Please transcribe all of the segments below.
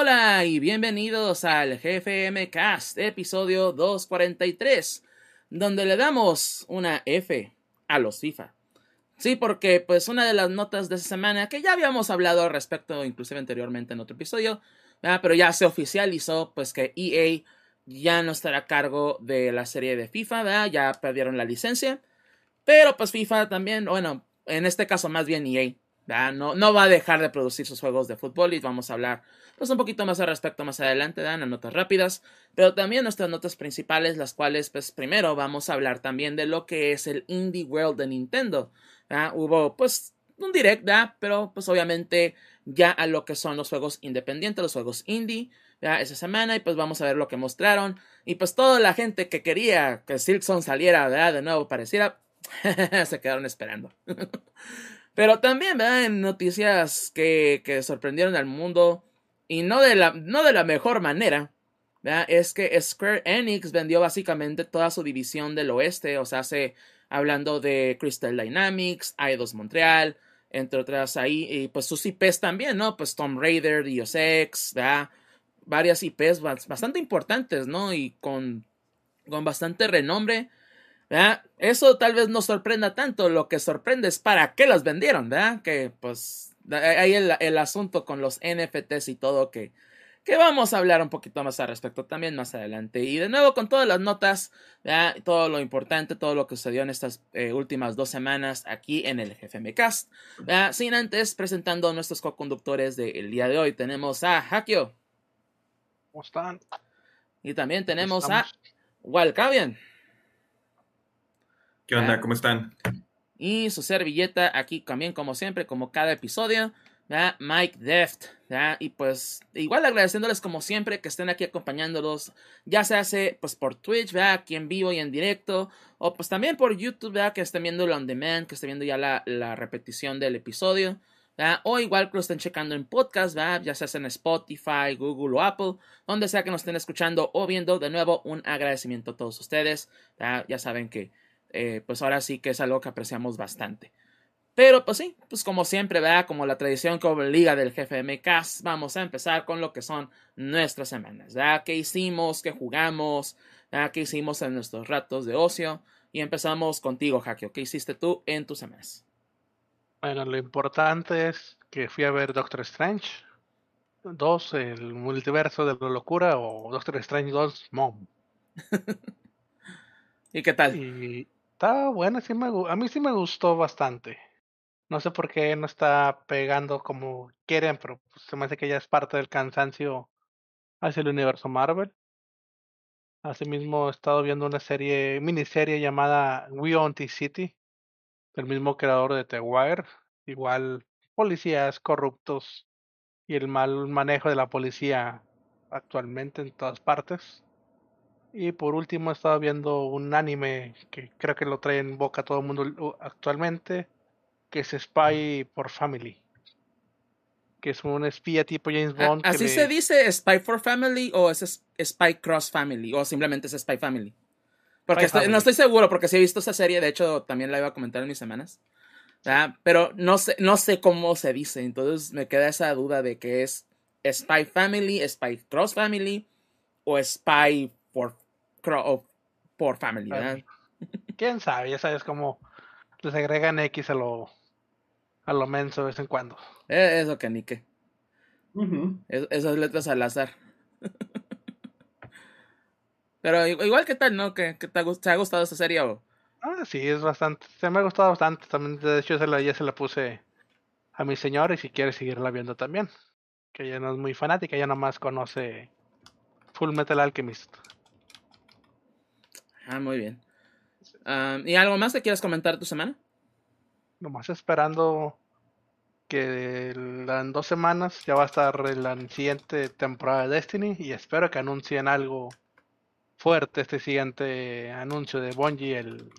Hola y bienvenidos al GFM Cast, episodio 243, donde le damos una F a los FIFA. Sí, porque pues una de las notas de esta semana, que ya habíamos hablado al respecto inclusive anteriormente en otro episodio, pero ya se oficializó pues que EA ya no estará a cargo de la serie de FIFA, ya perdieron la licencia, pero pues FIFA también, bueno, en este caso más bien EA, no, no va a dejar de producir sus juegos de fútbol y vamos a hablar pues un poquito más al respecto más adelante, dan las notas rápidas, pero también nuestras notas principales, las cuales pues primero vamos a hablar también de lo que es el Indie World de Nintendo. Hubo pues un direct, ¿verdad? pero pues obviamente ya a lo que son los juegos independientes, los juegos indie, ¿verdad? esa semana y pues vamos a ver lo que mostraron y pues toda la gente que quería que Silkson saliera, ¿verdad? De nuevo pareciera, se quedaron esperando. Pero también, ¿verdad? En noticias que, que sorprendieron al mundo, y no de la, no de la mejor manera, es que Square Enix vendió básicamente toda su división del oeste, o sea, se, hablando de Crystal Dynamics, i2 Montreal, entre otras ahí, y pues sus IPs también, ¿no? Pues Tomb Raider, Dios Ex, ¿verdad? varias IPs bastante importantes, ¿no? Y con, con bastante renombre. ¿verdad? Eso tal vez no sorprenda tanto, lo que sorprende es para qué las vendieron, ¿verdad? Que pues Ahí el, el asunto con los NFTs y todo que, que vamos a hablar un poquito más al respecto también más adelante. Y de nuevo con todas las notas, todo lo importante, todo lo que sucedió en estas eh, últimas dos semanas aquí en el GFM Cast. Sin antes presentando a nuestros co-conductores del día de hoy, tenemos a Hakio. ¿Cómo están? Y también tenemos a Walcavian. ¿Qué onda? ¿Cómo están? Y su servilleta aquí también, como siempre, como cada episodio, Mike Deft. Y pues igual agradeciéndoles como siempre que estén aquí acompañándolos, ya se hace pues por Twitch, aquí en vivo y en directo, o pues también por YouTube, que estén viendo el on demand, que estén viendo ya la, la repetición del episodio. O igual que lo estén checando en podcast, ya sea en Spotify, Google o Apple, donde sea que nos estén escuchando o viendo. De nuevo, un agradecimiento a todos ustedes. Ya saben que eh, pues ahora sí que es algo que apreciamos bastante. Pero pues sí, pues como siempre, vea Como la tradición que obliga del jefe MK, vamos a empezar con lo que son nuestras semanas, ¿verdad? ¿Qué hicimos? ¿Qué jugamos? ¿verdad? ¿Qué hicimos en nuestros ratos de ocio? Y empezamos contigo, Hakio. ¿Qué hiciste tú en tus semanas? Bueno, lo importante es que fui a ver Doctor Strange 2, el multiverso de la locura, o Doctor Strange 2, Mom. ¿Y qué tal? Y Está bueno, sí me, a mí sí me gustó bastante. No sé por qué no está pegando como quieren, pero pues, se me hace que ya es parte del cansancio hacia el universo Marvel. Asimismo, he estado viendo una serie, miniserie llamada We Own City, del mismo creador de The Wire. Igual, policías corruptos y el mal manejo de la policía actualmente en todas partes. Y por último he estado viendo un anime que creo que lo trae en boca todo el mundo actualmente, que es Spy for Family. Que es un espía tipo James Bond. ¿Así se dice Spy for Family o es Spy Cross Family? O simplemente es Spy Family. Porque no estoy seguro, porque si he visto esa serie, de hecho también la iba a comentar en mis semanas. Pero no sé, no sé cómo se dice, entonces me queda esa duda de que es Spy Family, Spy Cross Family o Spy por, por family, ¿verdad? ¿Quién sabe? Ya sabes cómo les agregan X a lo, a lo menso de vez en cuando. Eh, eso que ni qué. esas letras al azar. Pero igual, ¿qué tal, no? ¿Que, te, ha gustado esta serie o...? Ah, sí, es bastante. Se me ha gustado bastante. También, de hecho, ya se la puse a mi señor y si quiere seguirla viendo también. Que ella no es muy fanática, ella nomás conoce Full Metal Alchemist. Ah, muy bien. ¿Y algo más que quieras comentar tu semana? Nomás esperando que en dos semanas ya va a estar la siguiente temporada de Destiny y espero que anuncien algo fuerte este siguiente anuncio de Bungie el,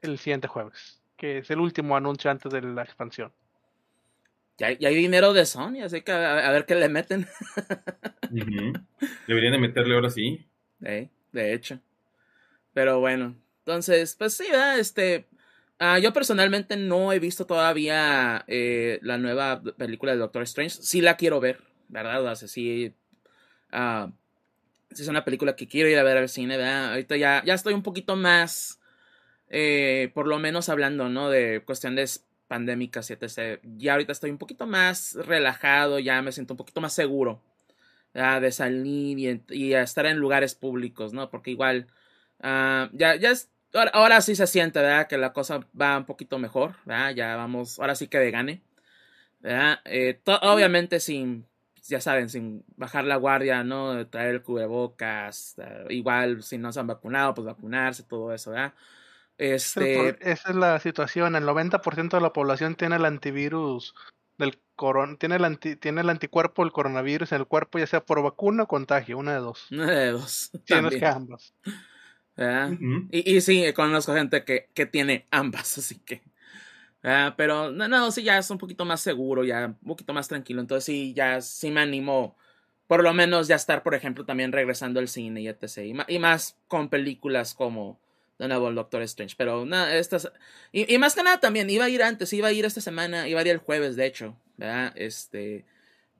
el siguiente jueves, que es el último anuncio antes de la expansión. Ya, hay dinero de Sony, así que a, ver qué le meten. Deberían de meterle ahora sí. de hecho. Pero bueno, entonces, pues sí, ¿verdad? Este, uh, yo personalmente no he visto todavía eh, la nueva película de Doctor Strange. Sí la quiero ver, ¿verdad? O sea, sí, ah, sí es una película que quiero ir a ver al cine, ¿verdad? Ahorita ya, ya estoy un poquito más, eh, por lo menos hablando, ¿no? De cuestiones pandémicas etc. Ya ahorita estoy un poquito más relajado, ya me siento un poquito más seguro de salir y, y estar en lugares públicos, ¿no? Porque igual, ah, ya, ya es, ahora, ahora, sí se siente, ¿verdad? Que la cosa va un poquito mejor, ¿verdad? Ya vamos, ahora sí que de gane, ¿verdad? Eh, obviamente sin, ya saben, sin bajar la guardia, ¿no? De traer el cubrebocas, uh, igual si no se han vacunado, pues vacunarse, todo eso, ¿verdad? Este... Esa es la situación, el 90% de la población tiene el antivirus del coron tiene el anti tiene el anticuerpo del coronavirus en el cuerpo, ya sea por vacuna o contagio, una de dos. Una de dos. Tienes que ambas. Uh -huh. y, y, sí, conozco gente que, que tiene ambas, así que. Uh, pero no, no, sí, ya es un poquito más seguro, ya un poquito más tranquilo. Entonces sí, ya sí me animo, por lo menos ya estar, por ejemplo, también regresando al cine y etc. Y, y más con películas como de nuevo el Doctor Strange. Pero nada, estas. Y, y, más que nada también, iba a ir antes, iba a ir esta semana, iba a ir el jueves, de hecho. ¿verdad? Este.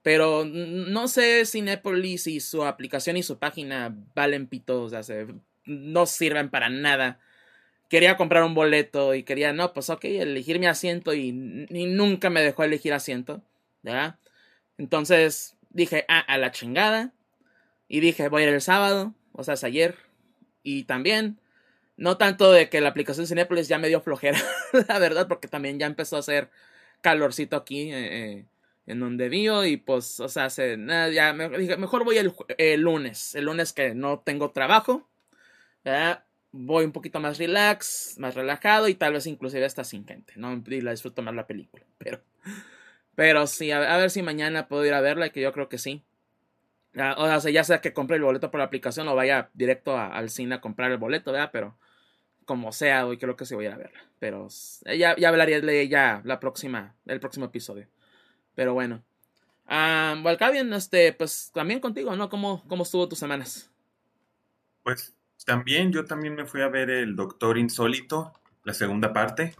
Pero no sé si Nepolis y su aplicación y su página valen pitos, o sea, se, no sirven para nada. Quería comprar un boleto y quería, no, pues ok, elegir mi asiento y, y nunca me dejó elegir asiento, ¿verdad? Entonces dije, ah, a la chingada. Y dije, voy a ir el sábado, o sea, es ayer. Y también, no tanto de que la aplicación Cinepolis ya me dio flojera, la verdad, porque también ya empezó a hacer calorcito aquí eh, en donde vivo y pues, o sea, se, nada, ya dije, mejor voy el, lunes, el lunes que no tengo trabajo, voy un poquito más relax, más relajado y tal vez inclusive hasta sin gente, ¿no? Y la disfruto más la película, pero, pero sí, a, ver si mañana puedo ir a verla, que yo creo que sí. O sea, ya sea que compre el boleto por la aplicación o vaya directo al cine a comprar el boleto, ¿verdad? Pero como sea, hoy creo que sí voy a ir a verla. Pero ya, ya hablaré de ella la próxima, el próximo episodio. Pero bueno. Um, este, pues también contigo, ¿no? ¿Cómo, ¿Cómo estuvo tus semanas? Pues también, yo también me fui a ver el Doctor Insólito, la segunda parte.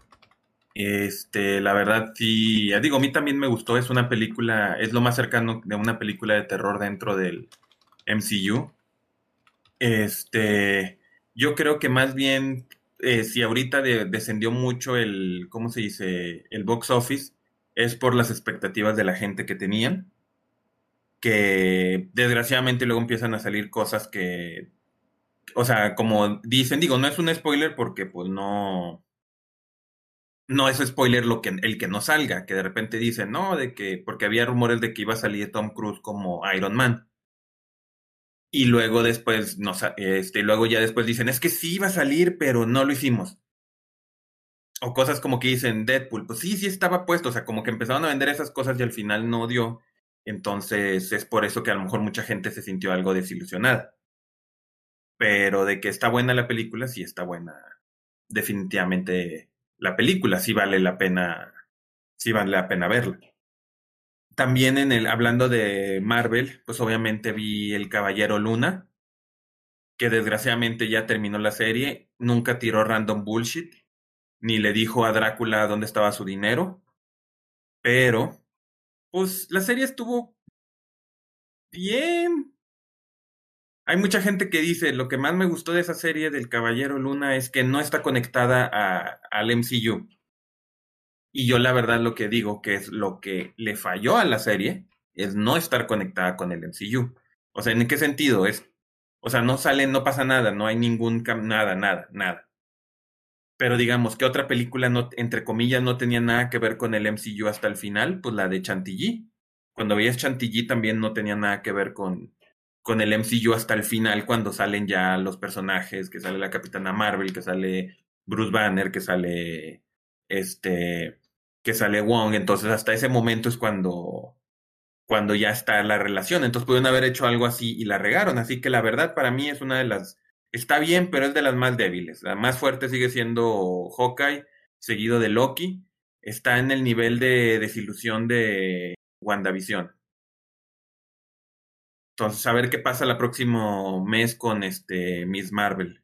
Este, la verdad, sí, digo, a mí también me gustó, es una película, es lo más cercano de una película de terror dentro del MCU. Este, yo creo que más bien, eh, si ahorita de, descendió mucho el, ¿cómo se dice? El box office, es por las expectativas de la gente que tenían, que desgraciadamente luego empiezan a salir cosas que, o sea, como dicen, digo, no es un spoiler porque pues no, no es spoiler lo que, el que no salga, que de repente dicen, no, de que, porque había rumores de que iba a salir Tom Cruise como Iron Man. Y luego después, no, este, luego ya después dicen, es que sí iba a salir, pero no lo hicimos. O cosas como que dicen Deadpool, pues sí, sí estaba puesto, o sea, como que empezaron a vender esas cosas y al final no dio. Entonces es por eso que a lo mejor mucha gente se sintió algo desilusionada. Pero de que está buena la película, sí está buena. Definitivamente la película, sí vale la pena, sí vale la pena verla. También en el, hablando de Marvel, pues obviamente vi El Caballero Luna, que desgraciadamente ya terminó la serie, nunca tiró random bullshit, ni le dijo a Drácula dónde estaba su dinero, pero, pues la serie estuvo bien. Hay mucha gente que dice, lo que más me gustó de esa serie del Caballero Luna es que no está conectada a, al MCU. Y yo la verdad lo que digo que es lo que le falló a la serie es no estar conectada con el MCU. O sea, ¿en qué sentido? Es, o sea, no sale, no pasa nada, no hay ningún, nada, nada, nada. Pero digamos que otra película, no, entre comillas, no tenía nada que ver con el MCU hasta el final, pues la de Chantilly. Cuando veías Chantilly también no tenía nada que ver con, con el MCU hasta el final, cuando salen ya los personajes, que sale la Capitana Marvel, que sale Bruce Banner, que sale este, que sale Wong, entonces hasta ese momento es cuando, cuando ya está la relación, entonces pudieron haber hecho algo así y la regaron, así que la verdad para mí es una de las, está bien, pero es de las más débiles, la más fuerte sigue siendo Hawkeye, seguido de Loki, está en el nivel de desilusión de WandaVision. Entonces, a ver qué pasa el próximo mes con este Miss Marvel.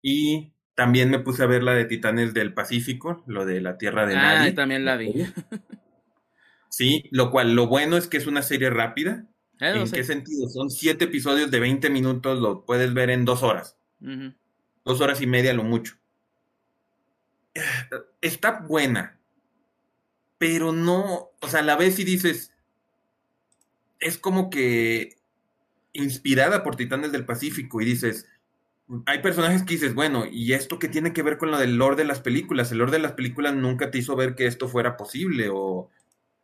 Y también me puse a ver la de Titanes del Pacífico, lo de la Tierra de ah, Nadie. también la vi. Sí, lo cual, lo bueno es que es una serie rápida. Eso ¿En qué sentido? Son siete episodios de 20 minutos, lo puedes ver en dos horas. Dos horas y media, lo mucho. Está buena, pero no, o sea, la ves y dices, es como que inspirada por Titanes del Pacífico y dices, hay personajes que dices, bueno, ¿y esto qué tiene que ver con lo del lore de las películas? El lore de las películas nunca te hizo ver que esto fuera posible o,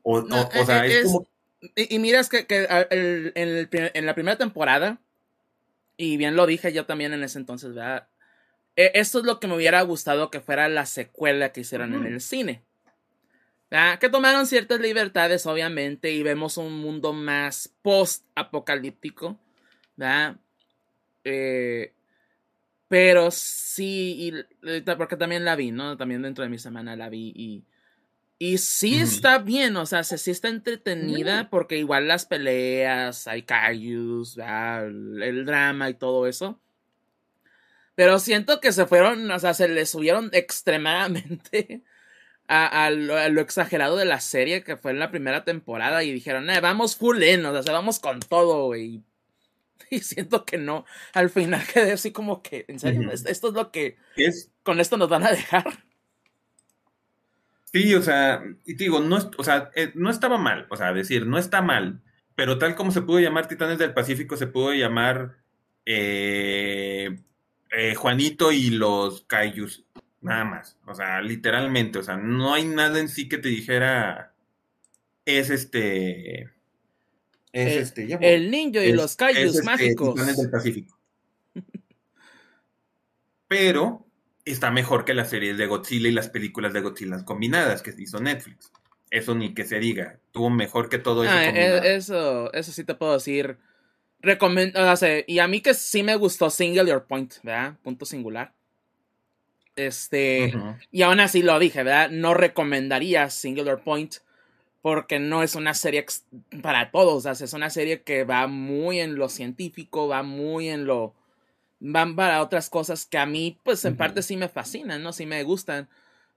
o, No, o- o sea, eh, es, como... Y, y miras que, que, a- el- en, el en la primera temporada, y bien lo dije yo también en ese entonces, ¿verdad? Eh, esto es lo que me hubiera gustado que fuera la secuela que hicieran en Ujú. el cine. ¿Verdad? Que tomaron ciertas libertades, obviamente, y vemos un mundo más post-apocalíptico. ¿verdad? Eh, pero sí, y- eh, porque también la vi, ¿no? También dentro de mi semana la vi y... Y sí está bien, o sea, se- sí está entretenida porque igual las peleas, hay ¿verdad? el, el drama y todo eso. Pero siento que se fueron, o sea, se le subieron extremadamente a, a lo, a lo exagerado de la serie que fue en la primera temporada y dijeron, eh, vamos full in, o sea, vamos con todo, güey. Y siento que no, al final quedé así como que, en serio, esto esto es lo que, Es, con esto nos van a dejar. Sí, o sea, y te digo, no, o sea, eh, no estaba mal, o sea, decir, no está mal, pero tal como se pudo llamar Titanes del Pacífico, se pudo llamar eh, eh, Juanito y los Kaijus, nada más, o sea, literalmente, o sea, no hay nada en sí que te dijera, es este, es El- este, ya. El niño y Es- los es, este, mágicos. Titanes del Pacífico. Pero está mejor que las series de Godzilla y las películas de Godzilla combinadas que hizo Netflix. Eso ni que se diga. Tuvo mejor que todo eso. Ah, eh, eso, eso sí te puedo decir. Recomend- o sea, y a mí que sí me gustó Single Your Point, ¿verdad? Punto singular. Este. Y aún así lo dije, ¿verdad? No recomendaría Singular Point porque no es una serie para todos, es una serie que va muy en lo científico, va muy en lo... van para otras cosas que a mí, pues en parte sí me fascinan, ¿no? Sí me gustan,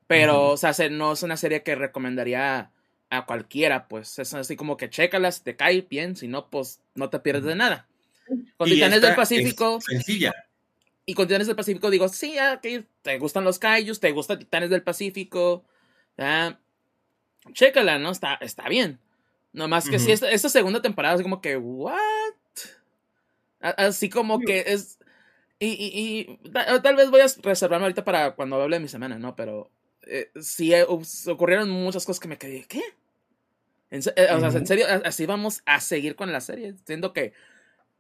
pero, o sea, se- no es una serie que recomendaría a cualquiera, pues es así como que chécalas, te cae bien, si no, pues no te pierdes de nada. Con Titanes esta del Pacífico... es sencilla. Y con Titanes del Pacífico digo, sí, ah, ok, te gustan los kaijus, te gusta Titanes del Pacífico. ah, chécala, ¿no? Está, está bien. Nomás que Ujú. sí, esta, esta segunda temporada es como que, ¿what? Así como que es. Y, y- y ta- tal vez voy a reservarme ahorita para cuando hable de mi semana, ¿no? Pero eh, sí eh, ocurrieron muchas cosas que me quedé, ¿qué? En eh, o sea, en serio, así vamos a seguir con la serie. Siento que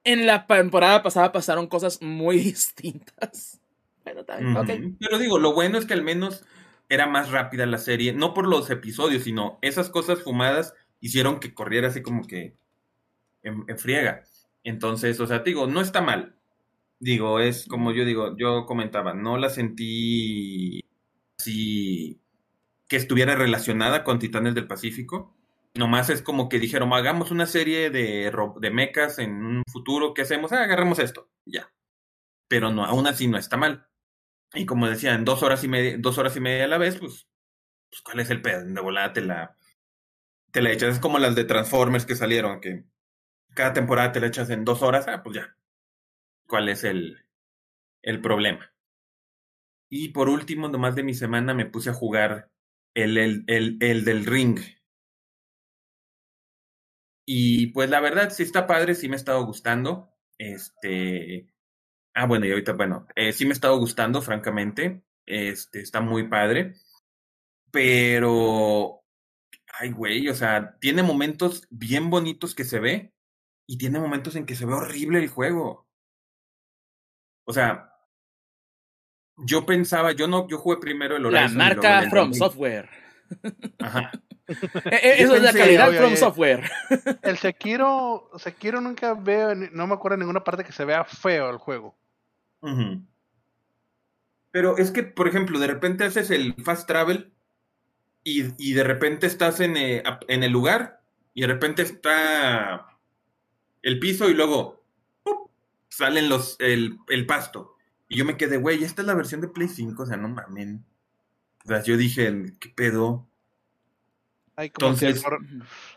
en la temporada pasada pasaron cosas muy distintas. Bueno, también. Pero digo, lo bueno es que al menos era más rápida la serie. No por los episodios, sino esas cosas fumadas hicieron que corriera así como que en, en friega. Entonces, o sea, digo, no está mal. Digo, es como yo digo, yo comentaba, no la sentí así que estuviera relacionada con Titanes del Pacífico. Nomás es como que dijeron, hagamos una serie de, de mechas en un futuro, ¿qué hacemos? Ah, agarramos esto, ya. Pero no, aún así no está mal. Y como decía, en dos horas y media, dos horas y media a la vez, pues, pues ¿cuál es el pedo? De volada te la, te la echas. Es como las de Transformers que salieron, que cada temporada te la echas en dos horas, ah, pues ya. ¿Cuál es el, el problema? Y por último, nomás de mi semana, me puse a jugar el, el, el, el del ring. Y pues la verdad, sí está padre, sí me ha estado gustando. Este. Ah, bueno, y ahorita, bueno, eh, sí me ha estado gustando, francamente. Este, está muy padre. Pero. Ay, güey, o sea, tiene momentos bien bonitos que se ve. Y tiene momentos en que se ve horrible el juego. O sea, yo pensaba, yo no, yo jugué primero el La Horizon. luego marca From. Software. Ajá. Eh, eh, Eso es la calidad From. Software. El Sekiro, Sekiro nunca veo, no me acuerdo en ninguna parte que se vea feo el juego. Pero es que, por ejemplo, de repente haces el fast travel y, y de repente estás en, eh, en el lugar y de repente está el piso y luego ¡pup! salen los el, el pasto. Y yo me quedé, güey, esta es la versión de Play 5, o sea, no mamen. O sea, yo dije, ¿qué pedo? Ay, como, si el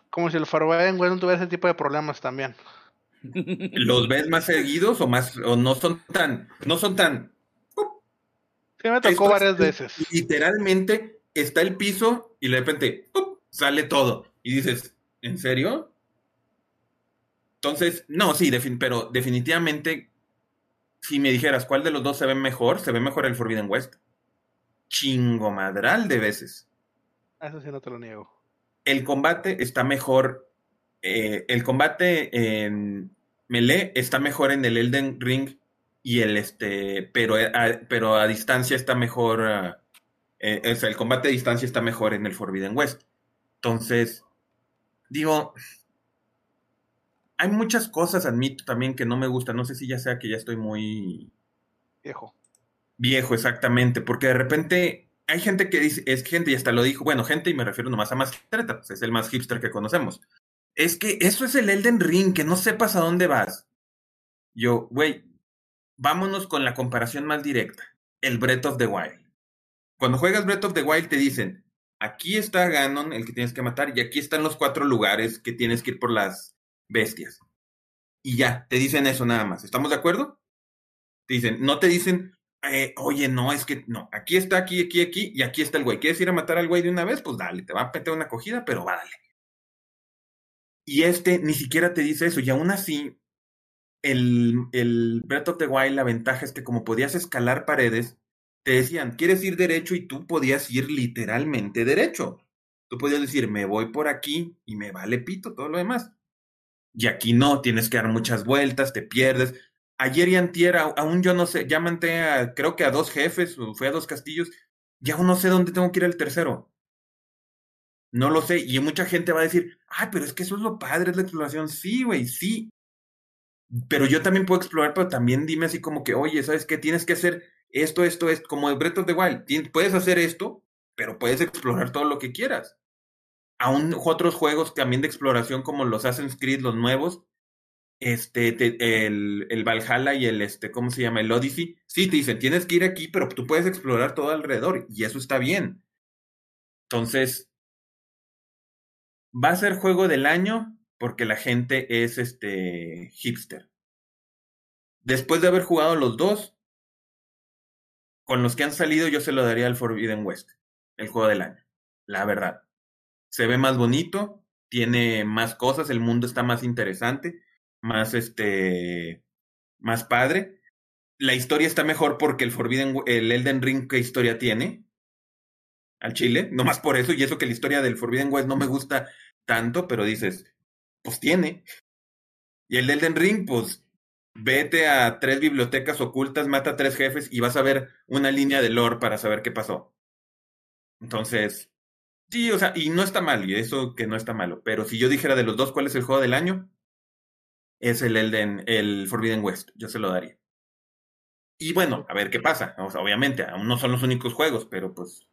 como si el Forbidden West no tuviera ese tipo de problemas también. ¿Los ves más seguidos o más o no son tan no son tan Sí, me tocó varias veces. literalmente está el piso y de repente sale todo y dices, ¿en serio? Entonces, no, sí, defin- pero definitivamente si me dijeras cuál de los dos se ve mejor, se ve mejor el Forbidden West. Chingo madral de veces. Eso sí no te lo niego. El combate está mejor. eh, el combate en Melee está mejor en el Elden Ring y el este. Pero a, pero a distancia está mejor. eh, o sea, el combate a distancia está mejor en el Forbidden West. Entonces, digo. Hay muchas cosas, admito también, que no me gustan. No sé si ya sea que ya estoy muy Viejo. Viejo, exactamente, porque de repente hay gente que dice, es gente y hasta lo dijo, bueno, gente y me refiero nomás a más treta, pues es el más hipster que conocemos. Es que eso es el Elden Ring, que no sepas a dónde vas. Yo, güey, vámonos con la comparación más directa, el Breath of the Wild. Cuando juegas Breath of the Wild te dicen, aquí está Ganon, el que tienes que matar, y aquí están los cuatro lugares que tienes que ir por las bestias. Y ya, te dicen eso nada más. ¿Estamos de acuerdo? Te dicen, no te dicen, eh, oye, no, es que no, aquí está, aquí, aquí, aquí, y aquí está el güey. ¿Quieres ir a matar al güey de una vez? Pues dale, te va a meter una acogida, pero va, dale. Y este ni siquiera te dice eso, y aún así, el, el Breath of the Wild, la ventaja es que como podías escalar paredes, te decían, ¿quieres ir derecho? Y tú podías ir literalmente derecho. Tú podías decir, me voy por aquí y me vale pito todo lo demás. Y aquí no, tienes que dar muchas vueltas, te pierdes. Ayer y antier, aún yo no sé, ya manté a, creo que a dos jefes, o fui a dos castillos, ya aún no sé dónde tengo que ir al tercero. No lo sé, y mucha gente va a decir, ay, pero es que eso es lo padre, es la exploración. Sí, güey, sí. Pero yo también puedo explorar, pero también dime así como que, oye, ¿sabes qué? Tienes que hacer esto, esto, esto, como el Breath of the Wild. Puedes hacer esto, pero puedes explorar todo lo que quieras. Aún otros juegos también de exploración como los Assassin's Creed, los nuevos, este, te- el, el Valhalla y el, este, ¿cómo se llama? El Odyssey. Sí, te dicen, tienes que ir aquí, pero tú puedes explorar todo alrededor y eso está bien. Entonces, va a ser juego del año porque la gente es, este, hipster. Después de haber jugado los dos, con los que han salido, yo se lo daría al Forbidden West, el juego del año. La verdad. Se ve más bonito, tiene más cosas, el mundo está más interesante, más este, más padre. La historia está mejor porque el Forbidden, el Elden Ring, ¿qué historia tiene? Al chile, no más por eso, y eso que la historia del Forbidden West no me gusta tanto, pero dices, pues tiene. Y el Elden Ring, pues vete a tres bibliotecas ocultas, mata a tres jefes y vas a ver una línea de lore para saber qué pasó. Entonces, sí, o sea, y no está mal, y eso que no está malo, pero si yo dijera de los dos cuál es el juego del año, es el Elden, el Forbidden West, yo se lo daría. Y bueno, a ver qué pasa, obviamente, aún no son los únicos juegos, pero pues...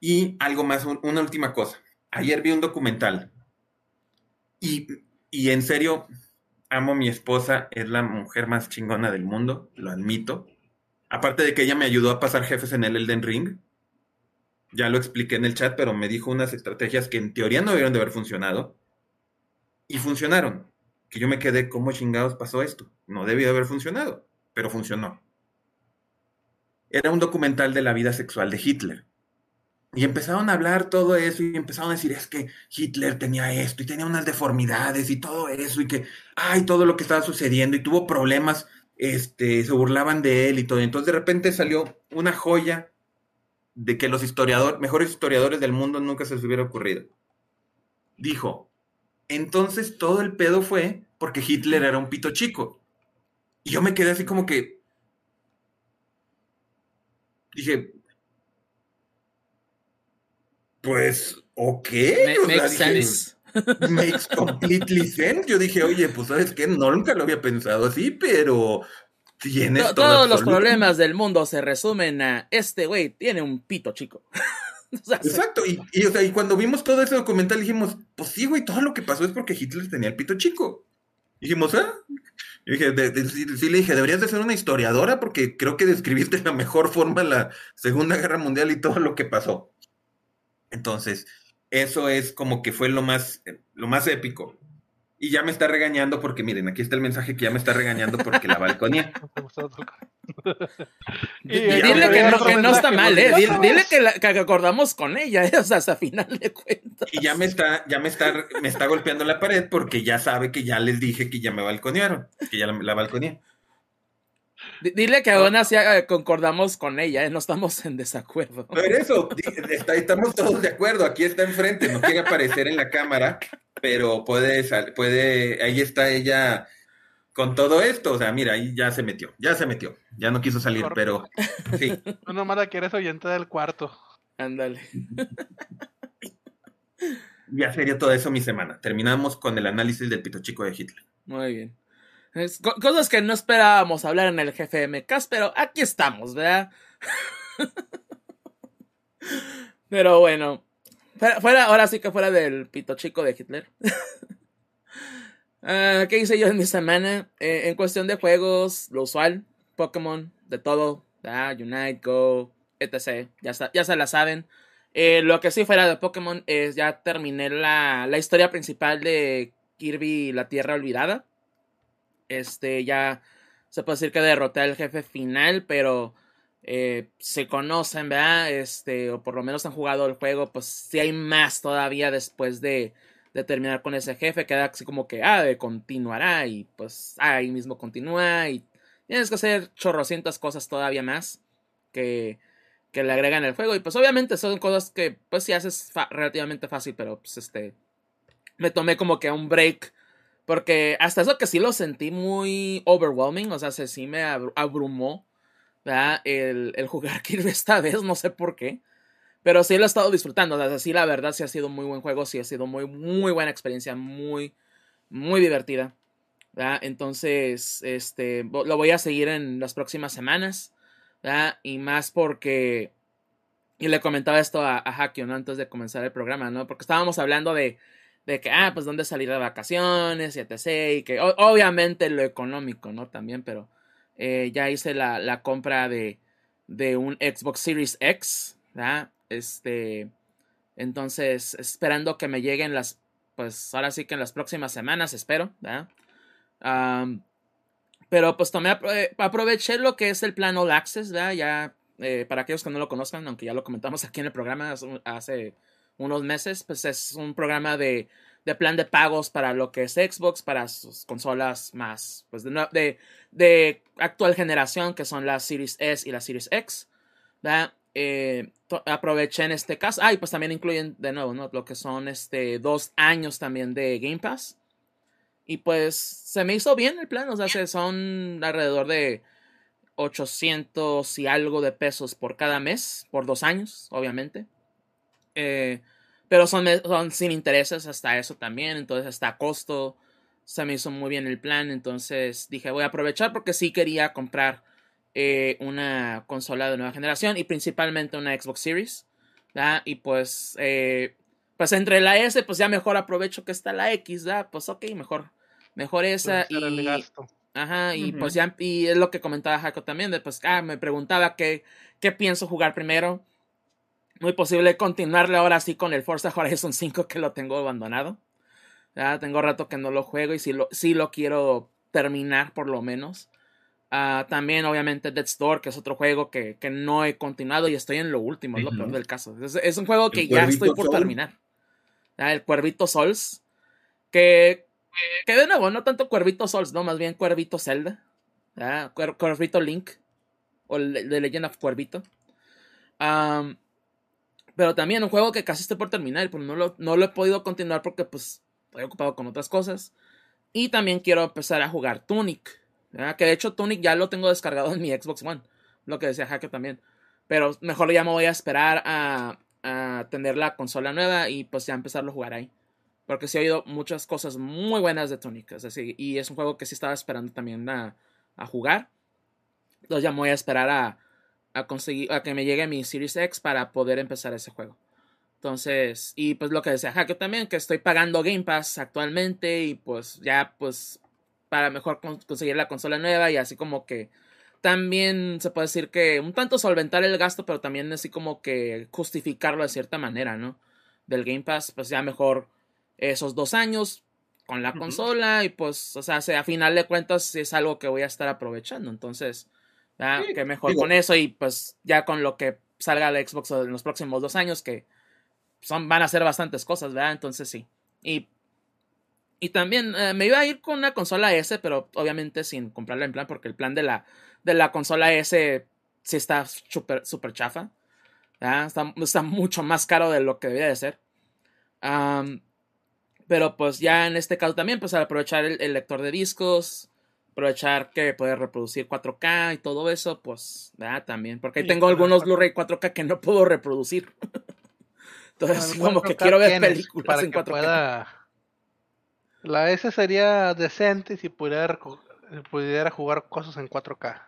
Y algo más, un- una última cosa. Ayer vi un documental y, y en serio, amo a mi esposa, es la mujer más chingona del mundo, lo admito. Aparte de que ella me ayudó a pasar jefes en el Elden Ring. Ya lo expliqué en el chat, pero me dijo unas estrategias que en teoría no debieron de haber funcionado. Y funcionaron. Que yo me quedé, ¿cómo chingados pasó esto? No debió de haber funcionado, pero funcionó. Era un documental de la vida sexual de Hitler. Y empezaron a hablar todo eso y empezaron a decir, es que Hitler tenía esto y tenía unas deformidades y todo eso y que, ay, todo lo que estaba sucediendo y tuvo problemas, este, se burlaban de él y todo. Entonces de repente salió una joya de que los historiadores, mejores historiadores del mundo nunca se les hubiera ocurrido. Dijo, entonces todo el pedo fue porque Hitler era un pito chico. Y yo me quedé así como que... Dije, pues, ok. Makes dije. Makes completely sense. Yo dije, oye, pues sabes qué, no, nunca lo había pensado así, pero tienes To- todo Todos los problemas del mundo se resumen a este güey tiene un pito chico. Exacto, y, o sea, y cuando vimos todo ese documental dijimos, pues sí, güey, todo lo que pasó es porque Hitler tenía el pito chico. Dijimos, ¿ah? Y dije, sí, le dije, deberías de ser una historiadora porque creo que describiste de la mejor forma la Segunda Guerra Mundial y todo lo que pasó. Entonces, eso es como que fue lo más, lo más épico. Y ya me está regañando porque, miren, aquí está el mensaje que ya me está regañando porque la balconía. dile que no, que no está mal, ¿eh? Dile, que, acordamos con ella, ¿eh? O sea, hasta final de cuentas. Y ya me está, ya me está, me está golpeando la pared porque ya sabe que ya les dije que ya me balconearon, que ya la, la balconeé. Dile que aún así eh, concordamos con ella, ¿eh? no estamos en desacuerdo. Pero eso, estamos todos de acuerdo, aquí está enfrente, no quiere aparecer en la cámara, pero puede, puede, ahí está ella con todo esto, o sea, mira, ahí ya se metió, ya se metió, ya no quiso salir, pero sí. No nomás la quieres oyente del cuarto. Ándale. Ya sería todo eso mi semana. Terminamos con el análisis del pito chico de Hitler. Muy bien cosas que no esperábamos hablar en el GFMcast, pero aquí estamos, ¿verdad? pero bueno, fuera, ahora sí que fuera del pito chico de Hitler. Ah, ¿Qué hice yo en mi semana? Eh, en cuestión de juegos, lo usual, Pokémon, de todo, Unite, Go, etc. Ya, ya se la saben. Eh, lo que sí fuera de Pokémon es ya terminé la, la historia principal de Kirby la Tierra Olvidada. Este, ya se puede decir que derroté al jefe final, pero eh, se conocen, ¿verdad? Este, o por lo menos han jugado el juego, pues si hay más todavía después de, de terminar con ese jefe, queda así como que, ah, continuará y pues ahí mismo continúa y tienes que hacer chorrocientas cosas todavía más que, que le agregan el juego y pues obviamente son cosas que pues si haces relativamente fácil, pero pues este, me tomé como que un break porque hasta eso que sí lo sentí muy overwhelming, o sea, se, sí me abrumó, El, jugar Kirby esta vez, no sé por qué. Pero sí lo he estado disfrutando, o sea, sí la verdad sí ha sido muy buen juego, sí ha sido muy, muy buena experiencia, muy, muy divertida. ¿verdad? Entonces, este, lo voy a seguir en las próximas semanas. Y más porque, y le comentaba esto a, a. Antes de comenzar el programa, ¿no? Porque estábamos hablando de de que, ah, pues dónde salir de vacaciones y etc. Y que obviamente lo económico, ¿no? También, pero eh, ya hice la, la compra de, de, un Xbox Series X, ¿verdad? Este, entonces, esperando que me lleguen las, pues ahora sí que en las próximas semanas, espero, ¿verdad? pero pues tomé, aproveché lo que es el plan All Access, ¿verdad? Ya, eh, para aquellos que no lo conozcan, aunque ya lo comentamos aquí en el programa hace unos meses, pues es un programa de, de plan de pagos para lo que es Xbox, para sus consolas más, pues de, de, actual generación, que son la Series S y la Series X. Eh, aproveché en este caso. Ah, y pues también incluyen de nuevo, ¿no? Lo que son este dos años también de Game Pass. Y pues se me hizo bien el plan, o sea, son alrededor de 800 y algo de pesos por cada mes, por dos años, obviamente. Eh, pero son, son sin intereses hasta eso también. Entonces, hasta costo se me hizo muy bien el plan. Entonces dije, voy a aprovechar porque sí quería comprar eh, una consola de nueva generación y principalmente una Xbox Series. Y pues, eh, pues entre la S, pues ya mejor aprovecho que está la X, ¿verdad? Pues ok, mejor, mejor esa. y, Ajá, y pues ya, y es lo que comentaba Jaco también, de pues, ah, me preguntaba qué, qué pienso jugar primero muy posible continuarle ahora sí con el Forza Horizon 5 que lo tengo abandonado. Ya tengo rato que no lo juego y sí lo, lo quiero terminar por lo menos. Ah, también obviamente Dead Store, que es otro juego que, no he continuado y estoy en lo último, es lo peor del caso. Es, un juego que ya estoy por terminar. el Cuervito Souls. Que, que de nuevo, no tanto Cuervito Souls, no, más bien Cuervito Zelda. Cuervito Link. O de Legend of Cuervito. Pero también un juego que casi estoy por terminar, pero no lo, no lo he podido continuar porque pues estoy ocupado con otras cosas. Y también quiero empezar a jugar Tunic. Que de hecho Tunic ya lo tengo descargado en mi Xbox One. Lo que decía Hacker también. Pero mejor ya me voy a esperar a, a tener la consola nueva y pues ya empezarlo a jugar ahí. Porque sí he oído muchas cosas muy buenas de Tunic. Y es un juego que sí estaba esperando también a, a jugar. Entonces ya me voy a esperar a, a conseguir, a que me llegue mi Series X para poder empezar ese juego. Entonces, y pues lo que decía Hacker también, que estoy pagando Game Pass actualmente y pues ya pues para mejor conseguir la consola nueva y así como que también se puede decir que un tanto solventar el gasto, pero también así como que justificarlo de cierta manera, ¿no? del Game Pass, pues ya mejor esos dos años con la consola y pues, o sea, se- a final de cuentas es algo que voy a estar aprovechando. Entonces, Sí, que mejor digo- con eso y pues ya con lo que salga la Xbox en los próximos dos años, que son, van a ser bastantes cosas, ¿verdad? Entonces sí. Y, y también eh, me iba a ir con una consola S, pero obviamente sin comprarla en plan, porque el plan de la, de la consola S sí está súper super chafa. Está, está mucho más caro de lo que debería de ser. Pero pues ya en este caso también, pues al aprovechar el, el lector de discos, aprovechar que puede reproducir 4K y todo eso, pues, ¿verdad? También, porque ahí tengo algunos 4K. Blu-ray 4K que no puedo reproducir. Entonces, como que 4K quiero ver películas para en que 4K. pueda- La S sería decente si pudiera, si pudiera jugar cosas en 4K.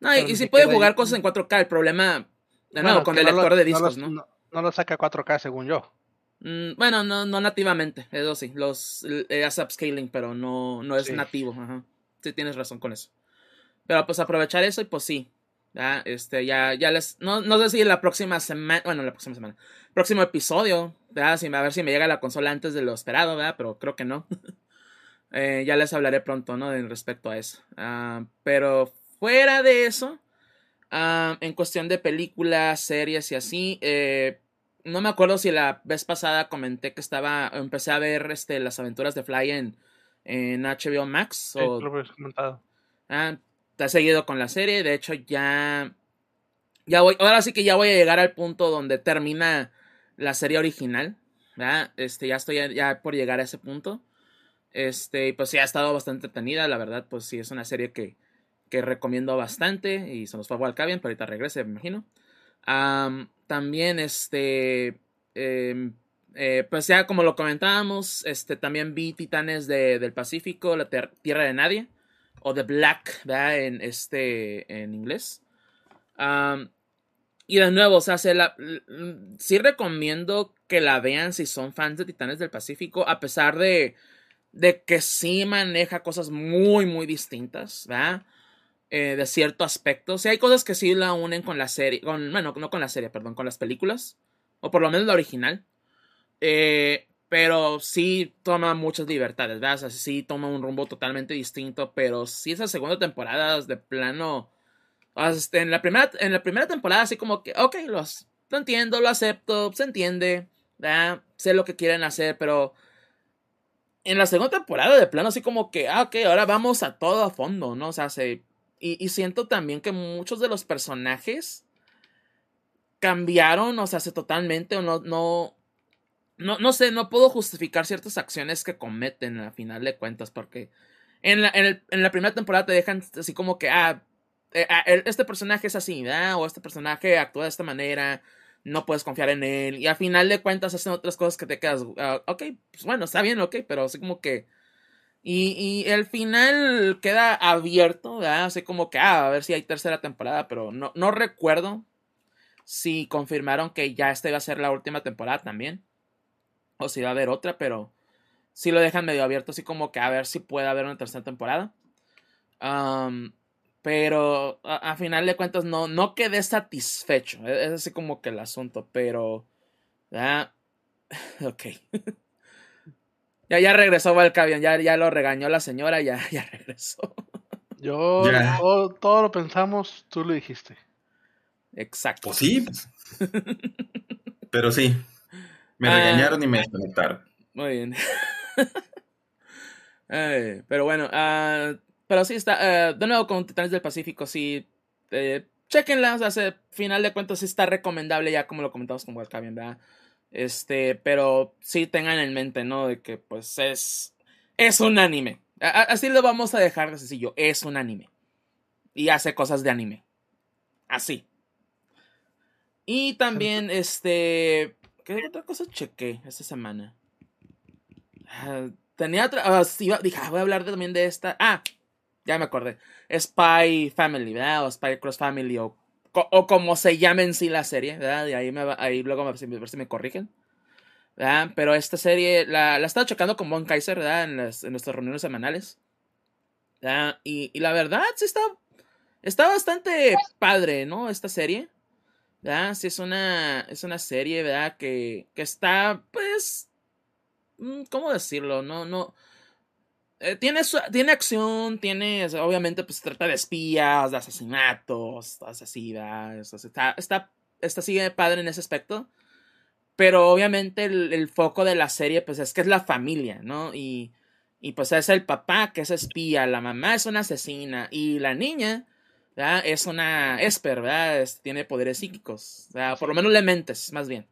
No, y, si puede jugar ahí- cosas en 4K, el problema, de Bueno, nuevo, con el no lo- lector de no discos, lo- ¿no? No, no lo saca a 4K según yo. Mm, bueno, no, no nativamente, eso sí, los eh, hace upscaling, pero no, no es Sí. nativo, ajá. Sí tienes razón con eso. Pero pues aprovechar eso y pues sí. ¿verdad? Este, ya, ya les. No, no sé si la próxima semana. Bueno, la próxima semana. Próximo episodio. a ver si me llega la consola antes de lo esperado, ¿verdad? Pero creo que no. Eh, ya les hablaré pronto, ¿no? En respecto a eso. Ah, pero fuera de eso. ah, en cuestión de películas, series y así. eh, no me acuerdo si la vez pasada comenté que estaba. Empecé a ver este, las aventuras de Fly en, en HBO Max. Sí, o, lo comentado. Ah, te has seguido con la serie. De hecho, ya. Ya voy. Ahora sí que ya voy a llegar al punto donde termina la serie original. ¿verdad? Este, ya estoy ya, ya por llegar a ese punto. Este, y pues sí ha estado bastante entretenida. La verdad, pues sí, es una serie que, que recomiendo bastante. Y se nos fue a Walcavian, pero ahorita regrese, me imagino. Am, también, este. em, eh, pues ya como lo comentábamos, este, también vi Titanes de- del Pacífico, la Tierra de Nadie o The Black, ¿verdad? En este, en inglés. Y de nuevo, o sea, se la, sí recomiendo que la vean si son fans de Titanes del Pacífico, a pesar de, de que sí maneja cosas muy, muy distintas, ¿verdad? Eh, de cierto aspecto. Sí, hay cosas que sí la unen con la serie, con, bueno, no con la serie, perdón, con las películas, o por lo menos la original. Eh, pero sí toma muchas libertades, ¿verdad? O sea, sí toma un rumbo totalmente distinto, pero sí esas segunda temporadas de plano... este, en, la primera, en la primera temporada así como que, ok, los, lo entiendo, lo acepto, se entiende, ¿verdad? Sé lo que quieren hacer, pero... En la segunda temporada de plano así como que, ah, ok, ahora vamos a todo a fondo, ¿no? O sea, se... Y, siento también que muchos de los personajes cambiaron, o sea, se totalmente, o no, no, no sé, no puedo justificar ciertas acciones que cometen a final de cuentas, porque en la, en la primera temporada te dejan así como que, ah, eh, ah, este personaje es así, ¿verdad? O este personaje actúa de esta manera, no puedes confiar en él, y a final de cuentas hacen otras cosas que te quedas, ah, ok, pues bueno, está bien, ok, pero así como que... Y, y el final queda abierto, ¿verdad? Así como que, ah, a ver si hay tercera temporada, pero no, no recuerdo si confirmaron que ya esta iba a ser la última temporada también. O si va a haber otra, pero sí lo dejan medio abierto, así como que a ver si puede haber una tercera temporada. Pero a, a final de cuentas no, no quedé satisfecho. Es, es así como que el asunto, pero... ah, ok. ya, ya regresó Valcavian, ya, ya lo regañó la señora, ya, ya regresó. Yo, todo, todo lo pensamos, tú lo dijiste. Exacto. Pues sí. Pero sí. Me Ah. regañaron y me desconectaron. Muy bien. Pero bueno, ah, pero sí está. ah, de nuevo con Titanes del Pacífico, sí. Eh, chequenla, o sea, se- final de cuentas sí está recomendable, ya como lo comentamos con Webcavian, ¿verdad? Este, pero sí tengan en mente, ¿no? De que pues es. Es un anime. A- así lo vamos a dejar de sencillo. Es un anime. Y hace cosas de anime. Así. Y también, este. ¿Qué otra cosa chequé esta semana? Ah, tenía otra. ah, sí, dije, ah, voy a hablar también de esta. Ah, ya me acordé. Spy Family, ¿verdad? O Spy Cross Family, o, o como se llame en sí la serie, ¿verdad? Y ahí, me va- ahí luego ver si, si me corrigen. ¿verdad? Pero esta serie la, la he estado checando con Von Kaiser, ¿verdad? En, las- en nuestras reuniones semanales. ¿verdad? Y, y la verdad, sí está, está bastante padre, ¿no? Esta serie. ¿Verdad? Sí, es una, es una serie, ¿verdad? Que, que está, pues, mm, ¿cómo decirlo? No, no. Eh, tiene, tiene acción, tiene, obviamente, pues trata de espías, de asesinatos, así, ¿verdad? Está, está, está sigue padre en ese aspecto. Pero obviamente el, el, foco de la serie, pues es que es la familia, ¿no? Y, y pues es el papá que es espía, la mamá es una asesina y la niña, Es una Esper, ¿verdad? tiene poderes psíquicos. Por lo menos le mentes, más bien.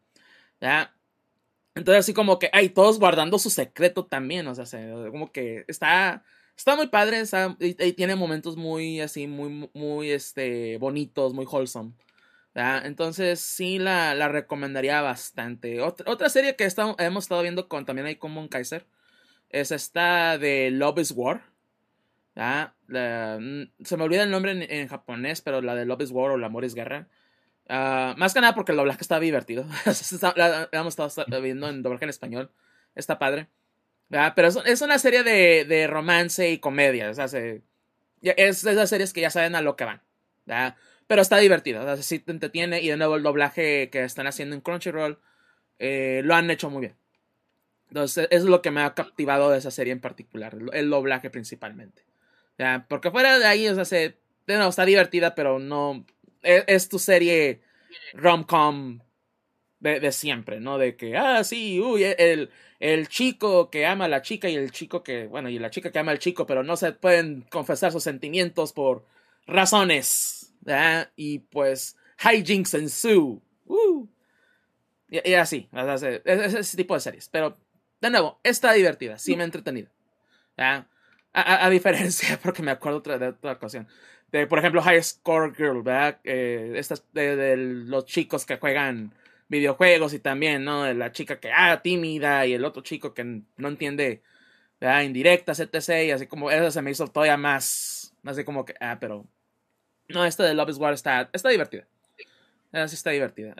Entonces así como que, hay todos guardando su secreto también, o sea, como que está, está muy padre, y, tiene momentos muy así, muy, muy, este, bonitos, muy wholesome. Entonces sí la, la, recomendaría bastante. Otra, otra serie que hemos estado viendo con también hay como un Kaiser es esta de Love is War. Mm, se me olvida el nombre en, japonés, pero la de Love is War o El amor es guerra. Ah, más que nada porque el doblaje está divertido. la, hemos estado viendo en doblaje en español. Está padre. Pero es, una serie de, romance y comedia. Es esas series que ya saben a lo que van. Pero está divertido, o te entretiene y de nuevo el doblaje que están haciendo en Crunchyroll eh, lo han hecho muy bien. Entonces, es lo que me ha captivado de esa serie en particular, el doblaje principalmente. ¿Ya? Porque fuera de ahí, o sea, se, no, está divertida, pero no. Es, es tu serie rom-com de, de, siempre, ¿no? De que, ah, sí, uy, el, el chico que ama a la chica y el chico que, bueno, y la chica que ama al chico, pero no se pueden confesar sus sentimientos por razones y pues hijinks ensue. Uh. Y, y, así, ese, ese, tipo de series. Pero, de nuevo, está divertida, sí me ha entretenido. A, a, diferencia, porque me acuerdo otra, de otra ocasión, de, por ejemplo, High Score Girl, ¿verdad? Estas de, los chicos que juegan videojuegos y también, ¿no? De la chica que, ah, tímida y el otro chico que no entiende, ¿verdad? Indirectas, etc. Y así como, eso se me hizo todavía más, así como que, ah, pero no, esta de Love is War está, está divertida. Sí está divertida.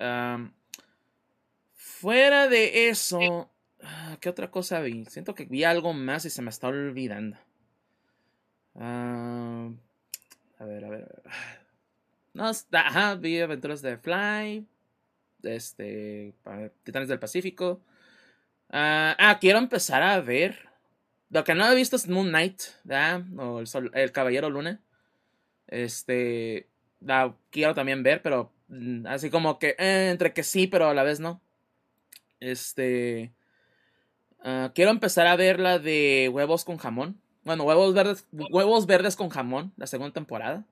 fuera de eso, ah, ¿qué otra cosa vi? Siento que vi algo más y se me está olvidando. A ver, a ver, No, ajá, vi aventuras de Fly, este, Titanes del Pacífico. ah, ah quiero empezar a ver. Lo que no he visto es Moon Knight. O el, Caballero Luna. Este, la quiero también ver, pero mm, así como que eh, entre que sí, pero a la vez no. Este, uh, quiero empezar a ver la de huevos con jamón. Bueno, huevos verdes, huevos verdes con jamón, la segunda temporada,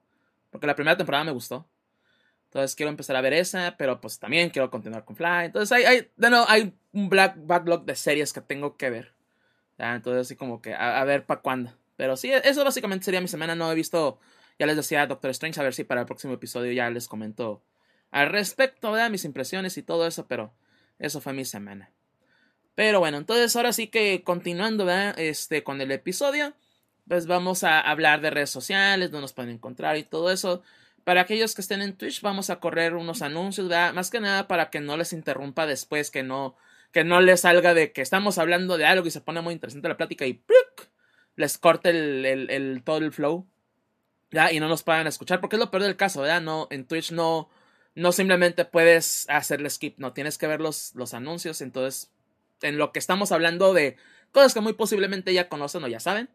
porque la primera temporada me gustó. Entonces quiero empezar a ver esa, pero pues también quiero continuar con Fly. Entonces hay, hay, hay un black backlog de series que tengo que ver. Entonces así como que a, a ver para cuándo. Pero sí, eso básicamente sería mi semana. No he visto ya les decía Doctor Strange, a ver si para el próximo episodio ya les comento al respecto de mis impresiones y todo eso, pero eso fue mi semana. Pero bueno, entonces ahora sí que continuando Este, con el episodio, pues vamos a hablar de redes sociales, donde nos pueden encontrar y todo eso. Para aquellos que estén en Twitch, vamos a correr unos anuncios, ¿verdad? Más que nada para que no les interrumpa después, que no, que no les salga de que estamos hablando de algo y se pone muy interesante la plática y les corte el, todo el flow. Y no nos puedan escuchar, porque es lo peor del caso, ¿verdad? No, en Twitch no, no simplemente puedes hacerle skip, no, tienes que ver los, los anuncios, entonces, en lo que estamos hablando de cosas que muy posiblemente ya conocen o ya saben,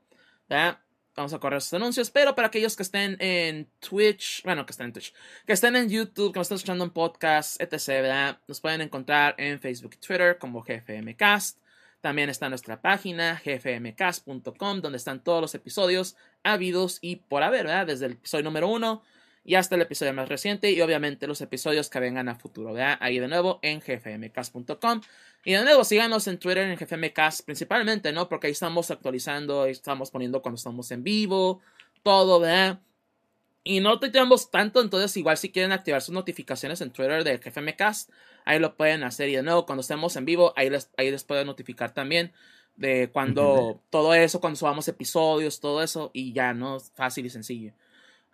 Vamos a correr esos anuncios, pero para aquellos que estén en Twitch, bueno, que estén en Twitch, que estén en YouTube, que nos estén escuchando en podcast, etc.. Nos pueden encontrar en Facebook y Twitter como GFMcast. También está nuestra página gfmcast.com donde están todos los episodios habidos y por haber, ¿verdad? Desde el episodio número uno y hasta el episodio más reciente y obviamente los episodios que vengan a futuro, ¿verdad? Ahí de nuevo en gfmcast.com y de nuevo síganos en Twitter en gfmcast principalmente, ¿no? Porque ahí estamos actualizando, ahí estamos poniendo cuando estamos en vivo, todo, ¿verdad? Y no tuiteamos tanto, entonces igual si quieren activar sus notificaciones en Twitter de GFMcast, ahí lo pueden hacer. Y de nuevo, cuando estemos en vivo, ahí les, ahí les pueden notificar también de cuando todo eso, cuando subamos episodios, todo eso, y ya, ¿no? Fácil y sencillo.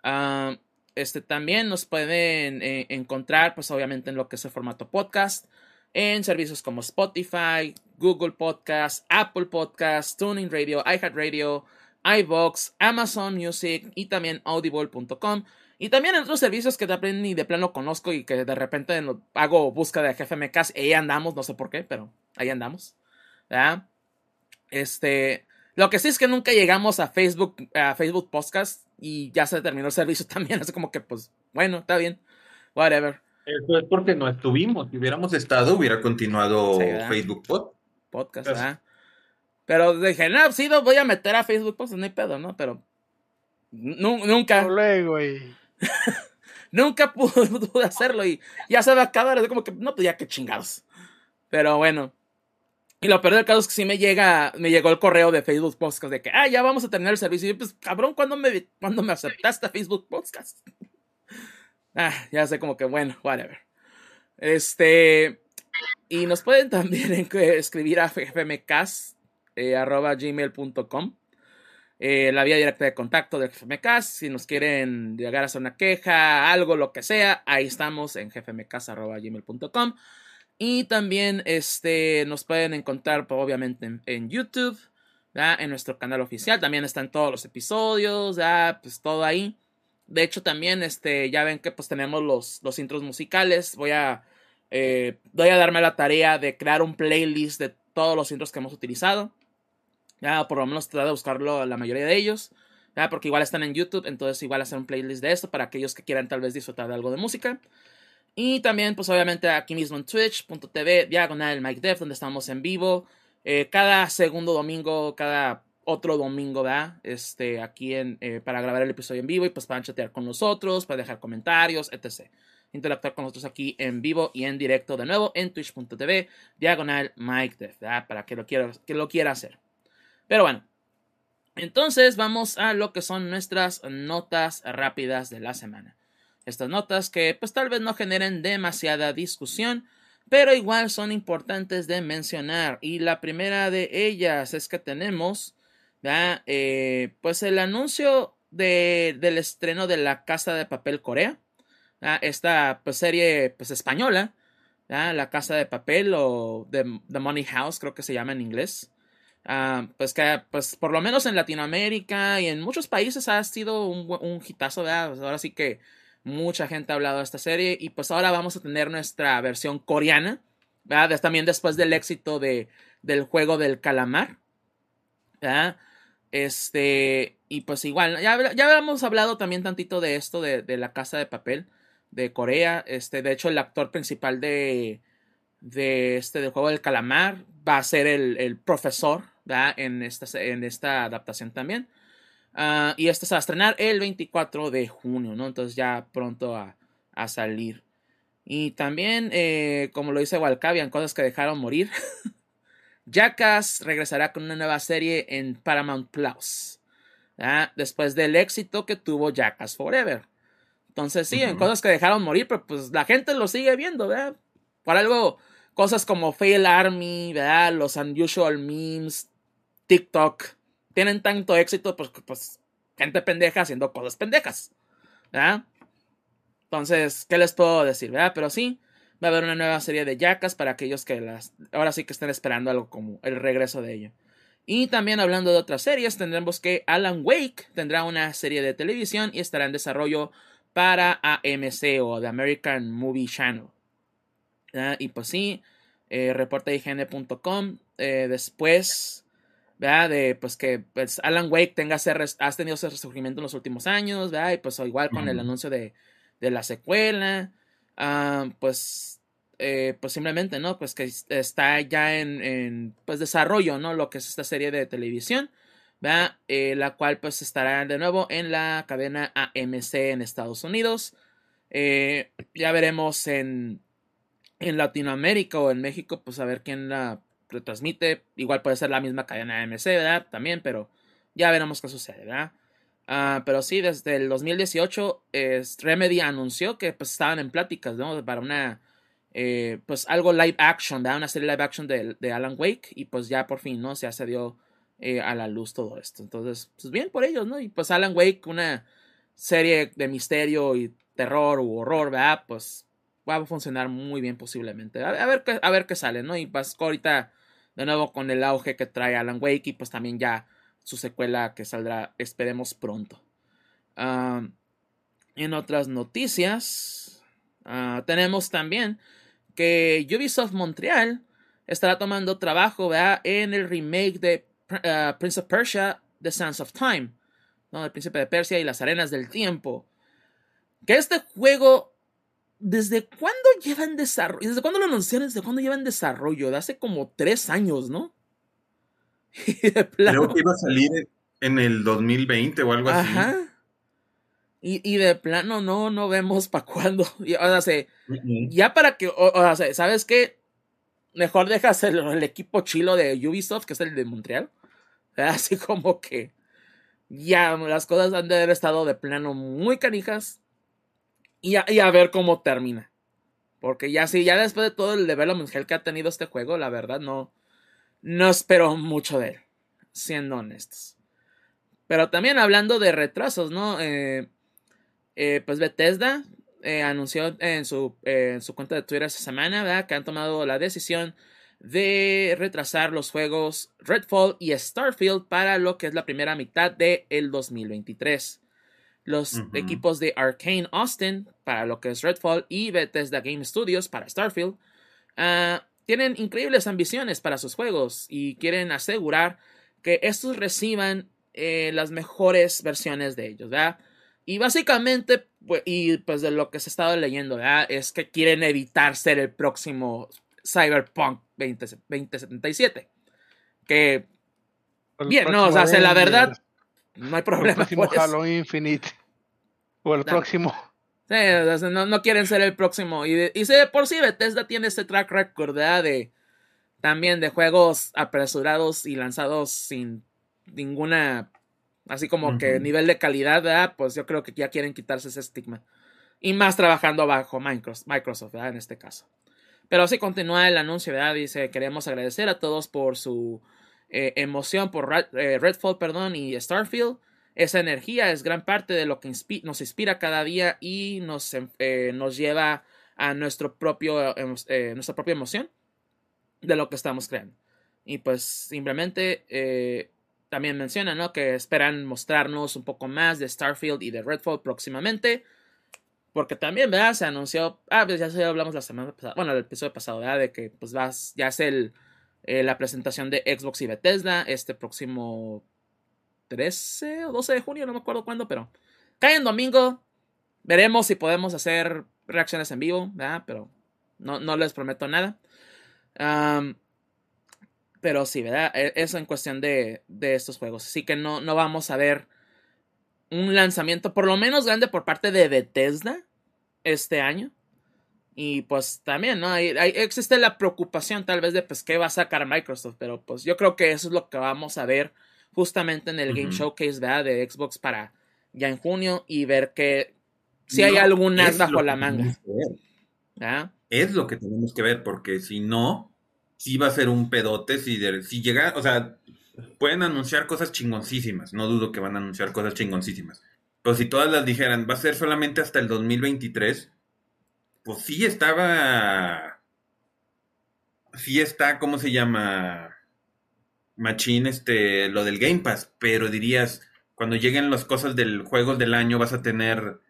Ah, este también nos pueden eh, encontrar, pues obviamente en lo que es el formato podcast, en servicios como Spotify, Google Podcast, Apple Podcast, Tuning Radio, iHeartRadio, iVox, Amazon Music y también audible.com. Y también en otros servicios que también ni de plano conozco y que de repente hago búsqueda de GFMK y ahí andamos, no sé por qué, pero ahí andamos. Este, lo que sí es que nunca llegamos a Facebook, a Facebook Podcast y ya se terminó el servicio también, así como que pues, bueno, está bien, whatever. Eso es porque no estuvimos. Si hubiéramos estado, hubiera continuado Facebook Podcast, ¿verdad? Pero dije, no, sí, lo voy a meter a Facebook Podcast, no hay pedo, ¿no? Pero nunca. Luego, nunca pude, hacerlo y ya se va a acabar. Es como que, no, pues ya que chingados. Pero bueno. Y lo peor del caso es que sí me llega, me llegó el correo de Facebook Podcast de que, ah, ya vamos a terminar el servicio. Y yo, pues, cabrón, ¿cuándo me, ¿cuándo me aceptaste Facebook Podcast? ah, ya sé como que, bueno, whatever. Este, y nos pueden también escribir a fmcast, eh. Eh, la vía directa de contacto de GFMcast. Si nos quieren llegar a hacer una queja, algo, lo que sea, ahí estamos en gfmcast.gmail.com. Y también este, nos pueden encontrar, pues, obviamente, en, YouTube, en nuestro canal oficial. También están todos los episodios, pues todo ahí. De hecho, también este, ya ven que pues tenemos los, los intros musicales. Voy a, eh, voy a darme la tarea de crear un playlist de todos los intros que hemos utilizado. Ya, por lo menos tratar de buscarlo la mayoría de ellos. Ya, porque igual están en YouTube, entonces igual hacer un playlist de esto para aquellos que quieran tal vez disfrutar de algo de música. Y también, pues obviamente aquí mismo en twitch.tv, diagonal Mike Dev, donde estamos en vivo. Eh, cada segundo domingo, cada otro domingo, ¿verdad? Este, aquí eh, para grabar el episodio en vivo y pues para chatear con nosotros, para dejar comentarios, etc. Interactuar con nosotros aquí en vivo y en directo de nuevo en twitch.tv, diagonal Mike Dev, ¿verdad? Para que lo, quiera, que lo quiera hacer. Pero bueno, entonces vamos a lo que son nuestras notas rápidas de la semana. Estas notas que pues tal vez no generen demasiada discusión, pero igual son importantes de mencionar. Y la primera de ellas es que tenemos eh, pues el anuncio de, del estreno de La Casa de Papel Corea. Esta pues, serie pues, española. La Casa de Papel o The Money House creo que se llama en inglés. Ah, pues que pues por lo menos en Latinoamérica y en muchos países ha sido un, un hitazo, ¿verdad? Pues, ahora sí que mucha gente ha hablado de esta serie y pues ahora vamos a tener nuestra versión coreana, ¿verdad? También después del éxito de, del juego del calamar, ¿verdad? Este, y pues igual, ya, ya habíamos hablado también tantito de esto, de, de, la casa de papel de Corea, este, de hecho el actor principal de, de este, del juego del calamar va a ser el, el profesor, en esta, en esta adaptación también. Ah, y este se va a estrenar el 24 de junio, ¿no? Entonces ya pronto a, a salir. Y también, eh, como lo dice Walcavian, cosas que dejaron morir. Jackass regresará con una nueva serie en Paramount Plus. Después del éxito que tuvo Jackass Forever. Entonces, sí, en cosas que dejaron morir, pero pues la gente lo sigue viendo, ¿verdad? Por algo, cosas como Fail Army, ¿verdad? Los Unusual Memes, TikTok tienen tanto éxito, pues, pues gente pendeja haciendo cosas pendejas. ¿verdad? Entonces, ¿qué les puedo decir? ¿verdad? Pero sí, va a haber una nueva serie de Jackas para aquellos que las ahora sí que estén esperando algo como el regreso de ello. Y también hablando de otras series, tendremos que Alan Wake tendrá una serie de televisión y estará en desarrollo para AMC o The American Movie Channel. Y pues sí, eh. Eh, después ¿verdad? De pues que pues, Alan Wake tenga ese has tenido ese resurgimiento en los últimos años, ¿verdad? Y pues igual con el anuncio de, de la secuela, ah, pues, eh, pues simplemente, ¿no? Pues que está ya en, en, pues desarrollo, ¿no? Lo que es esta serie de televisión, ¿verdad? Eh, la cual pues estará de nuevo en la cadena AMC en Estados Unidos. Eh, ya veremos en, en Latinoamérica o en México, pues a ver quién la retransmite. Igual puede ser la misma cadena AMC, ¿verdad? También, pero ya veremos qué sucede, ¿verdad? Ah, pero sí, desde el 2018 Remedy anunció que pues estaban en pláticas, ¿no? Para una, eh, pues algo live action, ¿verdad? Una serie live action de, Alan Wake y pues ya por fin, ¿no? Se se dio eh, a la luz todo esto. Entonces, pues bien por ellos, ¿no? Y pues Alan Wake, una serie de misterio y terror u horror, ¿verdad? Pues va a funcionar muy bien posiblemente. A, ver, qué, a ver qué sale, ¿no? Y pues ahorita de nuevo con el auge que trae Alan Wake y pues también ya su secuela que saldrá, esperemos pronto. En otras noticias, ah, tenemos también que Ubisoft Montreal estará tomando trabajo en el remake de ah, Prince of Persia, The Sands of Time, ¿no? el príncipe de Persia y las arenas del tiempo. Que este juego, ¿desde cuándo lleva en desarrollo? ¿Desde cuándo lo anunciaron? ¿Desde cuándo lleva en desarrollo? De hace como tres años, ¿no? Creo que iba a salir en el 2020 o algo así. Ajá. Y, de plano no, no vemos para cuándo. O sea, ya para que, o, sea, ¿sabes qué? Mejor dejas el, equipo chilo de Ubisoft, que es el de Montreal. Así como que ya las cosas han de haber estado de plano muy canijas. Y a, ver cómo termina. Porque ya sí, ya después de todo el development hell que ha tenido este juego, la verdad no, no espero mucho de él, siendo honestos. Pero también hablando de retrasos, ¿no? Eh, eh, pues Bethesda eh, anunció en su, en su cuenta de Twitter esta semana que han tomado la decisión de retrasar los juegos Redfall y Starfield para lo que es la primera mitad del el 2023. Los equipos de Arcane Austin para lo que es Redfall y Bethesda Game Studios para Starfield uh, tienen increíbles ambiciones para sus juegos y quieren asegurar que estos reciban eh, las mejores versiones de ellos, ¿verdad? Y básicamente, pues, y pues de lo que se ha estado leyendo, ¿verdad? Es que quieren evitar ser el próximo Cyberpunk 2077. Que, bien, no, o sea, la verdad, no hay problema. El próximo Halo Infinite. O el próximo no, quieren ser el próximo. Y, y por sí Bethesda tiene este track record de también de juegos apresurados y lanzados sin ninguna, así como que nivel de calidad, pues yo creo que ya quieren quitarse ese estigma. Y más trabajando bajo Microsoft, en este caso. Pero sí continúa el anuncio, ¿verdad? Dice, queremos agradecer a todos por su eh, emoción por eh, Redfall, perdón, y Starfield. Esa energía es gran parte de lo que nos inspira cada día y nos, em, eh, nos lleva a nuestro propio, em, eh, nuestra propia emoción de lo que estamos creando. Y pues simplemente también menciona ¿no? que esperan mostrarnos un poco más de Starfield y de Redfall próximamente. Porque también, ¿verdad? Se anunció. Ah, pues ya hablamos la semana pasada. Bueno, el episodio pasado, ¿verdad? De que pues vas, ya es el, la presentación de Xbox y Bethesda este próximo 13 o 12 de junio, no me acuerdo cuándo, pero cae en domingo. Veremos si podemos hacer reacciones en vivo, ¿verdad? Pero no, no les prometo nada. pero sí, ¿verdad? E, eso en cuestión de, de, estos juegos. Así que no, no vamos a ver un lanzamiento por lo menos grande por parte de Bethesda este año. Y pues también, ¿no? Hay, existe la preocupación tal vez de pues qué va a sacar Microsoft, pero pues yo creo que eso es lo que vamos a ver justamente en el Game Showcase de Xbox para ya en junio y ver que si hay alguna bajo la manga. Es lo que tenemos que ver, porque si no, sí va a ser un pedote. Si, si llega, o sea, pueden anunciar cosas chingoncísimas. No dudo que van a anunciar cosas chingoncísimas. Pero si todas las dijeran, va a ser solamente hasta el 2023, pues sí estaba. Sí está, ¿cómo se llama? machín este, lo del Game Pass, pero dirías, cuando lleguen las cosas del juego del año vas a tener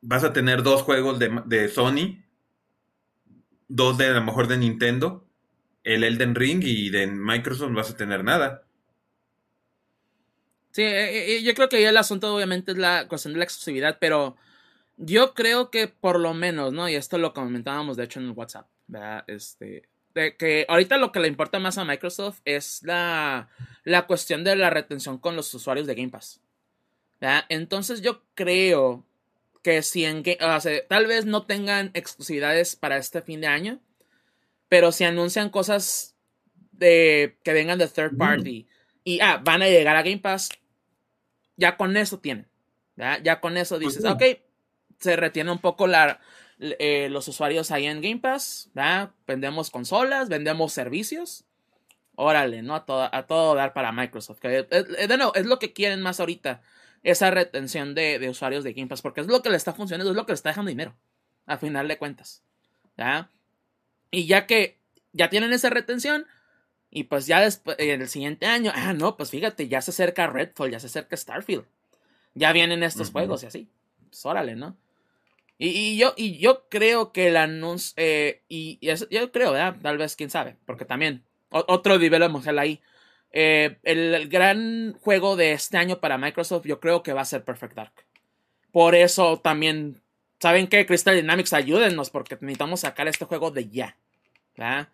vas a tener dos juegos de, de Sony, dos de a lo mejor de Nintendo, el Elden Ring y de Microsoft no vas a tener nada. Sí, eh, eh, yo creo que ya el asunto obviamente es la cuestión de la exclusividad, pero yo creo que por lo menos, ¿no? Y esto lo comentábamos de hecho en el WhatsApp, ¿verdad? Este, que ahorita lo que le importa más a Microsoft es la, la cuestión de la retención con los usuarios de Game Pass. Entonces yo creo que si en tal vez no tengan exclusividades para este fin de año, pero si anuncian cosas de que vengan de third party y ah, van a llegar a Game Pass, ya con eso tienen. Ya con eso dices, ok, se retiene un poco la, eh, los usuarios ahí en Game Pass, Vendemos consolas, vendemos servicios. Órale, ¿no? A todo, a todo dar para Microsoft. Que, eh, eh, de nuevo, es lo que quieren más ahorita. Esa retención de, usuarios de Game Pass. Porque es lo que le está funcionando, es lo que le está dejando dinero. A final de cuentas. ¿Ya? Y ya que ya tienen esa retención. Y pues ya después, en el siguiente año, ah, no, pues fíjate, ya se acerca Redfall, ya se acerca Starfield. ya vienen estos juegos y así. Pues órale, ¿no? Y, y yo, y yo creo que el anuncio, eh, y, y eso- yo creo, ¿verdad? Tal vez, quién sabe, porque también, o- otro development hell ahí. Eh, el, el gran juego de este año para Microsoft, yo creo que va a ser Perfect Dark. Por eso también, ¿saben qué? Crystal Dynamics, ayúdennos, porque necesitamos sacar este juego de ya. ¿verdad?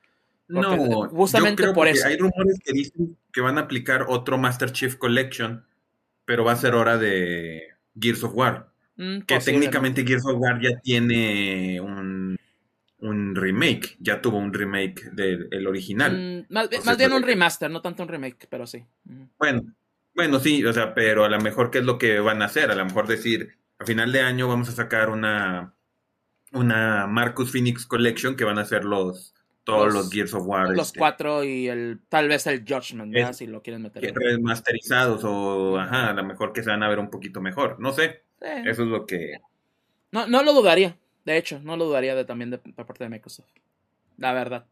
Porque No, justamente yo creo por eso. hay rumores que dicen que van a aplicar otro Master Chief Collection, pero va a ser hora de Gears of War. Mm, Que técnicamente Gears of War ya tiene un, un remake, ya tuvo un remake del original. Mm, más, bien- O sea, más bien creo un remaster, no tanto un remake, pero sí. Bueno, bueno, sí, o sea, pero a lo mejor qué es lo que van a hacer, a lo mejor decir, a final de año vamos a sacar una una Marcus Phoenix Collection que van a ser los todos Los- los, Gears of War Los este, cuatro y el tal vez el Judgment. Es- si lo quieren meter. remasterizados o ajá, a lo mejor que se van a ver un poquito mejor, no sé, Eso es lo que No, no lo dudaría. De hecho, no lo dudaría de, también de, por parte de Microsoft. La verdad.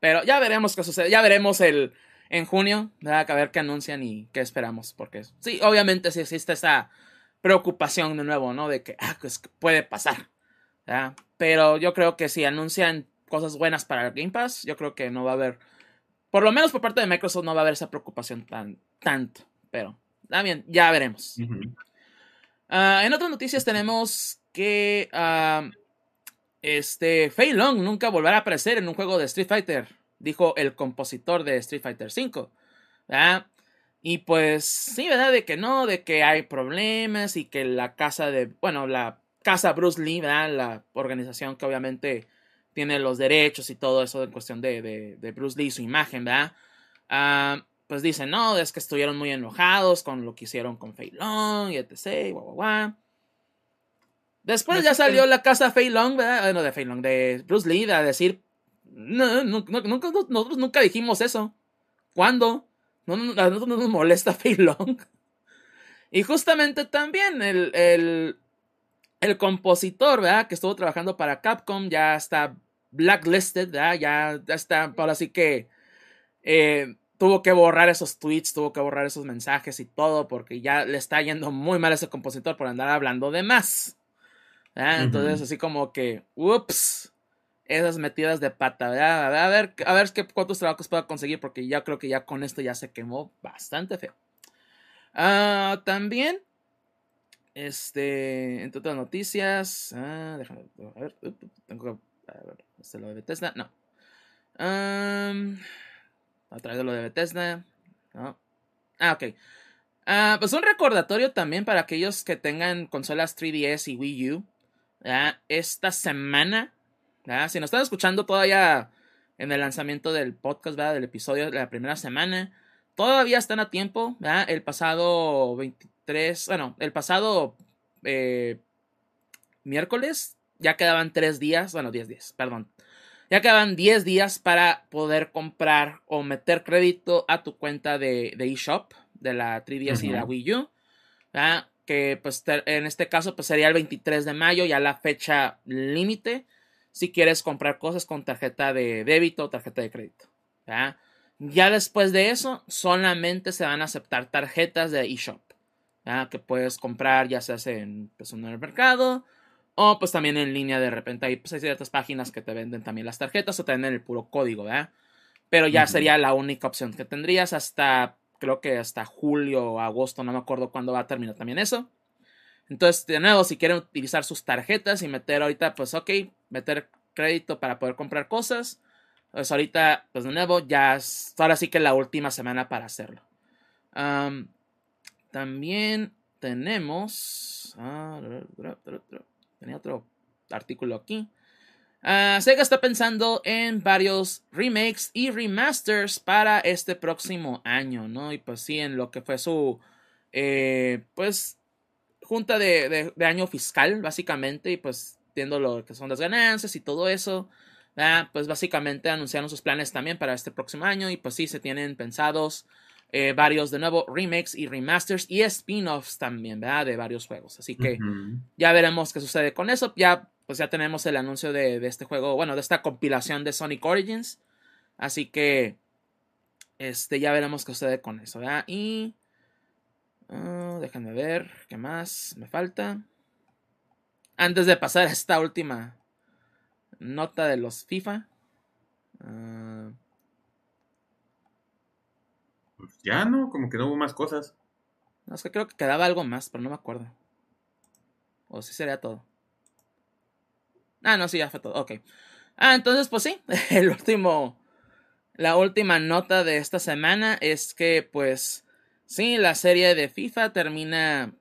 Pero ya veremos qué sucede. Ya veremos el en junio. ¿verdad? A ver qué anuncian y qué esperamos. Porque sí, obviamente sí existe esa preocupación de nuevo, ¿no? De que, ah, pues puede pasar. ¿verdad? Pero yo creo que si anuncian cosas buenas para el Game Pass, yo creo que no va a haber. Por lo menos por parte de Microsoft no va a haber esa preocupación tan tanto. Pero, bien, ya veremos. Ah, en otras noticias tenemos que ah, este Fei Long nunca volverá a aparecer en un juego de Street Fighter, dijo el compositor de Street Fighter V. Y pues sí, ¿verdad? De que no, de que hay problemas y que la casa de, bueno, la casa Bruce Lee, ¿verdad? La organización que obviamente tiene los derechos y todo eso en cuestión de, de, de Bruce Lee, su imagen, ¿verdad? Ah, pues dicen, no, es que estuvieron muy enojados con lo que hicieron con Fei Long y etc. Guau, guau, guau. Después ya salió la casa Fei Long, ¿verdad? Eh, No, de Fei Long, de Bruce Lee, a decir, no, no, no, nunca, no- nosotros nunca dijimos eso. ¿Cuándo? No, no, a nosotros no nos molesta Fei Long. Y justamente también el, el, el compositor, ¿verdad? Que estuvo trabajando para Capcom ya está blacklisted, ¿verdad? Ya, ya está, ahora sí que eh, tuvo que borrar esos tweets, tuvo que borrar esos mensajes y todo, porque ya le está yendo muy mal a ese compositor por andar hablando de más. ¿verdad? Ujú. Entonces, así como que, ups, esas metidas de pata, ¿verdad? A ver, a ver, qué, cuántos trabajos pueda conseguir, porque ya creo que ya con esto ya se quemó bastante feo. Ah, también, este, entre otras noticias, ah, déjame, a ver, tengo que, a ver, este lo de Bethesda, no. Am, a través de lo de Bethesda. Ah, ok. Ah, pues un recordatorio también para aquellos que tengan consolas 3DS y Wii U. Esta semana, si nos están escuchando todavía en el lanzamiento del podcast, ¿verdad? del episodio de la primera semana, todavía están a tiempo. El pasado 23, bueno, el pasado eh, miércoles ya quedaban 3 días, bueno, 10 días, perdón. Ya quedaban 10 días para poder comprar o meter crédito a tu cuenta de, de eShop de la 3DS y la. Wii U. ¿verdad? Que pues te- en este caso pues sería el 23 de mayo, ya la fecha límite. Si quieres comprar cosas con tarjeta de débito o tarjeta de crédito. ¿verdad? Ya después de eso, solamente se van a aceptar tarjetas de eShop. Que puedes comprar ya sea en, pues, en el mercado o pues también en línea de repente. Hay, pues, hay ciertas páginas que te venden también las tarjetas o te venden el puro código, ¿verdad? Pero ya sería la única opción que tendrías hasta, creo que hasta julio o agosto, no me acuerdo cuándo va a terminar también eso. Entonces, de nuevo, si quieren utilizar sus tarjetas y meter ahorita, pues ok, meter crédito para poder comprar cosas, pues ahorita, pues de nuevo, ya es ahora sí que la última semana para hacerlo. Am, también tenemos... ah, tenía otro artículo aquí. Ah, Sega está pensando en varios remakes y remasters para este próximo año, ¿no? Y pues sí, en lo que fue su, eh, pues, junta de, de- año fiscal, básicamente, y pues viendo lo que son las ganancias y todo eso, pues básicamente anunciaron sus planes también para este próximo año y pues sí, se tienen pensados eh, varios de nuevo remakes y remasters y spin-offs también, ¿verdad? De varios juegos. Así que ya veremos qué sucede con eso. Ya, pues ya tenemos el anuncio de, de este juego, bueno, de esta compilación de Sonic Origins. Así que, este, ya veremos qué sucede con eso, ¿verdad? Y... ah, déjenme ver qué más me falta. Antes de pasar a esta última nota de los FIFA. Uh, ya no, como que no hubo más cosas. No, es que creo que quedaba algo más, pero no me acuerdo. O si sería todo. Ah, no, sí, ya fue todo. Ok. Ah, entonces, pues sí, el último. La última nota de esta semana es que, pues, sí, la serie de FIFA termina,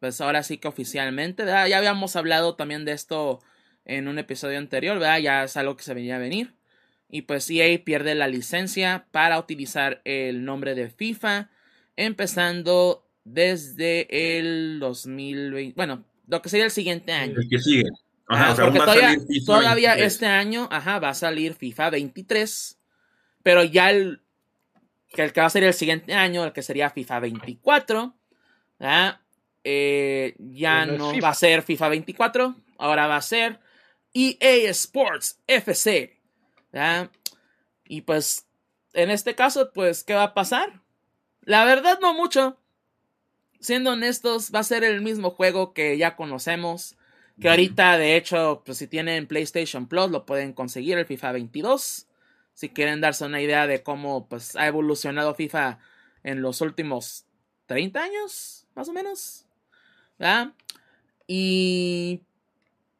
pues ahora sí que oficialmente. Ya habíamos hablado también de esto en un episodio anterior. Ya es algo que se venía a venir. Y pues EA pierde la licencia para utilizar el nombre de FIFA, empezando desde el 2020, bueno, lo que sería el siguiente año. El que sigue. Ajá, o sea, porque todavía, todavía este año, ajá, va a salir FIFA 23, pero ya el que, el que va a ser el siguiente año, el que sería FIFA 24, eh, ya no, no va a ser FIFA 24, ahora va a ser EA Sports FC. Y pues, en este caso, pues, ¿qué va a pasar? La verdad, no mucho siendo honestos, va a ser el mismo juego que ya conocemos. Que ahorita, de hecho, pues si tienen PlayStation Plus, lo pueden conseguir, el FIFA 22. Si quieren darse una idea de cómo pues, ha evolucionado FIFA en los últimos 30 años, más o menos. Y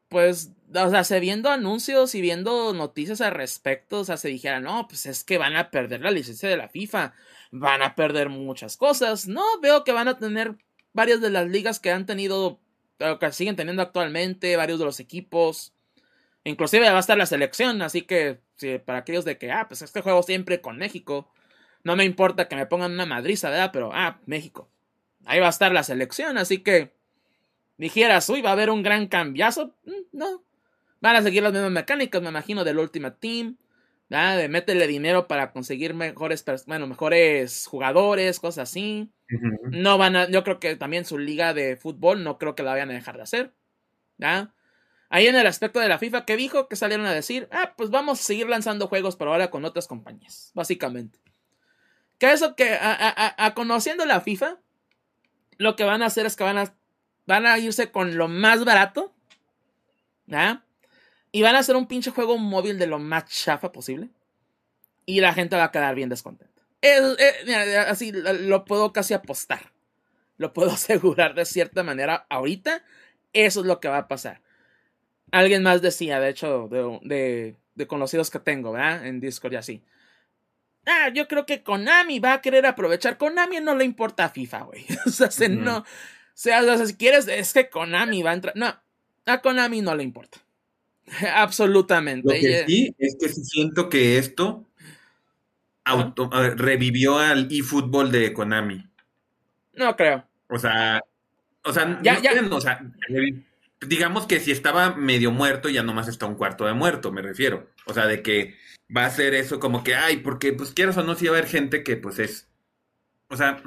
pues, o sea, se viendo anuncios y viendo noticias al respecto, o sea, se dijera, no, pues es que van a perder la licencia de la FIFA van a perder muchas cosas. No, veo que van a tener varias de las ligas que han tenido, que siguen teniendo actualmente, varios de los equipos. Inclusive va a estar la selección, así que para aquellos de que, ah, pues este juego siempre con México. No me importa que me pongan una madriza, ¿verdad? Pero, ah, México. Ahí va a estar la selección, así que dijeras, uy, va a haber un gran cambiazo. Mm, no. Van a seguir las mismas mecánicas, me imagino, del Ultimate Team. De métele dinero para conseguir mejores, bueno, mejores jugadores, cosas así. No van a, yo creo que también su liga de fútbol no creo que la vayan a dejar de hacer. ¿ya? Ahí en el aspecto de la FIFA, que dijo? Que salieron a decir, ah, pues vamos a seguir lanzando juegos, pero ahora con otras compañías, básicamente. Que eso que, a, a, conociendo la FIFA, lo que van a hacer es que van a, van a irse con lo más barato, ¿ya? Y van a hacer un pinche juego móvil de lo más chafa posible. Y la gente va a quedar bien descontenta. así lo puedo casi apostar. Lo puedo asegurar de cierta manera ahorita. Eso es lo que va a pasar. Alguien más decía, de hecho, de, de, conocidos que tengo, ¿verdad? En Discord y así. Ah, yo creo que Konami va a querer aprovechar. Konami no le importa a FIFA, güey. o sea, no. O sea, si quieres, es que Konami va a entrar. No, a Konami no le importa. Absolutamente. Lo que sí es que siento que esto auto, revivió al eFootball de Konami. No creo. O sea, o sea, digamos que si estaba medio muerto, ya nomás está un cuarto de muerto, me refiero. O sea, de que va a ser eso como que, ay, porque pues quieras o no, si va a haber gente que pues es. O sea,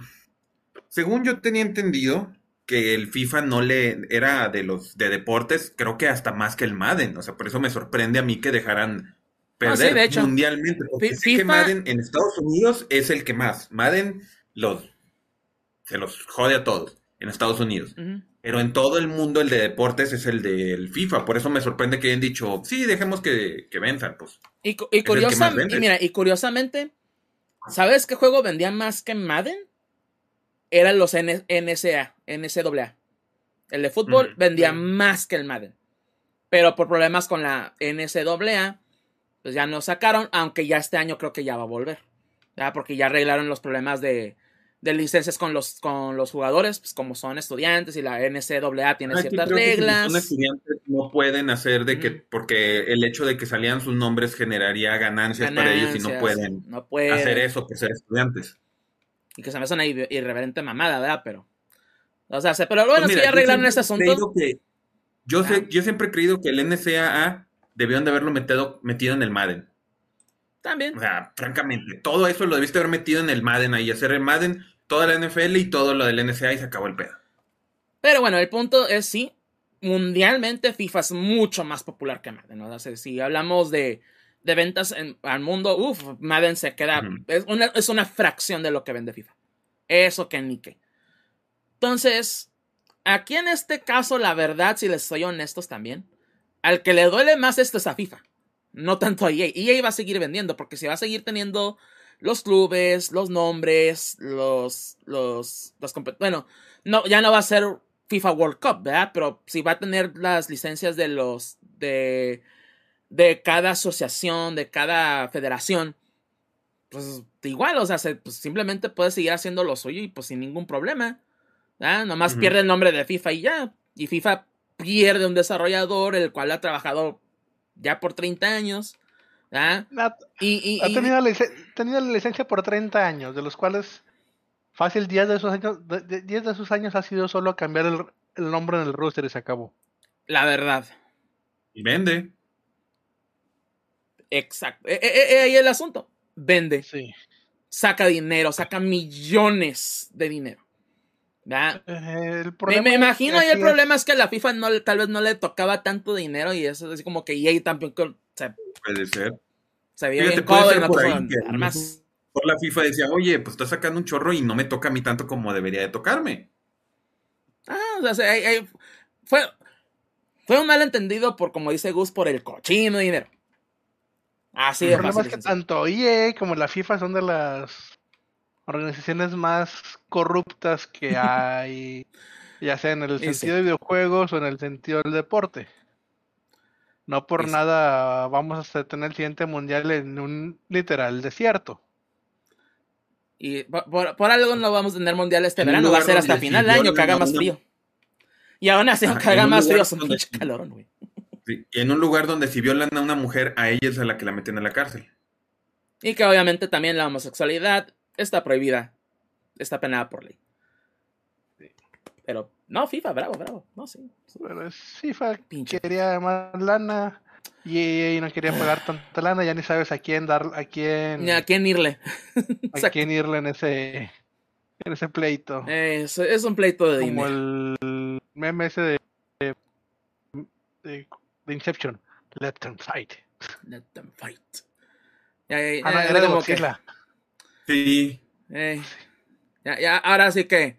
según yo tenía entendido, que el FIFA no le era de los de deportes, creo que hasta más que el Madden. O sea, por eso me sorprende a mí que dejaran perder mundialmente. Porque sí que Madden en Estados Unidos es el que más. Madden los se los jode a todos en Estados Unidos. Pero en todo el mundo el de deportes es el del FIFA. Por eso me sorprende que hayan dicho, sí, dejemos que, que venzan, pues. Y, y, mira, y curiosamente, ¿sabes qué juego vendía más que Madden? eran los NSA, NCAA. El de fútbol vendía más que el Madden. Pero por problemas con la NCAA, pues ya no sacaron, aunque ya este año creo que ya va a volver. ¿ya? Porque ya arreglaron los problemas de, de licencias con los, con los jugadores, pues como son estudiantes y la NCAA tiene ciertas reglas. son estudiantes no pueden hacer de que, porque el hecho de que salían sus nombres generaría ganancias, para ellos y no pueden, no pueden hacer eso por ser estudiantes. Y que se me hace una irreverente mamada, ¿verdad? Pero. O sea, pero bueno, pues si ya arreglaron ese asunto. yo, sé, yo siempre he creído que el NCAA debieron de haberlo metido, metido en el Madden. También. O sea, francamente, todo eso lo debiste haber metido en el Madden ahí, hacer el Madden, toda la NFL y todo lo del NCAA y se acabó el pedo. Pero bueno, el punto es sí, mundialmente FIFA es mucho más popular que Madden. ¿no? O sea, si hablamos de de ventas en, al mundo, uff, Madden se queda. es, una, es, una, fracción de lo que vende FIFA. Eso que ni qué. Entonces, aquí en este caso, la verdad, si les soy honestos también, al que le duele más esto es a FIFA, no tanto a EA. EA va a seguir vendiendo porque si va a seguir teniendo los clubes, los nombres, los, los, los bueno, no, ya no va a ser FIFA World Cup, ¿verdad? Pero si va a tener las licencias de los, de, de cada asociación, de cada federación, pues igual, o sea, pues, simplemente puede seguir haciendo lo suyo y pues sin ningún problema. ¿Verdad? Nomás pierde el nombre de FIFA y ya. Y FIFA pierde un desarrollador el cual ha trabajado ya por 30 años. ¿verdad? y, ha tenido, la licencia por 30 años, de los cuales fácil 10 de esos años, 10 de esos años ha sido solo cambiar el, el nombre en el roster y se acabó. La verdad. Y vende. Exacto. E, e, e, ahí el asunto. Vende. Sí. Saca dinero, saca millones de dinero. Eh, me, imagino ahí el problema es que a la FIFA no, tal vez no le tocaba tanto dinero y eso es así como que EA tampoco se, puede ser. Se veía bien cómodo y no por, por la FIFA decía, oye, pues está sacando un chorro y no me toca a mí tanto como debería de tocarme. Ah, o sea, fue, fue un malentendido por, como dice Gus, por el cochino dinero. Así de El problema es que tanto EA como la FIFA son de las organizaciones más corruptas que hay, ya sea en el sentido de videojuegos o en el sentido del deporte. No por nada vamos a tener el siguiente mundial en un literal desierto. Y por, algo no vamos a tener mundial este verano, va a ser hasta final del año que haga más frío. Y aún así, aunque haga más frío, es un pinche calorón, güey. Y en un lugar donde si violan a una mujer, a ella es a la que la meten a la cárcel. Y que obviamente también la homosexualidad está prohibida. Está penada por ley. Pero, no, FIFA, bravo, bravo. No, sí. Pero FIFA Pinche. quería más lana y, no quería pagar tanta lana. Ya ni sabes a quién dar, a quién. Ni a quién irle. a quién irle en ese, en ese pleito. Es, es un pleito de Como el meme ese de, de de Inception. Let them fight. Let them fight. Ya, ya, ah, era como que... Sí. Ya, ya, ahora sí que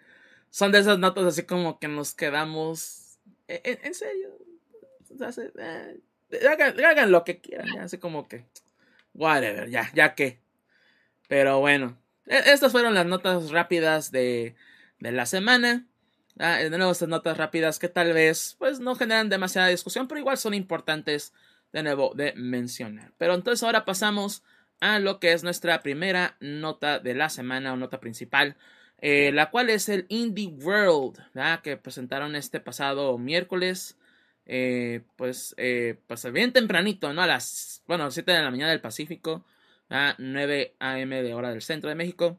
son de esas notas así como que nos quedamos. En, en serio. Eh, hagan, lo que quieran, así como que. Whatever, ya, ya que. Pero bueno. E, estas fueron las notas rápidas de, de la semana. Ah, de nuevo, estas notas rápidas que tal vez pues no generan demasiada discusión, pero igual son importantes de nuevo de mencionar. Pero entonces ahora pasamos a lo que es nuestra primera nota de la semana o nota principal, eh, la cual es el Indie World, que presentaron este pasado miércoles, eh, pues, eh, pues bien tempranito, ¿no? A las, bueno, 7 de la mañana del Pacífico, a 9 a.m. de hora del centro de México.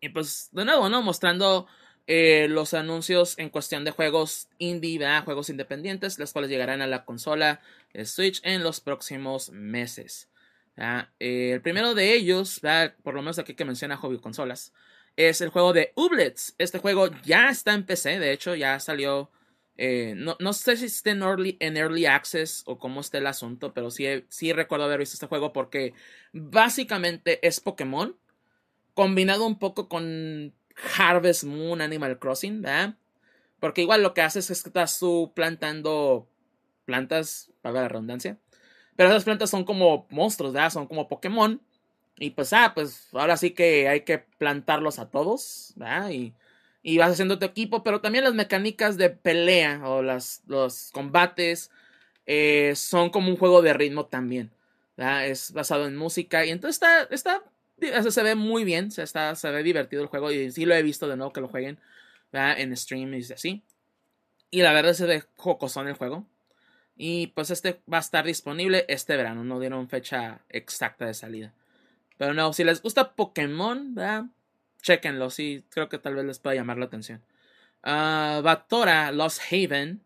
Y pues, de nuevo, ¿no? Mostrando eh, los anuncios en cuestión de juegos indie, juegos independientes, los cuales llegarán a la consola Switch en los próximos meses. Eh, el primero de ellos, por lo menos aquí que menciona Hobby Consolas, es el juego de Ublets. Este juego ya está en PC, de hecho, ya salió. Eh, no, no, sé si está en early, en early Access o cómo está el asunto, pero sí, sí recuerdo haber visto este juego porque básicamente es Pokémon combinado un poco con Harvest Moon Animal Crossing. Porque igual lo que haces es que estás tú plantando plantas, para la redundancia. Pero esas plantas son como monstruos, ¿verdad? Son como Pokémon. Y pues, ah, pues ahora sí que hay que plantarlos a todos, ¿verdad? Y, y vas haciendo tu equipo, pero también las mecánicas de pelea o las, los combates eh, son como un juego de ritmo también. ¿verdad? Es basado en música y entonces está, está se ve muy bien, se, está, se ve divertido el juego y sí lo he visto de nuevo que lo jueguen en stream y así. Y la verdad se ve jocosón el juego. Y pues este va a estar disponible este verano, no dieron fecha exacta de salida. Pero no, si les gusta Pokémon, ¿verdad? chequenlo, sí, creo que tal vez les pueda llamar la atención. Uh, Batora Lost Haven.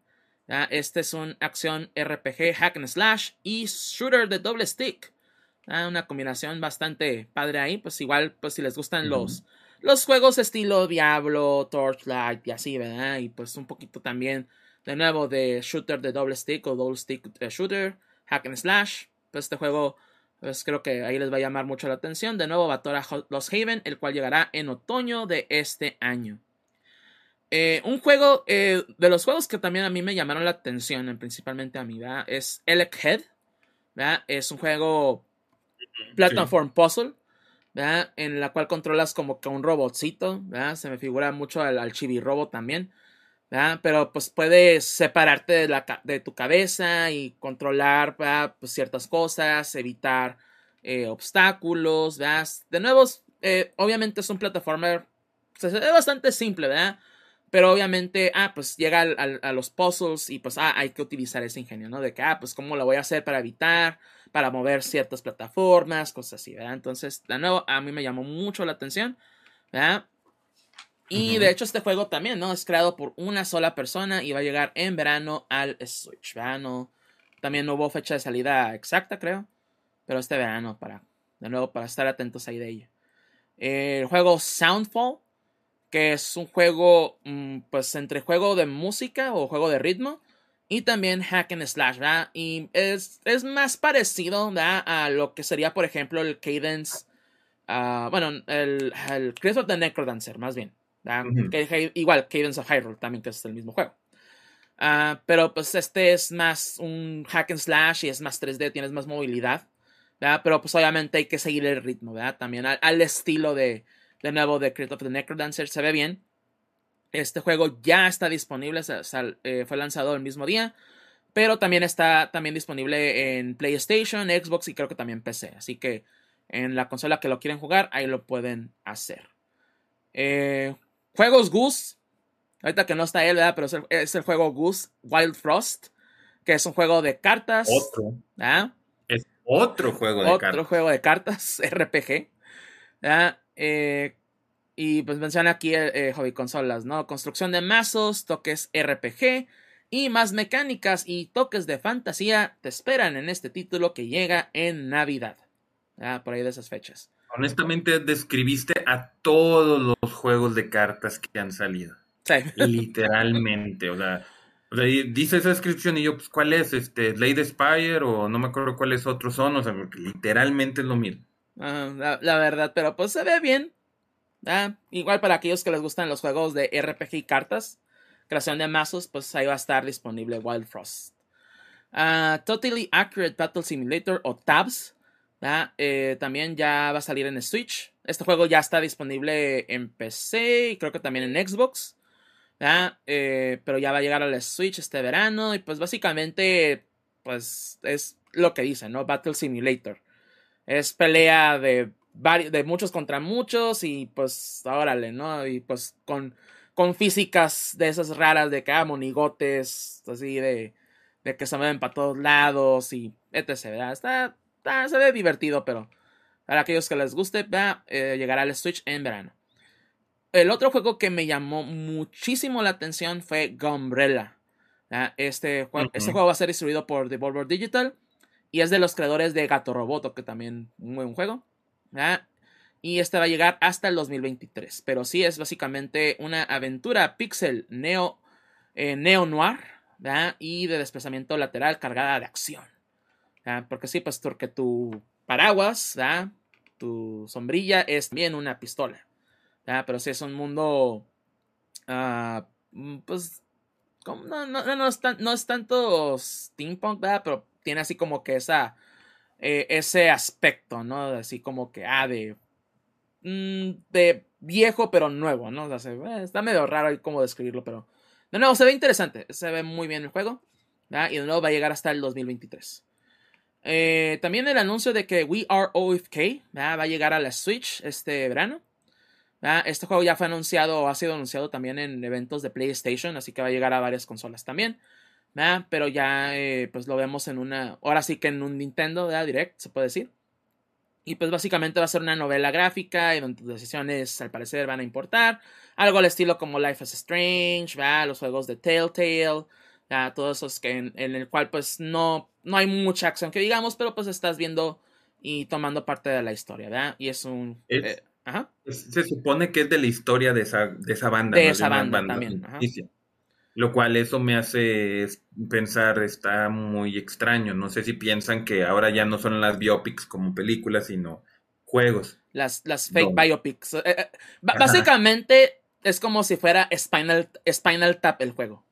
Este es un acción RPG hack and slash y shooter de doble stick. Ah, una combinación bastante padre ahí. Pues igual, pues si les gustan los, los juegos estilo Diablo, Torchlight y así, ¿verdad? Y pues un poquito también, de nuevo, de shooter de doble stick o double stick eh, shooter, hack and slash. Pues este juego, pues creo que ahí les va a llamar mucho la atención. De nuevo, Batora Lost Haven, el cual llegará en otoño de este año. Eh, un juego, eh, de los juegos que también a mí me llamaron la atención, principalmente a mí, ¿verdad? Es Elec Head, ¿verdad? Es un juego platform puzzle, ¿verdad? En la cual controlas como que un robotcito, ¿verdad? Se me figura mucho al, al Chibi Robot también, Pero pues puedes separarte de, la, de tu cabeza y controlar. Pues ciertas cosas, evitar eh, obstáculos, ¿verdad? De nuevo, eh, obviamente es un plataformer, se ve bastante simple, ¿verdad? Pero obviamente, ah, pues llega a los puzzles y pues, ah, hay que utilizar ese ingenio, ¿no? De que, ah, pues, ¿cómo lo voy a hacer para evitar, para mover ciertas plataformas, cosas así, ¿verdad? Entonces, de nuevo, a mí me llamó mucho la atención. Y de hecho, este juego también, ¿no? Es creado por una sola persona y va a llegar en verano al Switch, ¿verdad? No, también no hubo fecha de salida exacta, creo. Pero este verano, para, de nuevo, para estar atentos ahí de ella. El juego Soundfall que es un juego, mm, pues entre juego de música o juego de ritmo y también hack and slash, ¿verdad? Y es, es más parecido, ¿verdad? A lo que sería, por ejemplo, el Cadence, uh, bueno, el, el Curse of the Necrodancer, más bien, que, igual, Cadence of Hyrule también, que es el mismo juego. Uh, pero pues este es más un hack and slash y es más 3D, tienes más movilidad, ¿verdad? Pero pues obviamente hay que seguir el ritmo, ¿verdad? También al estilo de, de nuevo de Crypt of the Necrodancer se ve bien. Este juego ya está disponible, eh, fue lanzado el mismo día, pero también está también disponible en PlayStation, Xbox y creo que también PC. Así que en la consola que lo quieren jugar, ahí lo pueden hacer. Eh, juegos Goose. Ahorita que no está él, ¿verdad? Pero es el, juego Goose Wild Frost, que es un juego de cartas. Otro. ¿ah? Es otro juego de cartas. Otro juego de cartas, RPG. Eh, y pues menciona aquí eh, eh, hobby consolas, ¿no? Construcción de mazos, toques RPG y más mecánicas y toques de fantasía te esperan en este título que llega en Navidad. por ahí de esas fechas. Honestamente, describiste a todos los juegos de cartas que han salido. Sí. Literalmente, o sea, dice esa descripción y yo, pues, ¿cuál es? Este, Lady Spire o no me acuerdo cuáles otros son, o sea, porque literalmente es lo mismo la, verdad, pero pues se ve bien. igual para aquellos que les gustan los juegos de RPG y cartas, creación de mazos, pues ahí va a estar disponible Wild Frost. Ah, totally Accurate Battle Simulator o TABS. Eh, también ya va a salir en Switch. Este juego ya está disponible en PC y creo que también en Xbox. Eh, pero ya va a llegar a la Switch este verano. Y pues básicamente, pues es lo que dice, ¿no? Battle Simulator. Es pelea de, de muchos contra muchos y pues órale, ¿no? Y pues con, con físicas de esas raras de que ah, monigotes, así de, de que se mueven para todos lados y etc. Está, se ve divertido, pero para aquellos que les guste, va, eh, llegará al Switch en verano. El otro juego que me llamó muchísimo la atención fue Gumbrella. Este, este juego va a ser distribuido por Devolver Digital. Y es de los creadores de Gato Roboto, que también un buen juego. Y este va a llegar hasta el 2023. Pero sí es básicamente una aventura pixel neo, eh, neo noir. Y de desplazamiento lateral cargada de acción. Porque sí, pues porque tu paraguas, tu sombrilla es bien una pistola. Pero sí es un mundo. Ah, pues. No, no, no, es no, es tanto steampunk, pero tiene así como que esa, eh, ese aspecto, ¿no? Así como que, ah, de, mm, de viejo pero nuevo, ¿no? Está medio raro cómo describirlo, pero de nuevo se ve interesante, se ve muy bien el juego, ¿verdad? y de nuevo va a llegar hasta el 2023. Eh, también el anuncio de que We Are OFK va a llegar a la Switch este verano. Este juego ya fue anunciado o ha sido anunciado también en eventos de PlayStation, así que va a llegar a varias consolas también pero ya eh, pues lo vemos en una, ahora sí que en un Nintendo Direct, se puede decir. Y pues básicamente va a ser una novela gráfica y donde tus decisiones al parecer van a importar. Algo al estilo como Life is Strange, los juegos de Telltale, todos esos que en, el cual pues no, no hay mucha acción que digamos, pero pues estás viendo y tomando parte de la historia, ¿verdad? Y es un... Eh, se supone que es de la historia de esa, de esa banda. De esa banda, también. Lo cual eso me hace pensar, está muy extraño. No sé si piensan que ahora ya no son las biopics como películas, sino juegos. Las, las fake biopics. Eh, eh, básicamente, es como si fuera Spinal, Spinal Tap el juego.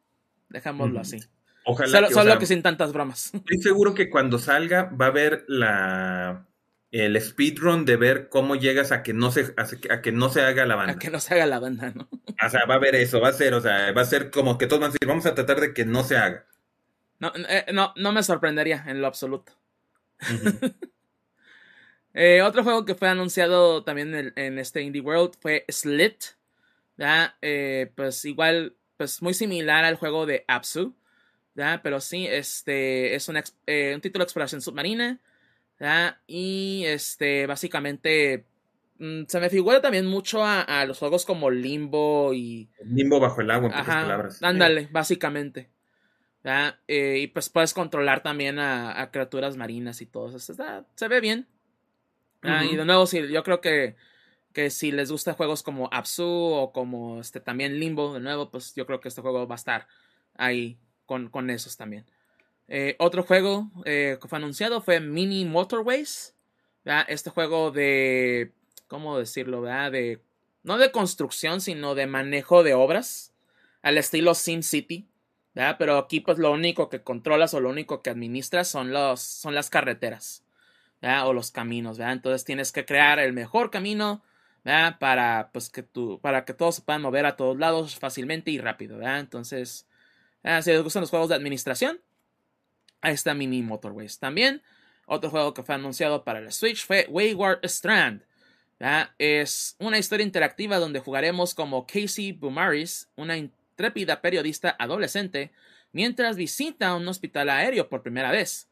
Dejémoslo así. Ojalá Solo, que, solo sea, que sin tantas bromas. Estoy seguro que cuando salga va a haber la el speedrun de ver cómo llegas a que no se a, que- a que no se haga la banda. A que no se haga la banda, ¿no? O sea, va a haber eso, va a ser, o sea, va a ser como que todos van a decir, vamos a tratar de que no se haga. No, eh, no, no me sorprendería en lo absoluto. Eh, otro juego que fue anunciado también en, en este Indie World fue Slit. ¿ya? Eh, pues igual, pues muy similar al juego de Apsu. Pero sí, este es una ex- eh, un título de exploración submarina. Y este, básicamente, mm, se me figura también mucho a, a los juegos como Limbo y... Limbo bajo el agua, en pocas palabras. ándale, básicamente. Eh, y pues puedes controlar también a, a criaturas marinas y todo eso. Está- se ve bien. Ujú. Y de nuevo, sí, yo creo que, que si les gustan juegos como Apsu o como este también Limbo, de nuevo, pues yo creo que este juego va a estar ahí con, con esos también. Eh, otro juego eh, que fue anunciado fue Mini Motorways. Este juego de. ¿Cómo decirlo? ¿verdad? De. No de construcción, sino de manejo de obras. Al estilo SimCity. Pero aquí, pues lo único que controlas o lo único que administras son, los, son las carreteras. O los caminos. Entonces tienes que crear el mejor camino, Para, pues, que tú, para que todos se puedan mover a todos lados fácilmente y rápido, ¿verdad? Entonces, ah, si les gustan los juegos de administración, ahí está Mini Motorways. También, otro juego que fue anunciado para la Switch fue Wayward Strand. Es una historia interactiva donde jugaremos como Casey Bumaris, una intrépida periodista adolescente, mientras visita un hospital aéreo por primera vez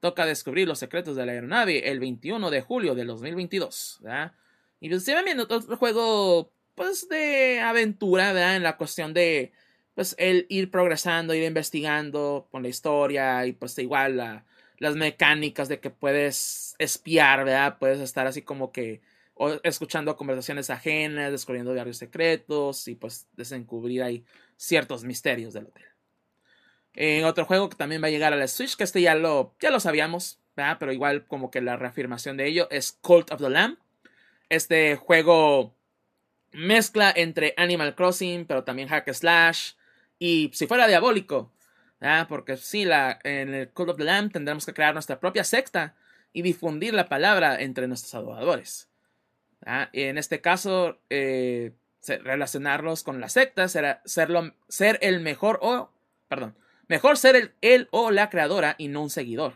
toca descubrir los secretos de la aeronave el 21 de julio de 2022, ¿verdad? Va viendo otro juego, pues, de aventura, ¿verdad? En la cuestión de, pues, el ir progresando, ir investigando con la historia y, pues, igual la- las mecánicas de que puedes espiar, ¿verdad? Puedes estar así como que escuchando conversaciones ajenas, descubriendo varios secretos y, pues, desencubrir ahí ciertos misterios del hotel. Eh, otro juego que también va a llegar a la Switch, que este ya lo, ya lo sabíamos, ¿verdad? pero igual como que la reafirmación de ello es Cult of the Lamb. Este juego mezcla entre Animal Crossing, pero también Hack Slash, y si fuera diabólico, porque sí, en el Cult of the Lamb tendremos que crear nuestra propia secta y difundir la palabra entre nuestros adoradores. en este caso, eh, relacionarlos con la secta será serlo- ser el mejor o, perdón, Mejor ser el, él o la creadora y no un seguidor.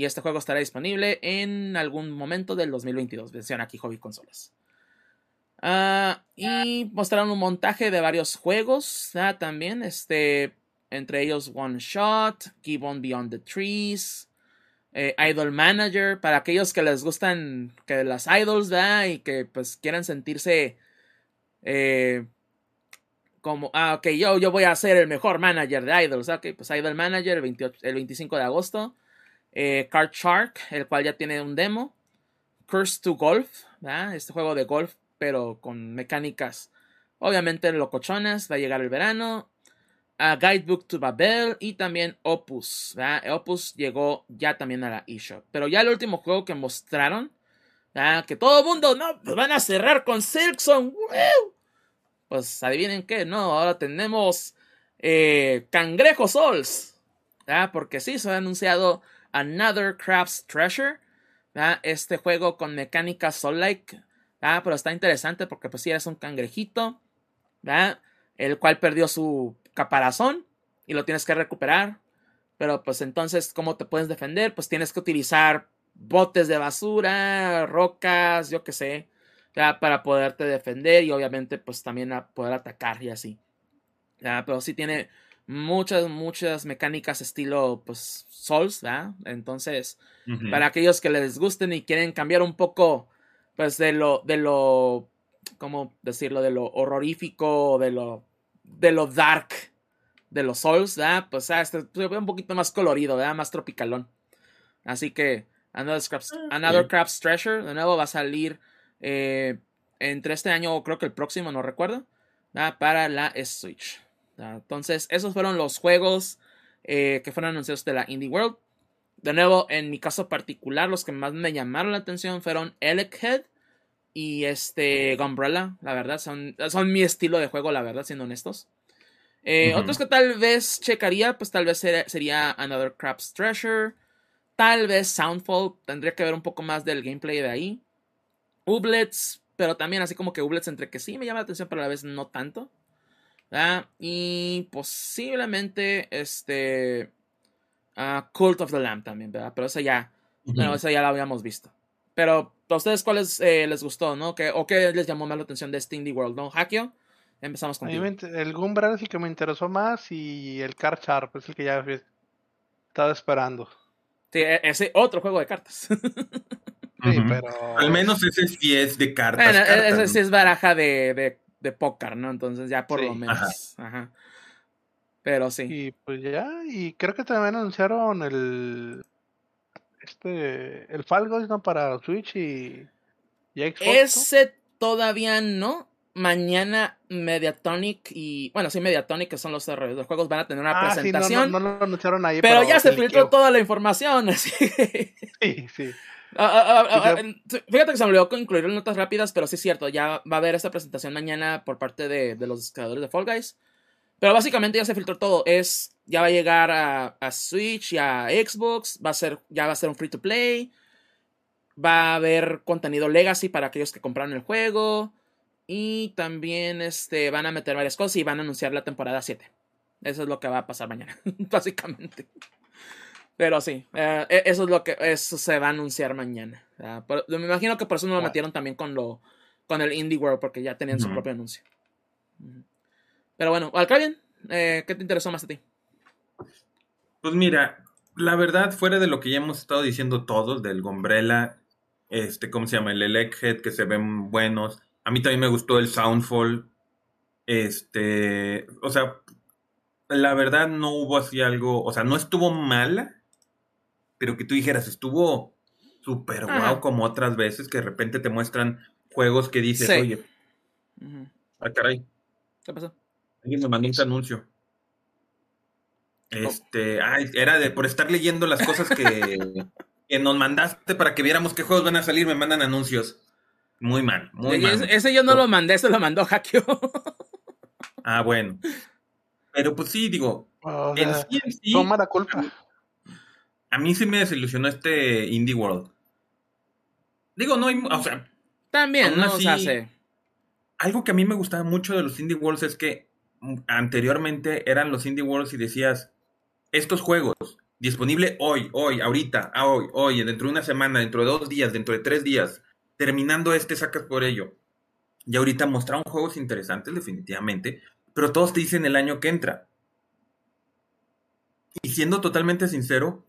Y este juego estará disponible en algún momento del 2022. Menciona aquí Hobby Consolas. Ah, y mostraron un montaje de varios juegos ah, también. Este, entre ellos One Shot, Gibbon Beyond the Trees, eh, Idol Manager. Para aquellos que les gustan que las idols, ¿verdad? Y que pues quieran sentirse eh, como, ah, ok, yo, yo voy a ser el mejor manager de Idols. Ok, pues Idol Manager el, 28 el 25 de agosto. Eh, Card Shark, el cual ya tiene un demo. Curse to Golf, este juego de golf, pero con mecánicas obviamente locochonas. Va a llegar el verano. A Guidebook to Babel y también Opus. Opus llegó ya también a la eShop. Pero ya el último juego que mostraron, que todo el mundo, no, pues van a cerrar con Silksong. ¡Woo! Pues adivinen qué, no, ahora tenemos eh, Cangrejo Souls. Porque sí, se ha anunciado Another Crafts Treasure. Este juego con mecánica Soul-like. Pero está interesante porque pues sí eres un cangrejito. ¿verdad? El cual perdió su caparazón y lo tienes que recuperar. Pero pues entonces, ¿cómo te puedes defender? Pues tienes que utilizar botes de basura, rocas, yo qué sé, para poderte defender y obviamente pues también a poder atacar y así. Pero sí tiene muchas, muchas mecánicas estilo pues Souls, ¿verdad? Entonces, para aquellos que les gusten y quieren cambiar un poco pues de lo de lo cómo decirlo de lo horrorífico de lo de lo dark de los souls ¿verdad? pues ah, este se ve un poquito más colorido ¿verdad? más tropicalón así que Another Crafts, Another sí. Crafts Treasure de nuevo va a salir eh, entre este año o creo que el próximo no recuerdo ¿verdad? para la Switch. Entonces esos fueron los juegos eh, que fueron anunciados de la Indie World de nuevo, en mi caso particular, los que más me llamaron la atención fueron Elechead, y este Gumbrella, la verdad, son, son mi estilo de juego, la verdad, siendo honestos. Eh. Otros que tal vez checaría, pues tal vez ser- sería Another Crab's Treasure. Tal vez Soundfall, tendría que ver un poco más del gameplay de ahí. Ublets, pero también así como que Ublets entre que sí me llama la atención, pero a la vez no tanto. ¿Verdad? Y posiblemente este ah, Cult of the Lamb también, ¿verdad? Pero esa ya, bueno, esa ya la habíamos visto. Pero a ustedes cuáles eh, les gustó, ¿no? ¿Qué, ¿O qué les llamó más la atención de este Indie World, ¿no? Hakio, empezamos inter- el Gumball es el que me interesó más y el Car Sharp es el que ya estaba esperando. Sí, e- ese otro juego de cartas. Sí, Ujú. pero. Al menos ese sí es de cartas. Bueno, cartas, ese ¿no? sí es baraja de, de, de póker, ¿no? Entonces ya por Sí. lo menos. Ajá. Pero sí. Y pues ya, y creo que también anunciaron el. Este. El Fall Guys, ¿no? Para Switch y. y Xbox. ¿no? Ese todavía no. Mañana Mediatonic y. Bueno, sí, Mediatonic, que son los desarrolladores de juegos, van a tener una Ah, sí, no, presentación. no, no lo anunciaron ahí. pero ya se filtró toda la información, así Sí, sí. Ah, ah, ah, Fíjate que se me olvidó incluir en notas rápidas, pero sí es cierto, ya va a haber esta presentación mañana por parte de, de los creadores de Fall Guys. Pero básicamente ya se filtró todo. Es, ya va a llegar a, a Switch y a Xbox. Va a ser, ya va a ser un free to play. Va a haber contenido legacy para aquellos que compraron el juego. Y también este, van a meter varias cosas y van a anunciar la temporada 7. Eso es lo que va a pasar mañana, básicamente. Pero sí, eh, e- eso es lo que eso se va a anunciar mañana. Por- me imagino que por eso no lo metieron también con lo con el Indie World, porque ya tenían su propio anuncio. Pero bueno, Alcabian, eh, ¿qué te interesó más a ti? Pues mira, la verdad, fuera de lo que ya hemos estado diciendo todos, del Gombrella, este, ¿cómo se llama? El Electhead, que se ven buenos. A mí también me gustó el Soundfall. Este, o sea, la verdad no hubo así algo, o sea, no estuvo mala, pero que tú dijeras, estuvo súper guau como otras veces, que de repente te muestran juegos que dices, Sí. oye, ah, caray, ¿Qué pasó? Alguien me mandó un anuncio. Este, ay, era de por estar leyendo las cosas que, que nos mandaste para que viéramos qué juegos van a salir, me mandan anuncios. Muy mal, muy mal. ese, ese yo no lo mandé, ese lo mandó Hakio. Ah, bueno. Pero pues sí, digo, en sí, en sí, toma la culpa. A mí sí me desilusionó este Indie World. Digo, no hay, o sea, También, ¿no? Así- sí. algo que a mí me gustaba mucho de los Indie Worlds es que anteriormente eran los Indie Worlds y decías, estos juegos, disponible hoy, hoy, ahorita, ah, hoy, hoy, dentro de una semana, dentro de dos días, dentro de tres días, terminando este sacas por ello. Y ahorita mostraron juegos interesantes, definitivamente, pero todos te dicen el año que entra. Y siendo totalmente sincero,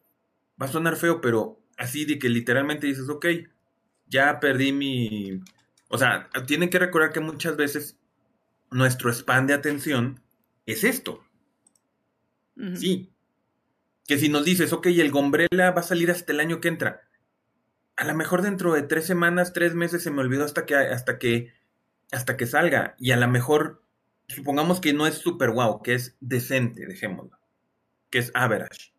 va a sonar feo, pero así de que literalmente dices, ok, ya perdí mi... O sea, tienen que recordar que muchas veces nuestro span de atención es esto. Sí. Que si nos dices, ok, el Gombrella va a salir hasta el año que entra. A lo mejor dentro de tres semanas, tres meses se me olvidó hasta que, hasta que, hasta que salga. Y a lo mejor, supongamos que no es super wow, que es decente, dejémoslo. Que es average.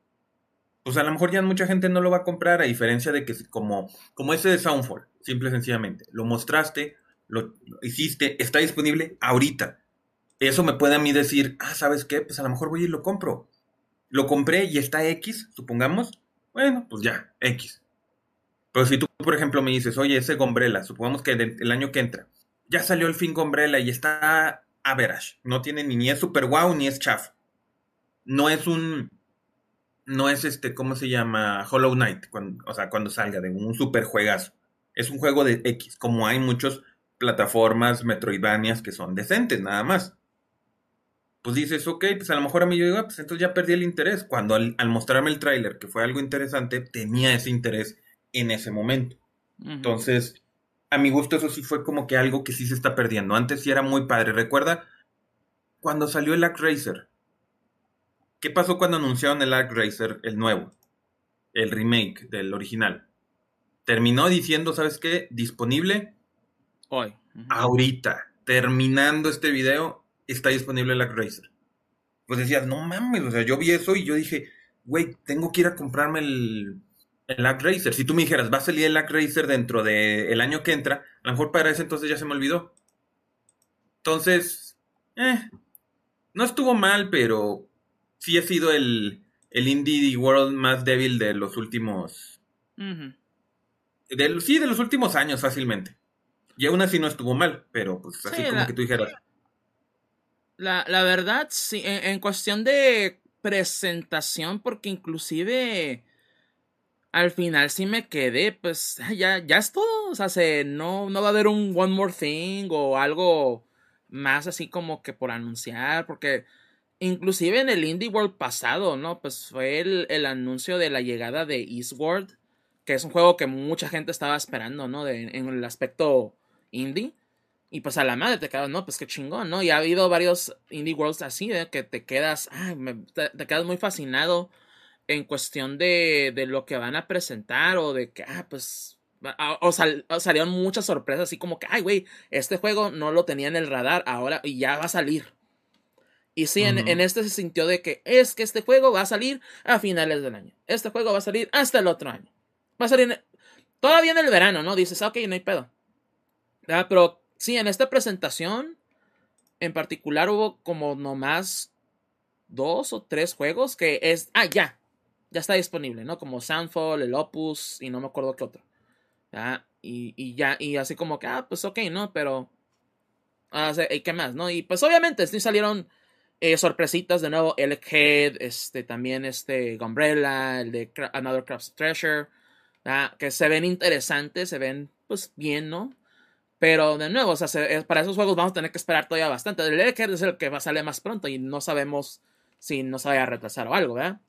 Pues a lo mejor ya mucha gente no lo va a comprar, a diferencia de que como, como ese de Soundfall, simple y sencillamente. Lo mostraste, lo, hiciste, está disponible ahorita. Eso me puede a mí decir, ah, ¿sabes qué? Pues a lo mejor voy y lo compro. Lo compré y está X, supongamos. Bueno, pues ya, X. Pero si tú, por ejemplo, me dices, oye, ese Gombrella, supongamos que el año que entra, ya salió el fin Gombrella y está average. No tiene ni, ni es super wow ni es chaff. No es un. No es este, ¿cómo se llama? Hollow Knight. cuando- o sea, cuando salga de un super juegazo. Es un juego de X, como hay muchas plataformas Metroidvanias que son decentes, nada más pues dices, ok, pues a lo mejor a mí yo digo, ah, pues entonces ya perdí el interés. Cuando al, al mostrarme el tráiler, que fue algo interesante, tenía ese interés en ese momento. Entonces, a mi gusto eso sí fue como que algo que sí se está perdiendo. Antes sí era muy padre. Recuerda cuando salió el Arc Racer. ¿Qué pasó cuando anunciaron el Arc Racer, el nuevo? El remake del original. Terminó diciendo, ¿sabes qué? Disponible Hoy. Ahorita, terminando este video, está disponible el Arc Racer. Pues decías, no mames, o sea, yo vi eso y yo dije, güey, tengo que ir a comprarme el, El Lack Racer. Si tú me dijeras, va a salir el Lack Racer dentro del año que entra, a lo mejor para ese entonces ya se me olvidó. Entonces, eh, no estuvo mal, pero sí ha sido el, el Indie World más débil de los últimos. sí, de los últimos años, fácilmente. Y aún así no estuvo mal, pero pues así como que tú dijeras. La, la verdad, sí, en, cuestión de presentación, porque inclusive al final sí me quedé, pues ya, ya es todo. O sea, se, no, no va a haber un One More Thing o algo más así como que por anunciar, porque inclusive en el Indie World pasado, ¿no? Pues fue el, anuncio de la llegada de Eastward, que es un juego que mucha gente estaba esperando, ¿no? De, en el aspecto indie. Y pues a la madre te quedas, no, pues qué chingón, ¿no? Y ha habido varios Indie Worlds así, ¿eh? que te quedas, ay, te, quedas muy fascinado en cuestión de, de lo que van a presentar o de que, ah, pues o, salieron muchas sorpresas, así como que, ay, güey, este juego no lo tenía en el radar ahora y ya va a salir. Y sí, en, este se sintió de que es que este juego va a salir a finales del año. Este juego va a salir hasta el otro año. Va a salir todavía en el verano, ¿no? Dices, ok, no hay pedo. Pero sí, en esta presentación en particular hubo como nomás dos o tres juegos que es, ah, ya, ya está disponible, ¿no? Como Soundfall, el Opus y no me acuerdo qué otro. Y, ya, y así como que, ah, pues ok, ¿no? Pero, ah, ¿y qué más, no? Y pues obviamente sí salieron eh, sorpresitas de nuevo, el Head, este, también este, Gumbrella, el de Another Craft's Treasure, que se ven interesantes, se ven, pues, bien, ¿no? Pero de nuevo, o sea, para esos juegos vamos a tener que esperar todavía bastante. El Head es el que va a salir más pronto y no sabemos si no se vaya a retrasar o algo, ¿verdad?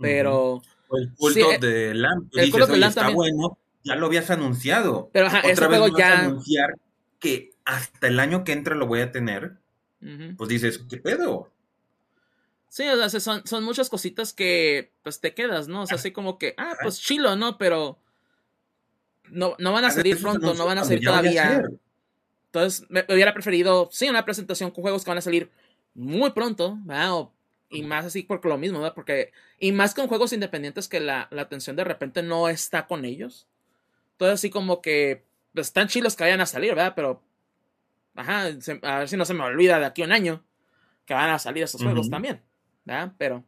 Pero... El culto eh, de Lamp. El culto de Lamp está bueno, ya lo habías anunciado. Pero ajá, Otra vez ya. anunciar que hasta el año que entra lo voy a tener. Pues dices, ¿qué pedo? Sí, o sea, son, son muchas cositas que pues te quedas, ¿no? O sea, así como que, ah, pues chilo, ¿no? Pero no, no van a salir pronto, no van a salir todavía. Entonces, me hubiera preferido, sí, una presentación con juegos que van a salir muy pronto, ¿verdad? y más así porque lo mismo, ¿verdad? Porque, y más con juegos independientes que la, la atención de repente no está con ellos. Entonces, así como que pues, están chilos que vayan a salir, ¿verdad? Pero, ajá, a ver si no se me olvida de aquí a un año que van a salir esos juegos también, ¿verdad? Pero,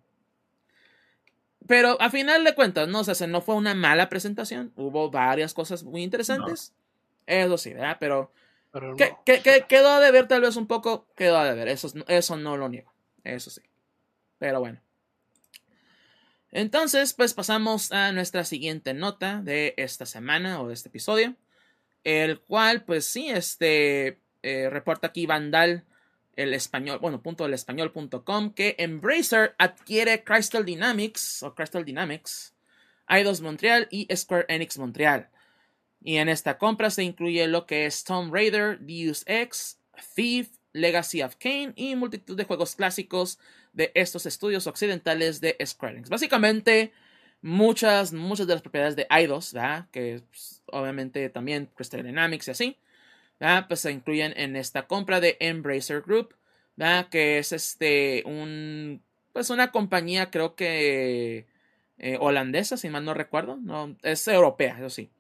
pero a final de cuentas, no, o sea, no fue una mala presentación. Hubo varias cosas muy interesantes. Eso sí, ¿verdad? Pero, quedó de ver tal vez un poco, quedó de ver. Eso, eso no lo niego. Eso sí. Pero bueno. Entonces, pues pasamos a nuestra siguiente nota de esta semana o de este episodio, el cual, pues sí, este eh, reporta aquí Vandal, el español, bueno, punto español.com, que Embracer adquiere Crystal Dynamics o Crystal Dynamics, Eidos Montreal y Square Enix Montreal. Y en esta compra se incluye lo que es Tomb Raider, Deus Ex, Thief, Legacy of Kane y multitud de juegos clásicos de estos estudios occidentales de Square Enix. Básicamente, muchas, muchas de las propiedades de Eidos, que pues, obviamente también Crystal Dynamics y así, pues se incluyen en esta compra de Embracer Group, que es este un pues una compañía creo que eh, holandesa, si mal no recuerdo, no es europea, eso sí.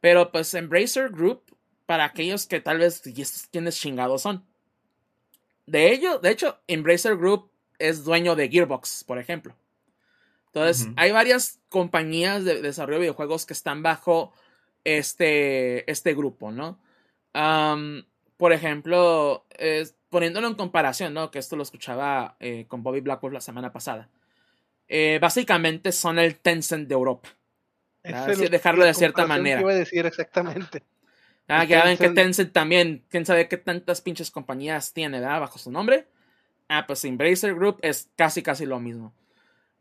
Pero pues Embracer Group para aquellos que tal vez quienes chingados son. De ello, de hecho, Embracer Group es dueño de Gearbox, por ejemplo. Entonces, hay varias compañías de desarrollo de videojuegos que están bajo este, este grupo, ¿no? Por ejemplo, poniéndolo en comparación, ¿no? Que esto lo escuchaba eh, con Bobby Blackwell la semana pasada. Eh, básicamente son el Tencent de Europa. dejarlo de cierta manera. iba a decir exactamente. Ah, ya ven que Tencent también, quién sabe qué tantas pinches compañías tiene, ¿verdad? Bajo su nombre. Ah, pues Embracer Group es casi casi lo mismo.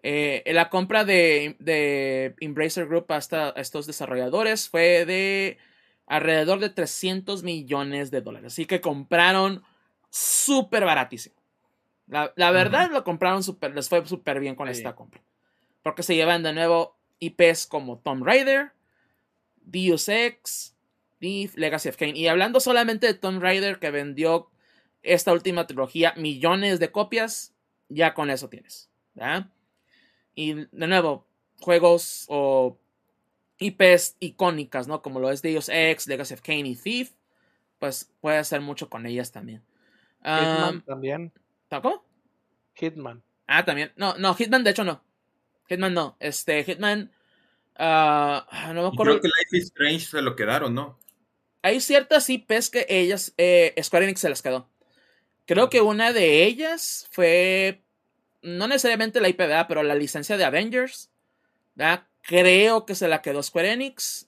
Eh, la compra de, de, Embracer Group hasta estos desarrolladores fue de alrededor de 300 millones de dólares. Así que compraron súper baratísimo. La, verdad lo compraron súper, les fue súper bien con esta compra. Porque se llevan de nuevo IPs como Tomb Raider, Deus Ex, Thief, Legacy of Kane. Y hablando solamente de Tomb Raider que vendió esta última trilogía millones de copias, ya con eso tienes. Y de nuevo, juegos o IPs icónicas, ¿no? Como lo es Deus Ex, Legacy of Kain y Thief, pues puede hacer mucho con ellas también. Hitman Um, también. ¿Cómo? Hitman. Ah, también. No, no, Hitman, de hecho, no. Hitman no. Este, Hitman. ah, no me Y acuerdo. creo que Life is Strange se lo quedaron, ¿no? Hay ciertas IPs que ellas, eh, Square Enix se las quedó. Creo que una de ellas fue, no necesariamente la IP, ¿verdad? pero la licencia de Avengers. ¿verdad? Creo que se la quedó Square Enix.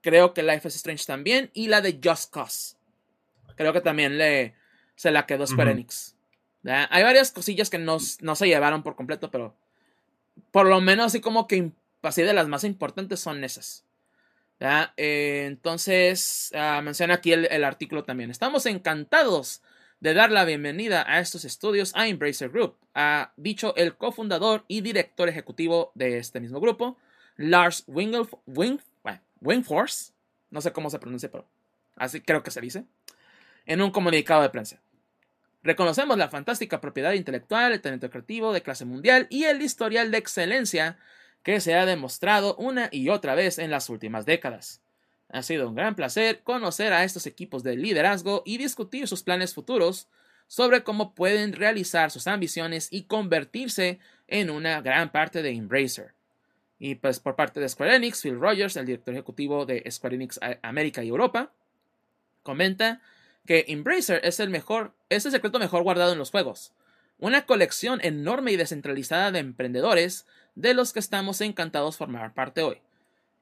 Creo que Life is Strange también. Y la de Just Cause. Creo que también le, se la quedó Square. Enix. Hay varias cosillas que no, no se llevaron por completo, pero por lo menos así como que así de las más importantes son esas. Eh, entonces, ah, menciona aquí el, el artículo también. Estamos encantados de dar la bienvenida a estos estudios a Embracer Group, ha dicho el cofundador y director ejecutivo de este mismo grupo, Lars Wingelf- Wing, bueno, Wingforce, no sé cómo se pronuncia, pero así creo que se dice, en un comunicado de prensa. Reconocemos la fantástica propiedad intelectual, el talento creativo de clase mundial y el historial de excelencia que se ha demostrado una y otra vez en las últimas décadas. Ha sido un gran placer conocer a estos equipos de liderazgo y discutir sus planes futuros sobre cómo pueden realizar sus ambiciones y convertirse en una gran parte de Embracer. Y pues por parte de Square Enix, Phil Rogers, el director ejecutivo de Square Enix América y Europa, comenta que Embracer es el mejor, es el secreto mejor guardado en los juegos. Una colección enorme y descentralizada de emprendedores de los que estamos encantados formar parte hoy.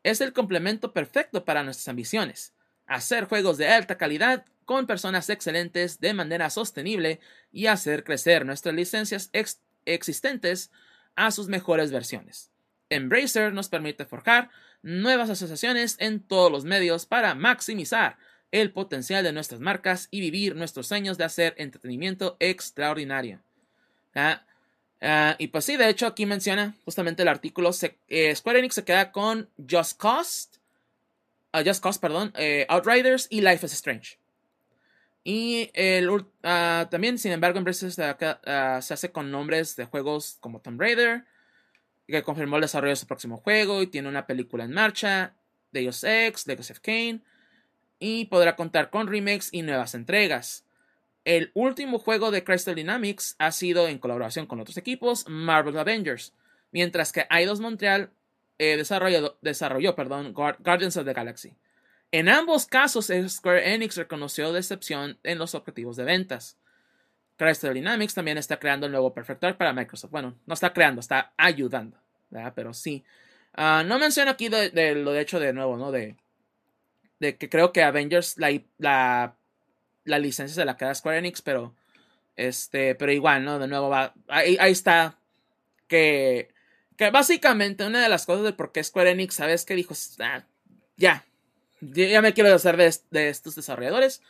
Es el complemento perfecto para nuestras ambiciones. Hacer juegos de alta calidad con personas excelentes de manera sostenible y hacer crecer nuestras licencias ex- existentes a sus mejores versiones. Embracer nos permite forjar nuevas asociaciones en todos los medios para maximizar el potencial de nuestras marcas y vivir nuestros sueños de hacer entretenimiento extraordinario. Ah, ah, y pues sí, de hecho aquí menciona justamente el artículo, eh, Square Enix se queda con Just Cause, ah, Just Cause, perdón, eh, Outriders y Life is Strange. Y también, sin embargo, queda- ah, se hace con nombres de juegos como Tomb Raider, que confirmó el desarrollo de su próximo juego y tiene una película en marcha, Deus Ex, Legacy of Kain, y podrá contar con remakes y nuevas entregas. El último juego de Crystal Dynamics ha sido en colaboración con otros equipos, Marvel Avengers, mientras que Eidos Montreal eh, desarrollado- desarrolló perdón, Guar- Guardians of the Galaxy. En ambos casos, Square Enix reconoció decepción en los objetivos de ventas. Crystal Dynamics también está creando el nuevo Perfect Dark para Microsoft. Bueno, no está creando, está ayudando, Pero sí. Ah, no menciono aquí de, lo de hecho de nuevo, ¿no? De, de que creo que Avengers, la, la, la licencia se la queda Square Enix, pero este, pero igual, ¿no? De nuevo va, ahí, ahí está que, que básicamente una de las cosas de por qué Square Enix, ¿sabes qué dijo? Ah, ya, ya me quiero deshacer de, de estos desarrolladores.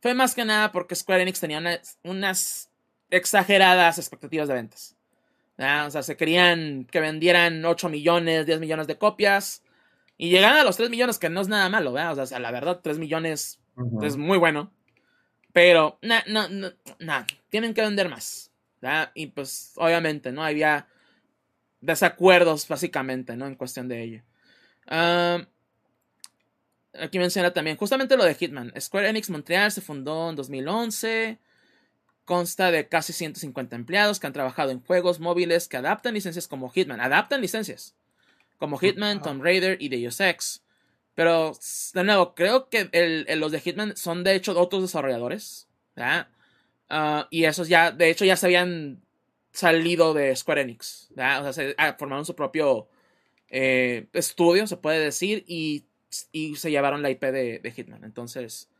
Fue más que nada porque Square Enix tenía unas exageradas expectativas de ventas. Ah, O sea, se querían que vendieran 8 millones, 10 millones de copias. Y llegaron a los 3 millones, que no es nada malo, ¿verdad? O sea, la verdad, 3 millones es muy bueno. Pero, no, no, no, tienen que vender más. ¿verdad? Y pues, obviamente, ¿no? Había desacuerdos, básicamente, ¿no? En cuestión de ello. Ah, aquí menciona también justamente lo de Hitman. Square Enix Montreal se fundó en 2011. Consta de casi 150 empleados que han trabajado en juegos móviles que adaptan licencias como Hitman. Adaptan licencias. Como Hitman. Tomb Raider y Deus Ex. Pero, de nuevo, creo que el- el- los de Hitman son de hecho otros desarrolladores. ¿verdad? Ah, y esos ya, de hecho, ya se habían salido de Square Enix. ¿verdad? O sea, se, ah, formaron su propio eh, estudio, se puede decir, y, y se llevaron la IP de, de Hitman. Entonces,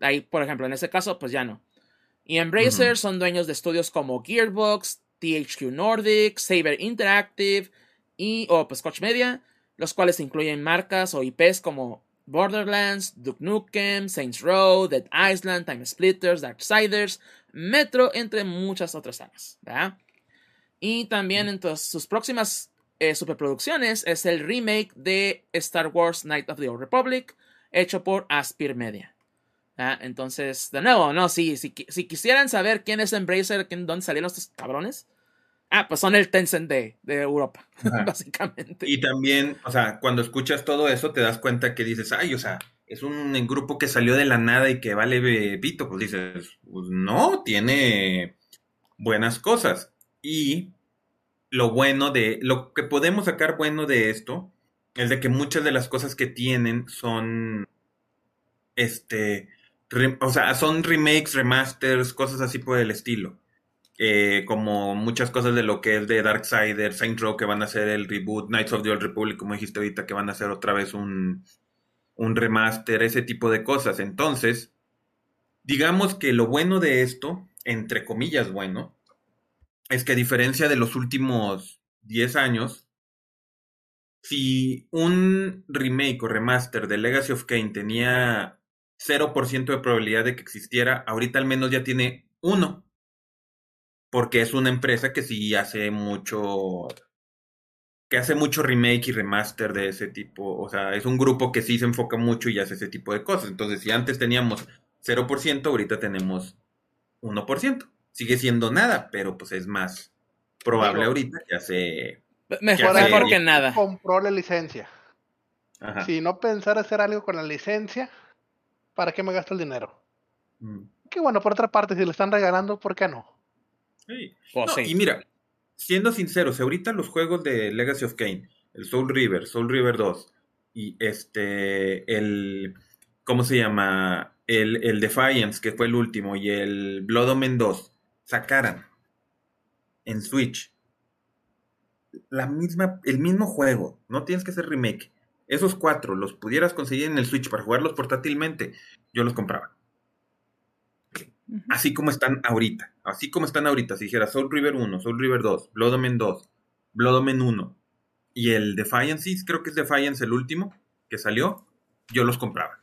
ahí, por ejemplo, en ese caso, pues ya no. Y Embracer son dueños de estudios como Gearbox, THQ Nordic, Saber Interactive y o pues Media, los cuales incluyen marcas o IPs como Borderlands, Duke Nukem, Saints Row, Dead Island, Time Splitters, Darksiders, Metro, entre muchas otras sagas. ¿verdad? Y también entre sus próximas eh, superproducciones es el remake de Star Wars Knight of the Old Republic, hecho por Aspir Media. ¿Verdad? Entonces, de nuevo, no, sí, si, si quisieran saber quién es Embracer, quién, dónde salieron estos cabrones, Ah, pues son el Tencent de, de Europa, Ajá. básicamente. Y también, o sea, cuando escuchas todo eso, te das cuenta que dices, ay, o sea, es un grupo que salió de la nada y que vale pito. Pues dices, pues no, tiene buenas cosas. Y lo bueno de, lo que podemos sacar bueno de esto es de que muchas de las cosas que tienen son, este, o sea, son remakes, remasters, cosas así por el estilo. Eh, como muchas cosas de lo que es de Darksider, Saint Row, que van a hacer el reboot, Knights of the Old Republic, como dijiste ahorita, que van a hacer otra vez un, un remaster, ese tipo de cosas. Entonces, digamos que lo bueno de esto, entre comillas bueno, es que a diferencia de los últimos 10 años, si un remake o remaster de Legacy of Kain tenía 0% de probabilidad de que existiera, ahorita al menos ya tiene uno. Porque es una empresa que sí hace mucho. que hace mucho remake y remaster de ese tipo. O sea, es un grupo que sí se enfoca mucho y hace ese tipo de cosas. Entonces, si antes teníamos 0%, ahorita tenemos 1%. Sigue siendo nada, pero pues es más probable Digo, ahorita que hace. Mejor, Ya sé. mejor que nada. Compró la licencia. Ajá. Si no pensara hacer algo con la licencia, ¿para qué me gasto el dinero? Mm. Que bueno, por otra parte, si le están regalando, ¿por qué no? Sí. Pues No, sí. Y mira, siendo sinceros, ahorita los juegos de Legacy of Kain, el Soul River, Soul River 2 y este, el, ¿cómo se llama? El, el Defiance, que fue el último, y el Blood Omen 2, sacaran en Switch la misma, el mismo juego, no tienes que hacer remake. Esos cuatro los pudieras conseguir en el Switch para jugarlos portátilmente, yo los compraba así como están ahorita. Así como están ahorita. Si dijera Soul River 1, Soul River 2, Blood Omen 2, Blood Omen 1 y el Defiance, creo que es Defiance el último que salió, yo los compraba.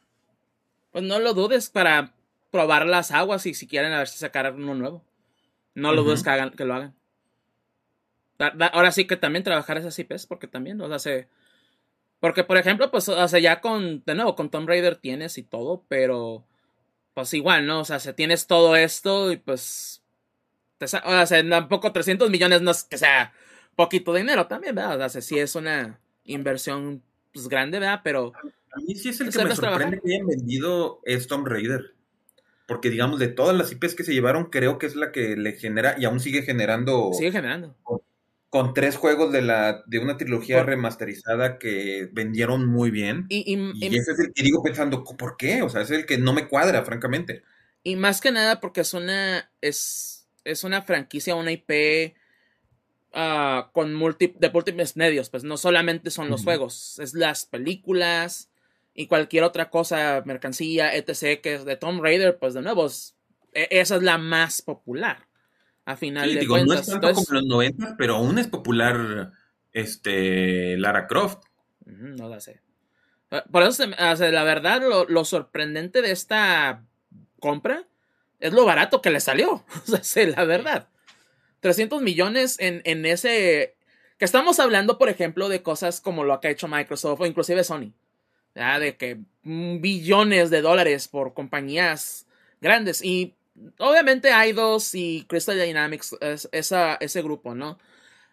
Pues no lo dudes para probar las aguas y si quieren a ver si sacar uno nuevo. No lo dudes que, hagan, que lo hagan. Da- da- ahora sí que también trabajar esas IPs, porque también, o sea, se... Porque, por ejemplo, pues, o sea, ya con, de nuevo, con Tomb Raider tienes y todo, pero, pues igual, ¿no? O sea, si tienes todo esto y pues, te o sea, tampoco 300 millones no es que sea poquito dinero también, ¿verdad? O sea, sí es una inversión, pues, grande, ¿verdad? Pero, A mí sí es el que me sorprende trabajar. que hayan vendido es Tomb Raider. Porque digamos, de todas las IPs que se llevaron, creo que es la que le genera y aún sigue generando sigue generando. Con tres juegos de la de una trilogía Por- remasterizada que vendieron muy bien. Y, y- Y y- ese es el que digo pensando, ¿por qué? O sea, es el que no me cuadra, francamente. Y más que nada porque es una. Es, es una franquicia, una IP ah, con multi, de múltiples medios. Pues no solamente son los juegos, es las películas y cualquier otra cosa, mercancía, etc. que es de Tomb Raider, pues de nuevo, es- e- esa es la más popular. A final Sí, de digo, no cuentas. es tanto Entonces- como los 90, pero aún es popular este Lara Croft. No la sé. Eh, Por eso, o sea, la verdad, lo, lo sorprendente de esta compra es lo barato que le salió. O sea, la verdad. 300 millones en, en ese... Que estamos hablando, por ejemplo, de cosas como lo que ha hecho Microsoft o inclusive Sony. ¿ya? De que mm, billones de dólares por compañías grandes. Y obviamente Eidos y Crystal Dynamics, es- esa, ese grupo, ¿no?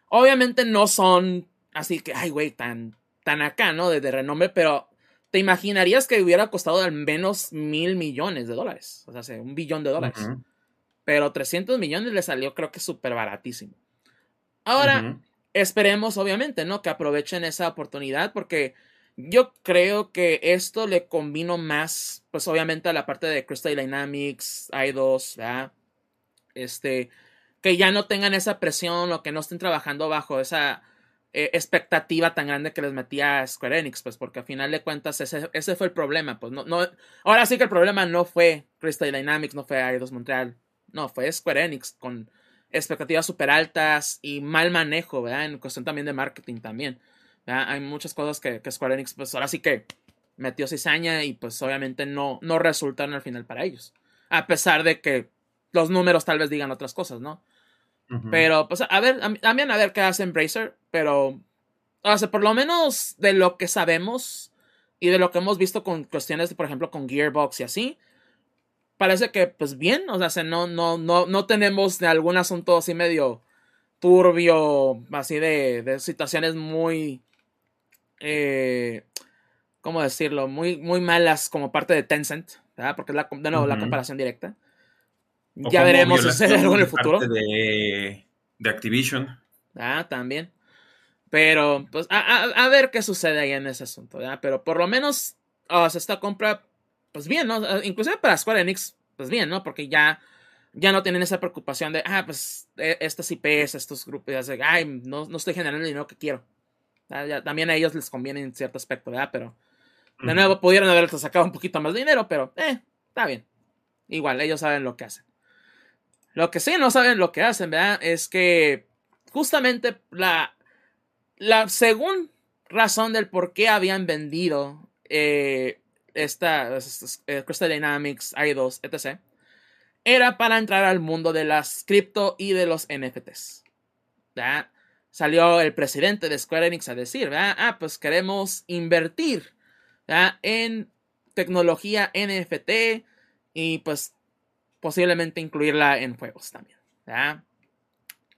Obviamente no son así que, ay, güey, tan, tan acá, ¿no? De, de renombre, pero te imaginarías que hubiera costado al menos mil millones de dólares. O sea, un billón de dólares. Pero 300 millones le salió, creo que súper baratísimo. Ahora, esperemos, obviamente, ¿no? Que aprovechen esa oportunidad porque yo creo que esto le combino más, pues obviamente a la parte de Crystal Dynamics, i2, ¿verdad? Este, que ya no tengan esa presión o que no estén trabajando bajo esa eh, expectativa tan grande que les metía Square Enix, pues porque al final de cuentas ese, fue el problema, pues no, no, ahora sí que el problema no fue Crystal Dynamics, no fue i2 Montreal, no, fue Square Enix con expectativas súper altas y mal manejo, ¿verdad? En cuestión también de marketing también. ¿Verdad? Hay muchas cosas que, que Square Enix, pues ahora sí que metió cizaña y pues obviamente no, no resultaron al final para ellos. A pesar de que los números tal vez digan otras cosas, ¿no? Pero, pues, a ver, también a ver qué hace Embracer, pero, o sea, por lo menos de lo que sabemos y de lo que hemos visto con cuestiones, por ejemplo, con Gearbox y así, parece que, pues, bien, o sea, se- no, no, no, no tenemos de algún asunto así medio turbio, así de, de situaciones muy, eh, ¿cómo decirlo? Muy, muy malas como parte de Tencent, ¿verdad? Porque es la, de nuevo la comparación directa. O Ya veremos si algo en el de futuro. De, de Activision. Ah, también. Pero, pues, a, a- a ver qué sucede ahí en ese asunto, ¿verdad? Pero por lo menos, o sea, esta compra, pues bien, ¿no? Eh, Inclusive para Square Enix, pues bien, ¿no? Porque ya, ya no tienen esa preocupación de, ah, pues, eh, estas IPs, estos grupos, sé, ay, no, no estoy generando el dinero que quiero. Ah, también a ellos les conviene en cierto aspecto, ¿verdad? Pero, de nuevo, pudieron haber sacado un poquito más de dinero, pero, eh, está bien. Igual, ellos saben lo que hacen. Lo que sí no saben lo que hacen, ¿verdad? Es que justamente la, la según razón del por qué habían vendido eh, esta es- eh, Crystal Dynamics, i2, etc. Era para entrar al mundo de las cripto y de los NFTs. ¿verdad? Salió el presidente de Square Enix a decir, ah, pues queremos invertir en tecnología NFT y pues posiblemente incluirla en juegos también.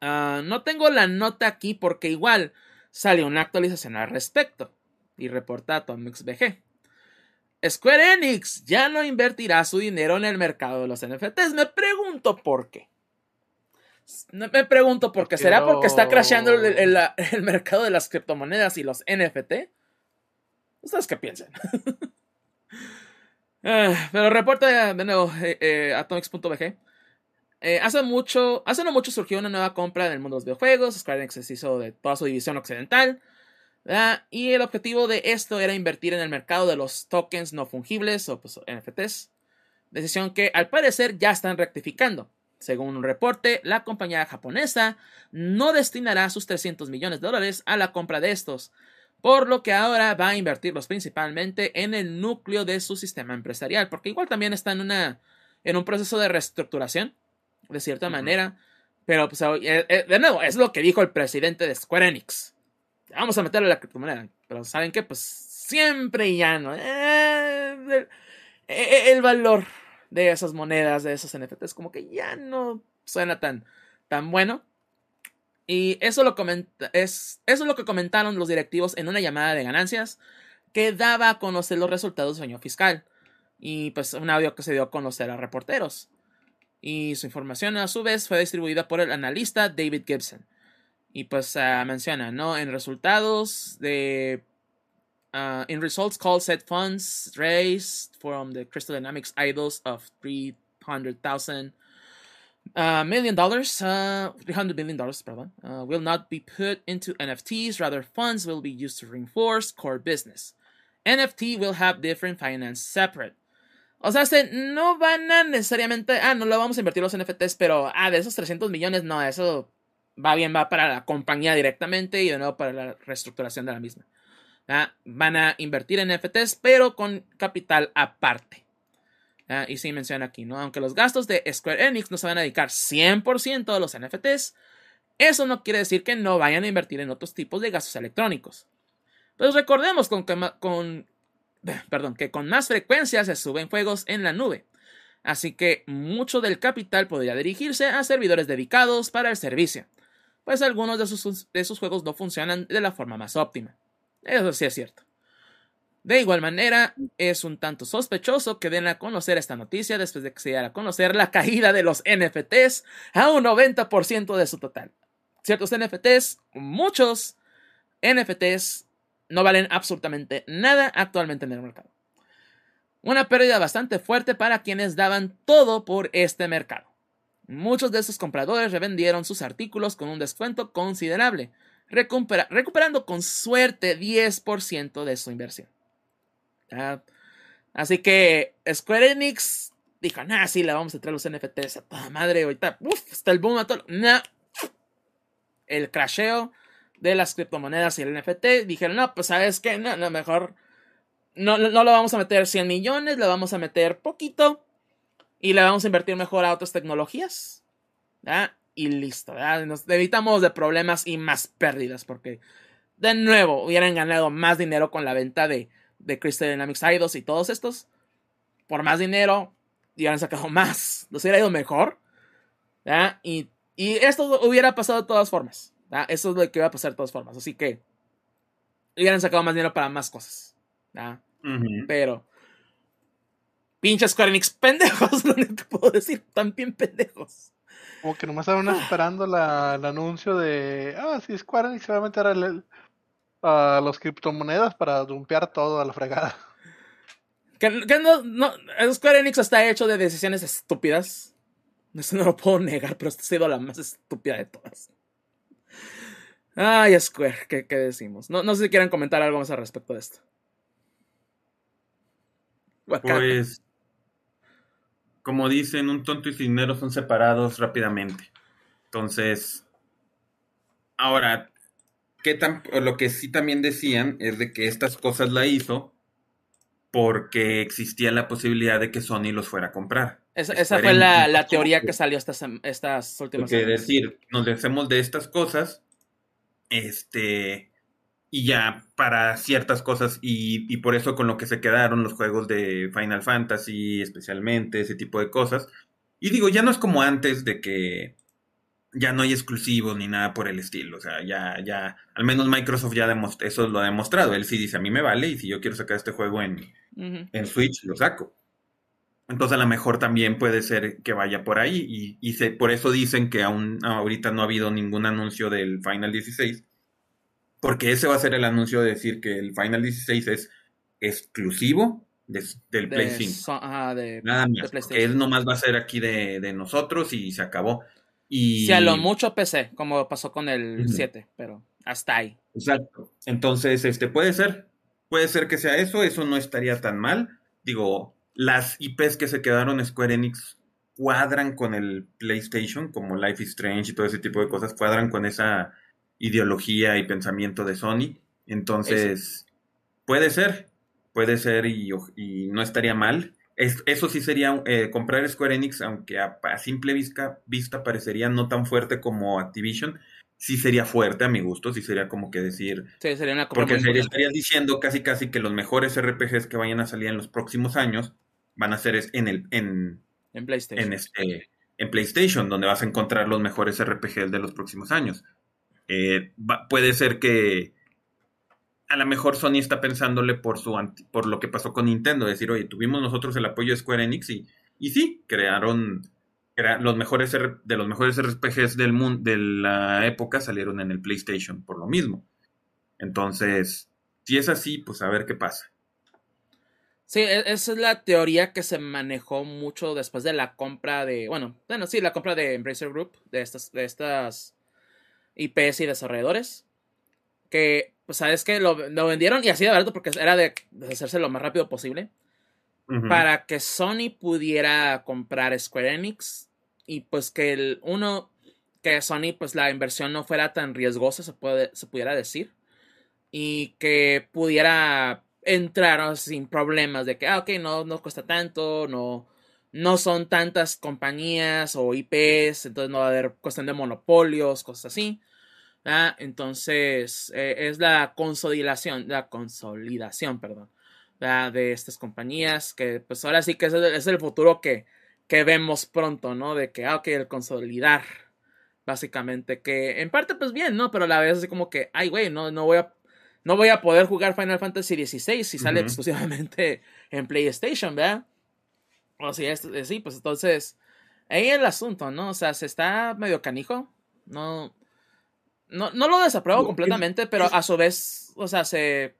Ah, no tengo la nota aquí porque igual salió una actualización al respecto y reporta Atomics BG. Square Enix ya no invertirá su dinero en el mercado de los NFTs. Me pregunto por qué. Me pregunto por qué. ¿Será Pero- porque está crasheando el, el- el mercado de las criptomonedas y los NFT? ¿Ustedes qué piensan? Ah, pero reporta de nuevo eh, eh, Atomics.bg. Eh, hace mucho, hace no mucho surgió una nueva compra en el mundo de los videojuegos. Square Enix se hizo de toda su división occidental. ¿verdad? Y el objetivo de esto era invertir en el mercado de los tokens no fungibles o pues, NFTs. Decisión que al parecer ya están rectificando. Según un reporte, la compañía japonesa no destinará sus 300 millones de dólares a la compra de estos, por lo que ahora va a invertirlos principalmente en el núcleo de su sistema empresarial, porque igual también está en, una, en un proceso de reestructuración, de cierta manera, pero pues, eh, eh, de nuevo, es lo que dijo el presidente de Square Enix. Vamos a meterle la criptomoneda, pero ¿saben qué? Pues siempre ya no. eh, el, eh, el valor de esas monedas, de esos NFTs, como que ya no suena tan, tan bueno. Y eso lo, es, eso es lo que comentaron los directivos en una llamada de ganancias que daba a conocer los resultados del año fiscal. Y pues un audio que se dio a conocer a reporteros. Y su información a su vez fue distribuida por el analista David Gibson. Y pues uh, menciona, ¿no? En resultados de... Uh, in results, call set funds raised from the Crystal Dynamics idols of 300,000 uh, million dollars, uh, 300 billion dollars, pardon, uh, will not be put into NFTs. Rather, funds will be used to reinforce core business. NFT will have different finance separate. O sea, se, no van a necesariamente, ah, no lo vamos a invertir los NFTs, pero, ah, de esos 300 millones, no, eso va bien, va para la compañía directamente y de nuevo para la reestructuración de la misma. Van a invertir en NFTs, pero con capital aparte. Y sí menciona aquí, ¿no? Aunque los gastos de Square Enix no se van a dedicar 100% a los NFTs, eso no quiere decir que no vayan a invertir en otros tipos de gastos electrónicos. Pues recordemos con que, con, perdón, que con más frecuencia se suben juegos en la nube. Así que mucho del capital podría dirigirse a servidores dedicados para el servicio, pues algunos de sus, de sus juegos no funcionan de la forma más óptima. Eso sí es cierto. De igual manera, es un tanto sospechoso que den a conocer esta noticia después de que se diera a conocer la caída de los NFTs a un 90% de su total. Ciertos NFTs, muchos NFTs, no valen absolutamente nada actualmente en el mercado. Una pérdida bastante fuerte para quienes daban todo por este mercado. Muchos de esos compradores revendieron sus artículos con un descuento considerable, recupera recuperando con suerte 10% de su inversión. Así que Square Enix dijo, nah, sí, le vamos a traer los NFTs a toda madre, ahorita, está el boom a todo. Nah. El crasheo de las criptomonedas y el NFT, dijeron, no, pues sabes qué, no, no, mejor no, no, le vamos a meter 100 millones, le vamos a meter poquito y le vamos a invertir mejor a otras tecnologías. ¿verdad? Y listo, ¿verdad? nos evitamos de problemas y más pérdidas porque de nuevo hubieran ganado más dinero con la venta de, de Crystal Dynamics Idols y todos estos. Por más dinero, y hubieran sacado más. Nos hubiera ido mejor. ¿verdad? Y Y esto hubiera pasado de todas formas. ¿verdad? Eso es lo que iba a pasar de todas formas. Así que hubieran sacado más dinero para más cosas. Pero. Pinches Square Enix pendejos, único que puedo decir. También pendejos. Como que nomás estaban esperando la, el anuncio de. Ah, sí, Square Enix se va a meter el- a los criptomonedas para dumpear todo a la fregada. Que, que no, no, Square Enix está hecho de decisiones estúpidas. Eso no lo puedo negar, pero esta ha sido la más estúpida de todas. Ay, Square, ¿qué, qué decimos? No, no sé si quieren comentar algo más al respecto de esto. Guacata. Pues, como dicen, un tonto y su dinero son separados rápidamente. Entonces, ahora, ¿qué tan, lo que sí también decían es de que estas cosas la hizo porque existía la posibilidad de que Sony los fuera a comprar. esa, fue la, la teoría que salió estas, estas últimas semanas. decir, nos deshacemos de estas cosas, este, y ya para ciertas cosas, y, y por eso con lo que se quedaron los juegos de Final Fantasy, especialmente, ese tipo de cosas. Y digo, ya no es como antes de que ya no hay exclusivos ni nada por el estilo. O sea, ya, ya, al menos Microsoft ya eso lo ha demostrado. Él sí dice, a mí me vale, y si yo quiero sacar este juego en, Switch lo saco. Entonces a lo mejor también puede ser que vaya por ahí y, y se- por eso dicen que aún ahorita no ha habido ningún anuncio del Final 16, porque ese va a ser el anuncio de decir que el Final 16 es exclusivo de- del De Play 5. so- ajá, de- Nada más, él nomás va a ser aquí de, de nosotros y se acabó. Y, Si a lo mucho PC, como pasó con el Ujú. 7, pero hasta ahí. Exacto. Entonces, este puede ser, puede ser que sea eso, eso no estaría tan mal. Digo, las IPs que se quedaron Square Enix cuadran con el PlayStation, como Life is Strange y todo ese tipo de cosas, cuadran con esa ideología y pensamiento de Sony. Entonces, puede ser, puede ser y, y no estaría mal. Es- eso sí sería eh, comprar Square Enix, aunque a, a simple vista, vista parecería no tan fuerte como Activision, sí sería fuerte a mi gusto, sí sería como que decir, Sí, sería una compra porque sería- estarías diciendo casi casi que los mejores RPGs que vayan a salir en los próximos años van a ser en el en, en PlayStation. en este en PlayStation, donde vas a encontrar los mejores RPGs de los próximos años. Eh, puede ser que a lo mejor Sony está pensándole por su por lo que pasó con Nintendo, decir, oye, tuvimos nosotros el apoyo de Square Enix y, y sí, crearon crea- los mejores de los mejores RPGs del mundo de la época salieron en el PlayStation por lo mismo. Entonces, si es así, pues a ver qué pasa. Sí, e- esa es la teoría que se manejó mucho después de la compra de, bueno, bueno, sí, la compra de Embracer Group, de estas, de estas IPs y desarrolladores, que, pues, sabes que lo, lo vendieron y así de barato porque era de deshacerse lo más rápido posible, para que Sony pudiera comprar Square Enix y pues que el uno, que Sony, pues la inversión no fuera tan riesgosa, se, puede, se pudiera decir, y que pudiera entrar sin problemas de que, ah, ok, no, no cuesta tanto, no, no son tantas compañías o IPs, entonces no va a haber cuestión de monopolios, cosas así. ¿verdad? Entonces, eh, es la consolidación, la consolidación, perdón, ¿verdad? de estas compañías, que pues ahora sí que es el, es el futuro que, que vemos pronto, ¿no? De que, ah, ok, el consolidar, básicamente, que en parte pues bien, ¿no? Pero a la vez así como que, ay, güey, no, no voy a no voy a poder jugar Final Fantasy XVI si sale exclusivamente en PlayStation, ¿verdad? O si es, sí, pues entonces, ahí el asunto, ¿no? O sea, se está medio canijo, no, no, no lo desapruebo No, es- completamente, pero a su vez, o sea, se,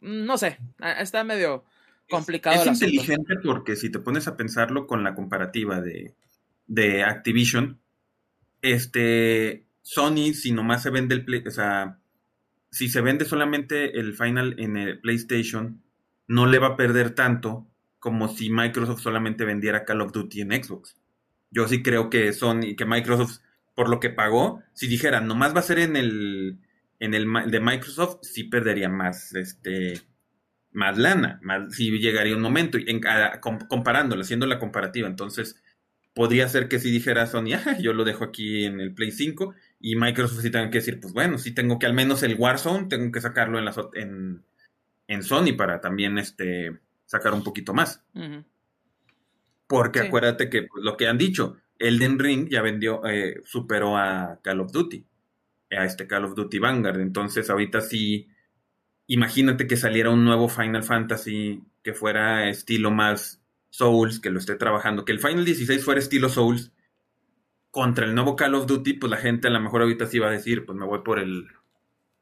no sé, está medio complicado Es el asunto. inteligente porque si te pones a pensarlo con la comparativa de, de Activision, este Sony, si nomás se vende el Play, o sea, si se vende solamente el Final en el PlayStation, no le va a perder tanto como si Microsoft solamente vendiera Call of Duty en Xbox. Yo sí creo que Sony, que Microsoft, por lo que pagó, si dijera nomás va a ser en el en el de Microsoft, sí perdería más, este, más lana, más, sí llegaría un momento, en, haciendo la comparativa. Entonces, podría ser que si dijera Sony, "Ah, yo lo dejo aquí en el Play 5, y Microsoft sí tenga que decir, pues bueno, sí tengo que al menos el Warzone, tengo que sacarlo en, las, en, en Sony para también este, sacar un poquito más. Porque Sí. acuérdate que pues, lo que han dicho, Elden Ring ya vendió, eh, superó a Call of Duty, a este Call of Duty Vanguard. Entonces, ahorita sí, imagínate que saliera un nuevo Final Fantasy que fuera estilo más Souls, que lo esté trabajando, que el Final 16 fuera estilo Souls contra el nuevo Call of Duty, pues la gente a lo mejor ahorita sí va a decir, pues me voy por el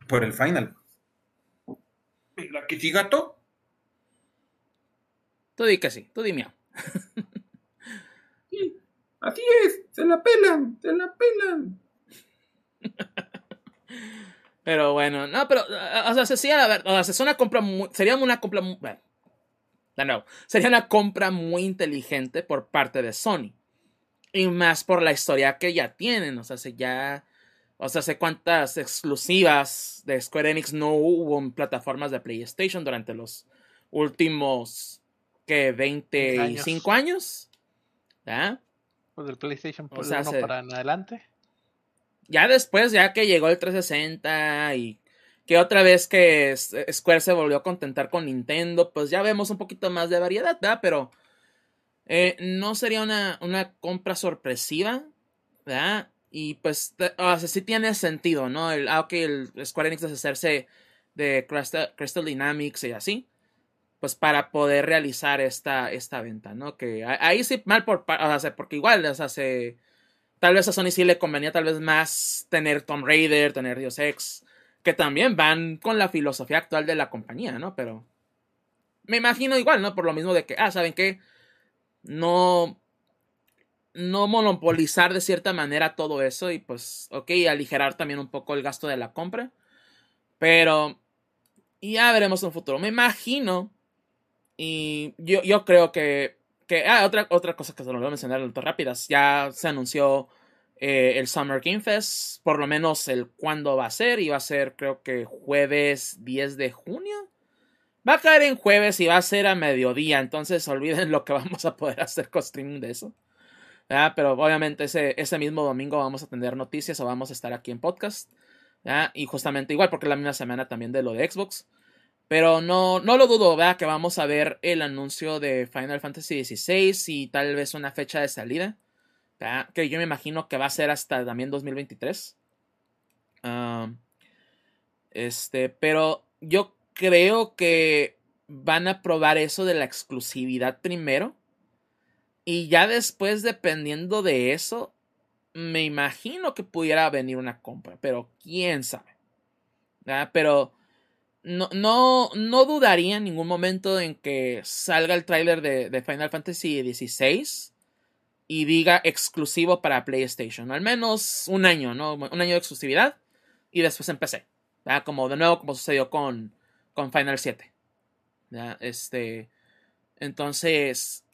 por el Final. ¿La que sí, gato? Tú di que sí, tú di miau. sí, así es, se la pelan, se la pelan. pero bueno, no, pero, o sea, sí, a ver, o sea, es una compra muy, sería una compra muy, bueno, no, sería una compra muy inteligente por parte de Sony. Y más por la historia que ya tienen, o sea, se ya, o sea, sé cuántas exclusivas de Square Enix no hubo en plataformas de PlayStation durante los últimos que 25 años. ¿Ya? Pues del PlayStation por o para en adelante. Ya después, ya que llegó el 360 y que otra vez que Square se volvió a contentar con Nintendo, pues ya vemos un poquito más de variedad, ¿verdad? Pero eh, no sería una, una, compra sorpresiva, ¿verdad? Y pues, o sea, sí tiene sentido, ¿no? El, ah, el Square Enix deshacerse de Crystal Dynamics y así pues para poder realizar esta, esta venta, ¿no? Que ahí sí mal por, o sea, porque igual, o sea, se, tal vez a Sony sí le convenía tal vez más tener Tomb Raider, tener Dios Ex, que también van con la filosofía actual de la compañía, ¿no? Pero me imagino igual, ¿no? Por lo mismo de que, ah, ¿saben qué? No, no monopolizar de cierta manera todo eso y pues, ok, aligerar también un poco el gasto de la compra, pero ya veremos en un futuro. Me imagino y yo, yo creo que, que ah, otra, otra cosa que se nos voy a mencionar en rápidas, ya se anunció eh, el Summer Game Fest, por lo menos el cuándo va a ser, y va a ser creo que jueves 10 de junio. Va a caer en jueves y va a ser a mediodía, entonces olviden lo que vamos a poder hacer con streaming de eso. Pero obviamente ese, ese mismo domingo vamos a tener noticias o vamos a estar aquí en podcast. Y justamente igual, porque es la misma semana también de lo de Xbox. Pero no, no lo dudo, ¿verdad? Que vamos a ver el anuncio de Final Fantasy XVI y tal vez una fecha de salida. Que yo me imagino que va a ser hasta también 2023. este, pero yo creo que van a probar eso de la exclusividad primero. Y ya después, dependiendo de eso, me imagino que pudiera venir una compra. Pero quién sabe. Pero no, no, no dudaría en ningún momento en que salga el tráiler de, Final Fantasy XVI y diga exclusivo para PlayStation. Al menos un año, ¿no? Un año de exclusividad y después empecé. Como de nuevo, como sucedió con, con Final 7. Este. Entonces.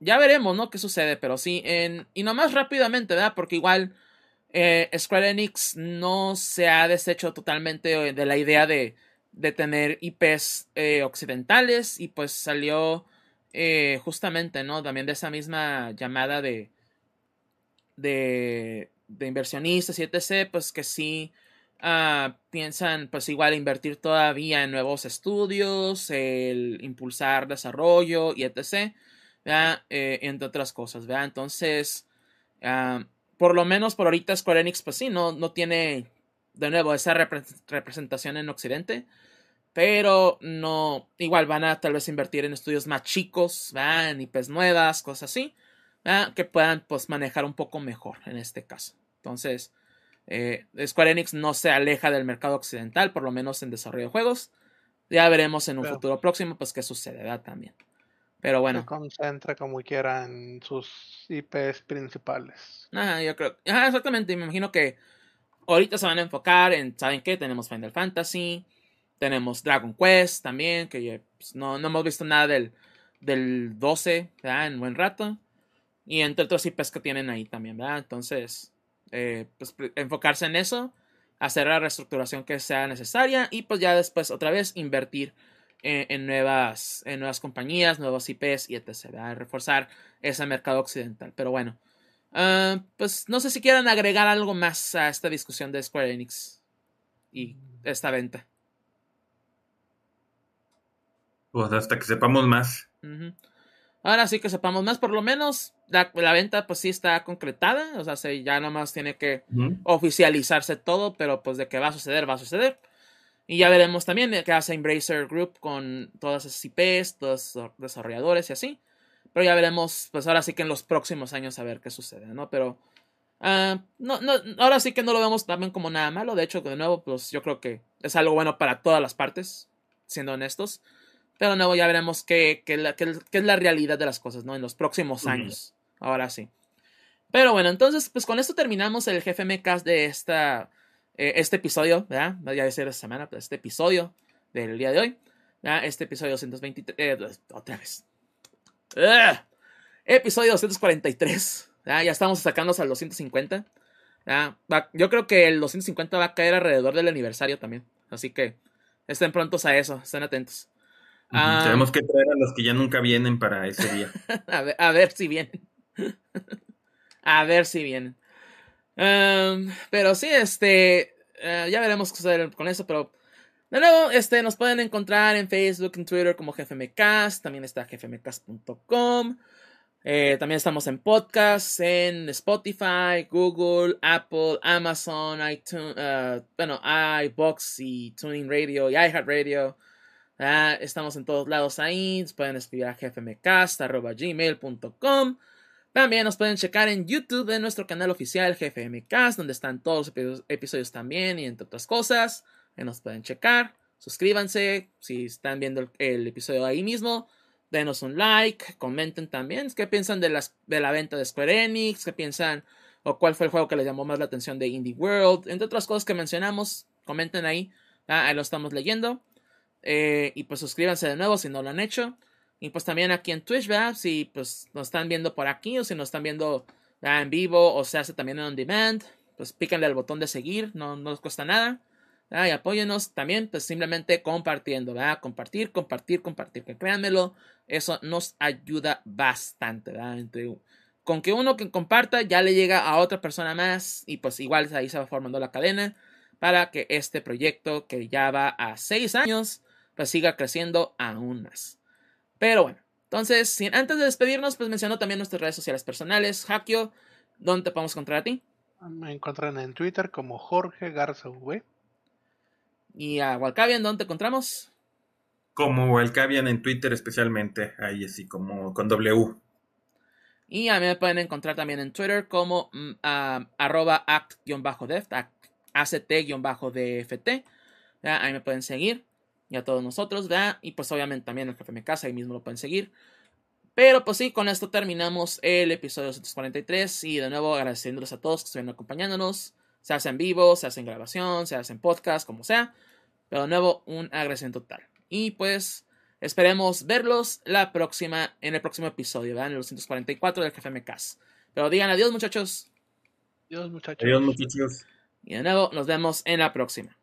Ya veremos, ¿no? ¿Qué sucede? Pero sí. En, y nomás rápidamente, ¿verdad? Porque igual. Eh, Square Enix no se ha deshecho totalmente de la idea de de tener IPs eh, occidentales y pues salió eh, justamente, ¿no? También de esa misma llamada de, de, de inversionistas y etc., pues que sí ah, piensan pues igual invertir todavía en nuevos estudios, el impulsar desarrollo y etc., eh, entre otras cosas, ¿verdad? Entonces, ah, por lo menos por ahorita Square Enix, pues sí, no, no tiene de nuevo esa representación en Occidente. Pero no, igual van a tal vez invertir en estudios más chicos, en IPs nuevas, cosas así, que puedan pues manejar un poco mejor en este caso. Entonces, eh, Square Enix no se aleja del mercado occidental, por lo menos en desarrollo de juegos. Ya veremos en un futuro próximo pues qué sucederá también. Pero bueno. Se concentra como quiera en sus IPs principales. Ajá, yo creo. Ajá, exactamente. Me imagino que ahorita se van a enfocar en, ¿saben qué? Tenemos Final Fantasy, tenemos Dragon Quest también, que pues, no, no, hemos visto nada del, del 12, ¿verdad? En buen rato. Y entre otros IPs que tienen ahí también, ¿verdad? Entonces, eh, pues enfocarse en eso, hacer la reestructuración que sea necesaria y pues ya después otra vez invertir en, nuevas, en nuevas compañías, nuevos IPs y etc. ¿verdad? Reforzar ese mercado occidental. Pero bueno, ah, pues no sé si quieran agregar algo más a esta discusión de Square Enix y esta venta. Pues hasta que sepamos más. ahora sí que sepamos más, por lo menos la, la venta pues sí está concretada, o sea, se, ya nomás tiene que oficializarse todo, pero pues de que va a suceder, va a suceder. Y ya veremos también qué hace Embracer Group con todas esas IPs, todos los desarrolladores y así. Pero ya veremos, pues ahora sí que en los próximos años a ver qué sucede, ¿no? Pero ah, no, no, ahora sí que no lo vemos también como nada malo. De hecho, de nuevo, pues yo creo que es algo bueno para todas las partes, siendo honestos. Pero de nuevo ya veremos qué, qué, la- qué- qué es la realidad de las cosas, ¿no? En los próximos años. Ahora sí. Pero bueno, entonces, pues con esto terminamos el GFM Cast de esta, eh, este episodio, ¿verdad? Ya decir esta semana, pero este episodio del día de hoy. ¿verdad? Este episodio 223. eh, otra vez. ¡Ugh! Episodio 243. ¿verdad? Ya estamos sacándonos al 250. ¿verdad? Va- yo creo que el 250 va a caer alrededor del aniversario también. Así que estén prontos a eso, estén atentos. Ah. Tenemos que traer a los que ya nunca vienen para ese día. A ver, a ver si vienen. a ver si vienen. Pero sí, este. eh, ya veremos qué sucede con eso, pero. De nuevo, este, nos pueden encontrar en Facebook, en Twitter como GFMcast. También está gfmcast.com. Eh, también estamos en podcasts, en Spotify, Google, Apple, Amazon, iTunes, eh, bueno, iBox y Tuning Radio y iHeartRadio. Ah, estamos en todos lados ahí. Pueden escribir a gfmcast.gmail.com. También nos pueden checar en YouTube en nuestro canal oficial GFMcast, donde están todos los epi- episodios también y entre otras cosas. Nos pueden checar. Suscríbanse si están viendo el, el episodio ahí mismo. Denos un like, comenten también qué piensan de, las, de la venta de Square Enix, qué piensan o cuál fue el juego que les llamó más la atención de Indie World, entre otras cosas que mencionamos. Comenten ahí, ah, ahí lo estamos leyendo. Eh, y pues suscríbanse de nuevo si no lo han hecho. Y pues también aquí en Twitch, ¿verdad? Si pues nos están viendo por aquí o si nos están viendo ¿verdad? en vivo o se hace también en on demand, pues píquenle al botón de seguir, no, no nos cuesta nada. Y apóyenos también, pues simplemente compartiendo, ¿verdad? Compartir, compartir, compartir. Que créanmelo, eso nos ayuda bastante, ¿verdad? Entre- con que uno que comparta ya le llega a otra persona más y pues igual ahí se va formando la cadena para que este proyecto que ya va a seis años pues siga creciendo aún más. Pero bueno, entonces, sin, antes de despedirnos, pues menciono también nuestras redes sociales personales. Hakio, ¿dónde te podemos encontrar a ti? Me encuentran en Twitter como Jorge Garza V. Y a Walcavian, ¿dónde te encontramos? Como el Cavian en Twitter especialmente, ahí así como con W. Y a mí me pueden encontrar también en Twitter como mm, ah, arroba act-deft, act-dft. Ahí me pueden seguir. Y a todos nosotros, ¿verdad? Y pues obviamente también el jefe de mi casa, ahí mismo lo pueden seguir. Pero pues sí, con esto terminamos el episodio 243. Y de nuevo agradeciéndoles a todos que estuvieron acompañándonos. Se hace en vivo, se hace en grabación, se hace en podcast, como sea. Pero de nuevo, un agradecimiento total. Y pues esperemos verlos la próxima, en el próximo episodio, ¿verdad? En el 244 del Jefe MCAS. Pero digan adiós, muchachos. Adiós, muchachos. Adiós, muchachos. Y de nuevo, nos vemos en la próxima.